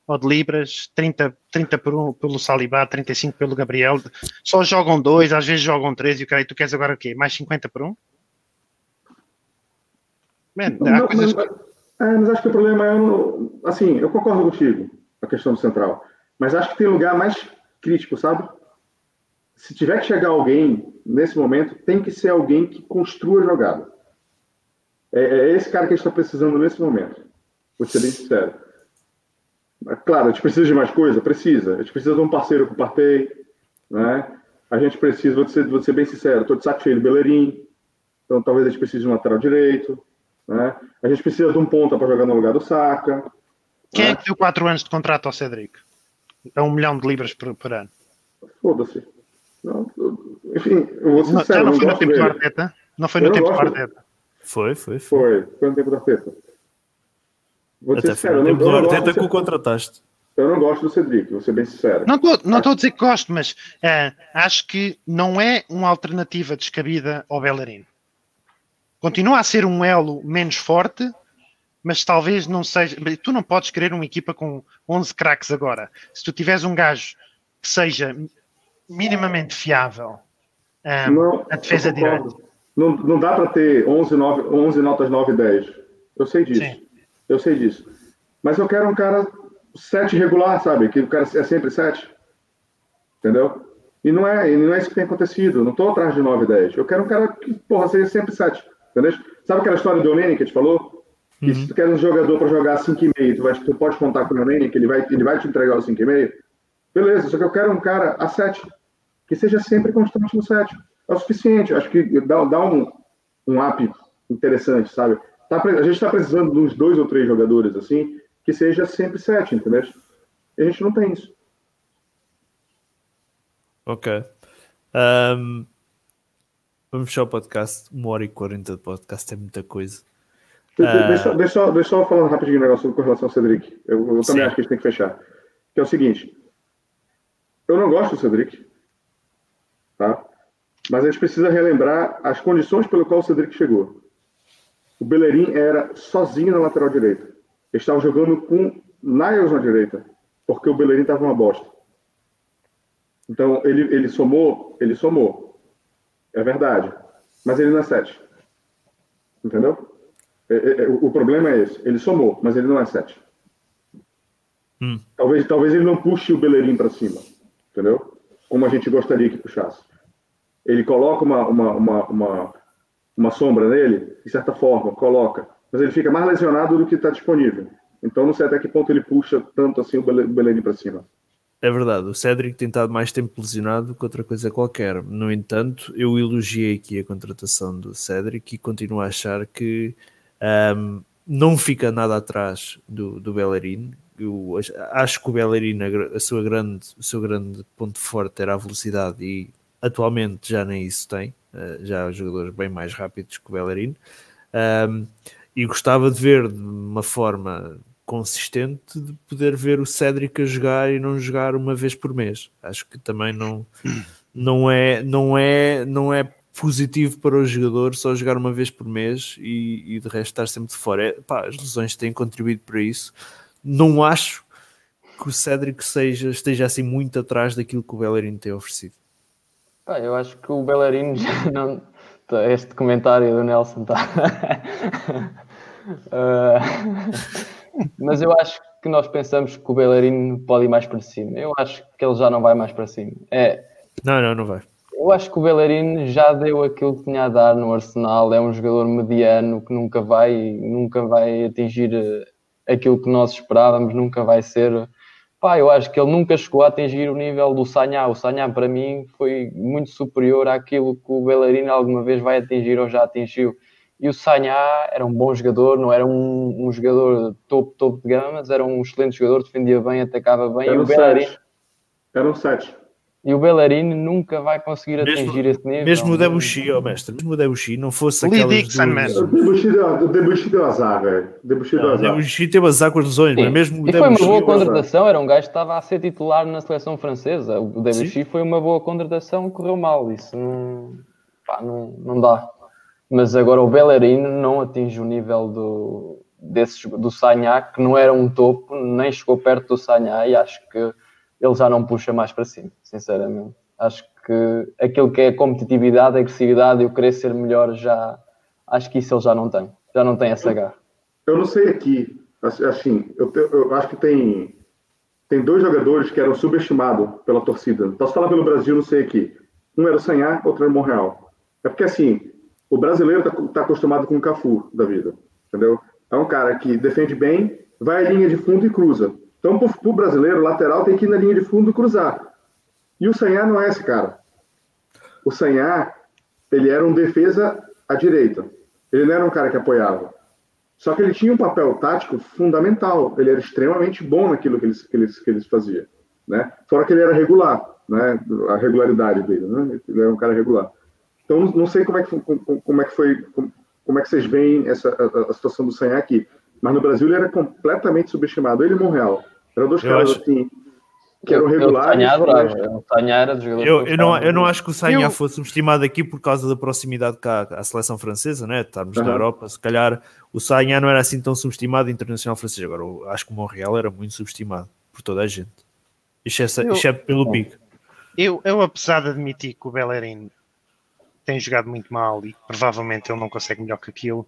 Ou de libras, 30, 30 por um, pelo Salibá, 35 pelo Gabriel. Só jogam dois, às vezes jogam três. E o cara, tu queres agora o quê? Mais 50 por um? Man, não, coisas... mas, é, mas acho que o problema é. assim, eu concordo contigo, a questão do central. Mas acho que tem lugar mais crítico, sabe? Se tiver que chegar alguém nesse momento, tem que ser alguém que construa a jogada. É, é esse cara que a gente está precisando nesse momento. Vou ser bem sincero. Claro, a gente precisa de mais coisa? Precisa. A gente precisa de um parceiro com o Partey, né? A gente precisa, vou ser, vou ser bem sincero, estou de saco cheio do Bellerin, então talvez a gente precise de um lateral direito, né? A gente precisa de um ponta para jogar no lugar do Saka. Quem né? é que deu 4 anos de contrato ao Cedric? É um milhão de libras por, por ano. Foda-se. Enfim, eu vou ser não, sincero. Não foi no tempo do Arteta? Não foi no tempo do Arteta? Foi, foi, foi. Foi, foi no tempo da Arteta. Vou Até sincero, no tempo do Arteta que o contrataste. Eu não gosto do Cedric, vou ser bem sincero. Não estou não a dizer que gosto, mas é, acho que não é uma alternativa descabida ao Bellerin. Continua a ser um elo menos forte, mas talvez não seja. Tu não podes querer uma equipa com 11 craques agora. Se tu tiveres um gajo que seja minimamente fiável, um, não, a defesa direita não, não dá para ter 11, 9, 11 notas 9 e 10. Eu sei disso. Sim. Eu sei disso. Mas eu quero um cara 7 regular, sabe? Que o cara é sempre 7. Entendeu? E não é, não é isso que tem acontecido. não estou atrás de 9 e 10. Eu quero um cara que, porra, seja sempre 7. Entendeu? Sabe aquela história do Onene que a gente falou? Que uhum. se tu quer um jogador para jogar 5,5, tu, vai, tu pode contar com o Onene, que ele vai, ele vai te entregar o 5,5. Beleza, só que eu quero um cara a 7. Que seja sempre constante no 7 é o suficiente. Acho que dá, dá um, um up interessante, sabe? Tá, a gente está precisando de uns dois ou três jogadores assim, que seja sempre sete, entendeu? E a gente não tem isso. Ok. Um, vamos fechar o podcast. Uma hora e quarenta de podcast é muita coisa. Deixa, uh... deixa, deixa eu falar rapidinho um negócio com relação ao Cedric. Eu, eu também acho que a gente tem que fechar. Que é o seguinte. Eu não gosto do Cedric. Tá? Mas a gente precisa relembrar as condições pelo qual o Cedric chegou. O Bellerin era sozinho na lateral direita. Eles estavam jogando com Niles na direita, porque o Bellerin estava uma bosta. Então, ele, ele somou, ele somou. É verdade. Mas ele não é 7. Entendeu? É, é, é, o problema é esse. Ele somou, mas ele não é 7. Hum. Talvez, talvez ele não puxe o Bellerin para cima. Entendeu? Como a gente gostaria que puxasse ele coloca uma, uma, uma, uma, uma sombra nele, de certa forma, coloca, mas ele fica mais lesionado do que está disponível. Então não sei até que ponto ele puxa tanto assim o Belém para cima. É verdade, o Cédric tem estado mais tempo lesionado que outra coisa qualquer. No entanto, eu elogiei aqui a contratação do Cédric e continuo a achar que um, não fica nada atrás do, do Bellerin. Eu acho que o Bellerin, a sua grande, o seu grande ponto forte era a velocidade e Atualmente já nem isso tem, uh, já há jogadores bem mais rápidos que o Bellerin. Um, e gostava de ver de uma forma consistente de poder ver o Cédric a jogar e não jogar uma vez por mês. Acho que também não, não, é, não, é, não é positivo para o jogador só jogar uma vez por mês e, e de resto estar sempre de fora. É, pá, as lesões têm contribuído para isso. Não acho que o Cédric seja, esteja assim muito atrás daquilo que o Bellerin tem oferecido. eu acho que o Bellerin já não, este comentário do Nelson está. Uh, mas eu acho que nós pensamos que o Bellerin pode ir mais para cima. Eu acho que ele já não vai mais para cima. É, Não, não, não vai. eu acho que o Bellerin já deu aquilo que tinha a dar no Arsenal. É um jogador mediano que nunca vai, nunca vai atingir eh, aquilo que nós esperávamos, nunca vai ser. Pá, eu acho que ele nunca chegou a atingir o nível do Sanhá. O Sanhá, para mim, foi muito superior àquilo que o Bellerin alguma vez vai atingir ou já atingiu. E o Sanhá era um bom jogador, não era um, um jogador topo, topo de gama, mas era um excelente jogador, defendia bem, atacava bem. E Eram o Bellerin. Eram sete. e o Bellerin nunca vai conseguir Mesmo- atingir esse nível. Mesmo o Debussy, ó mestre, mesmo o Debussy não fosse Lee aquelas Dixon, duas- O Debussy deu, azar, velho. Deu O azar. Debussy teve azar com as lesões, mas mesmo o E foi uma boa contratação, era um gajo que estava a ser titular na seleção francesa. O Debussy foi uma boa contratação, correu mal, isso não, pá, não, não dá. Mas agora o Bellerin não atinge o nível do, desse, do Sanhá, que não era um topo, nem chegou perto do Sanhá, e acho que ele já não puxa mais para cima, sinceramente. Acho que aquilo que é competitividade, agressividade e o querer ser melhor, já acho que isso ele já não tem. Já não tem essa garra. Eu não sei aqui, assim, eu, te- eu acho que tem, tem dois jogadores que eram subestimados pela torcida. Posso falar pelo Brasil, não sei aqui. Um era o Sanhá, outro era o Monreal. É porque, assim, o brasileiro está acostumado com o Cafu da vida, entendeu? É um cara que defende bem, vai à linha de fundo e cruza. Então, para o brasileiro, o lateral tem que ir na linha de fundo e cruzar. E o Sanhá não é esse cara. O Sanhá, ele era um defesa à direita. Ele não era um cara que apoiava. Só que ele tinha um papel tático fundamental. Ele era extremamente bom naquilo que eles, que eles, que eles faziam. Né? Fora que ele era regular, né? a regularidade dele. Né? Ele era um cara regular. Então, não- sei como é que, foi- como, é que foi, como, é que vocês veem essa, a, a situação do Sanhá aqui. Mas no Brasil ele era completamente subestimado. Ele e Monreal. Eram dois Eu caras acho- assim, que eram Eu- eu regulares. Adorava. mas- O Sanhá era dos Eu, eu, não, eu não acho que o Sanhá Eu- fosse subestimado aqui por causa da proximidade com a, à seleção francesa, né? Estarmos na Aham. Europa, se calhar o Sanhá não era assim tão subestimado internacional francês. Agora, eu acho que o Montreal era muito subestimado por toda a gente, exceto, Eu- exceto pelo Big. Eu, eu, apesar de admitir que o Bellerin tem jogado muito mal e provavelmente ele não consegue melhor que aquilo,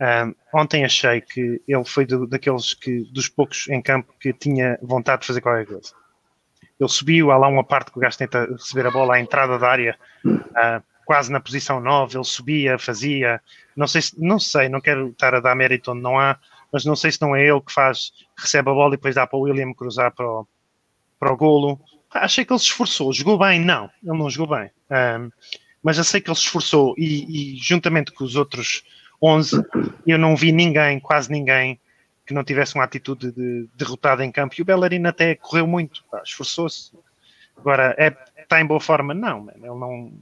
ahm, ontem achei que ele foi do- daqueles que, dos poucos em campo que tinha vontade de fazer qualquer coisa. Ele subiu, há lá uma parte que o gajo tenta receber a bola à entrada da área, ah, quase na posição 9, ele subia, fazia. Não sei, se, não sei, não quero estar a dar mérito onde não há, mas não sei se não é ele que faz, recebe a bola e depois dá para o William cruzar para o, para o golo. Achei que ele se esforçou. Jogou bem? Não, ele não jogou bem. Ahm, mas eu sei que ele se esforçou e, e juntamente com os outros 11, eu não vi ninguém, quase ninguém, que não tivesse uma atitude de derrotada em campo. E o Bellerin até correu muito, esforçou-se. Agora, é, está em boa forma? Não, man, ele não,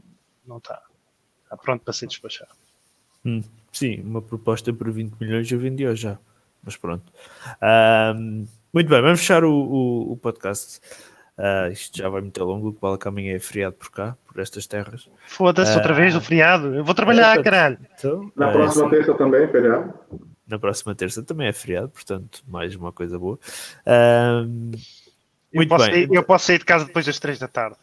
não está. Está pronto para ser despachado. Hum, sim, uma proposta por 20 milhões eu vendi hoje já. Mas pronto. Ahm, muito bem, vamos fechar o, o, o podcast. Ah, isto já vai muito longo, o que vale que amanhã é feriado por cá, por estas terras. Foda-se outra vez o feriado. Eu vou trabalhar, caralho. Então, Na ah, próxima sim. terça também, feriado. na próxima terça também é feriado, portanto, mais uma coisa boa. Eu muito posso, bem, sair, eu posso sair de casa depois das 3 da tarde.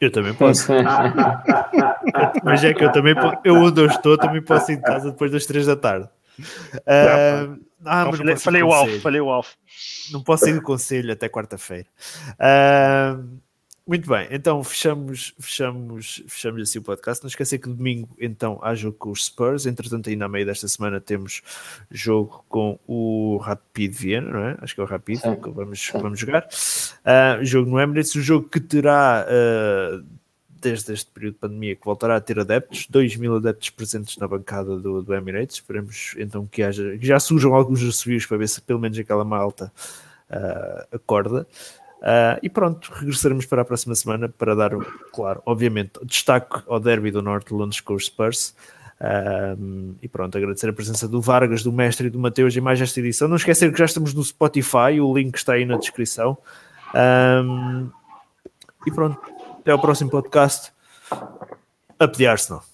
eu também posso. Mas é que eu também, eu onde eu estou, também posso ir de casa depois das 3 da tarde. Ahm, ah, Não, mas não falei, falei o alvo, falei o alvo. Não posso ir do conselho até quarta-feira. Ahm, muito bem, então fechamos, fechamos, fechamos assim o podcast. Não esquecer que domingo então há jogo com os Spurs. Entretanto, ainda a meio desta semana temos jogo com o Rapid Viena, não é? Acho que é o Rapid Sim. que vamos, vamos jogar. Ah, jogo no Emirates, o jogo que terá ah, desde este período de pandemia que voltará a ter adeptos, 2 mil adeptos presentes na bancada do, do Emirates. Esperemos então que haja que já surjam alguns assobios para ver se pelo menos aquela malta ah, acorda. Ah, e pronto, regressaremos para a próxima semana para dar, claro, obviamente, destaque ao derby do Norte de Londres com Spurs. Um, e pronto, agradecer a presença do Vargas, do Mestre e do Mateus em mais esta edição. Não esquecer que já estamos no Spotify, o link está aí na descrição. Um, e pronto, até ao próximo podcast. A pedir Arsenal.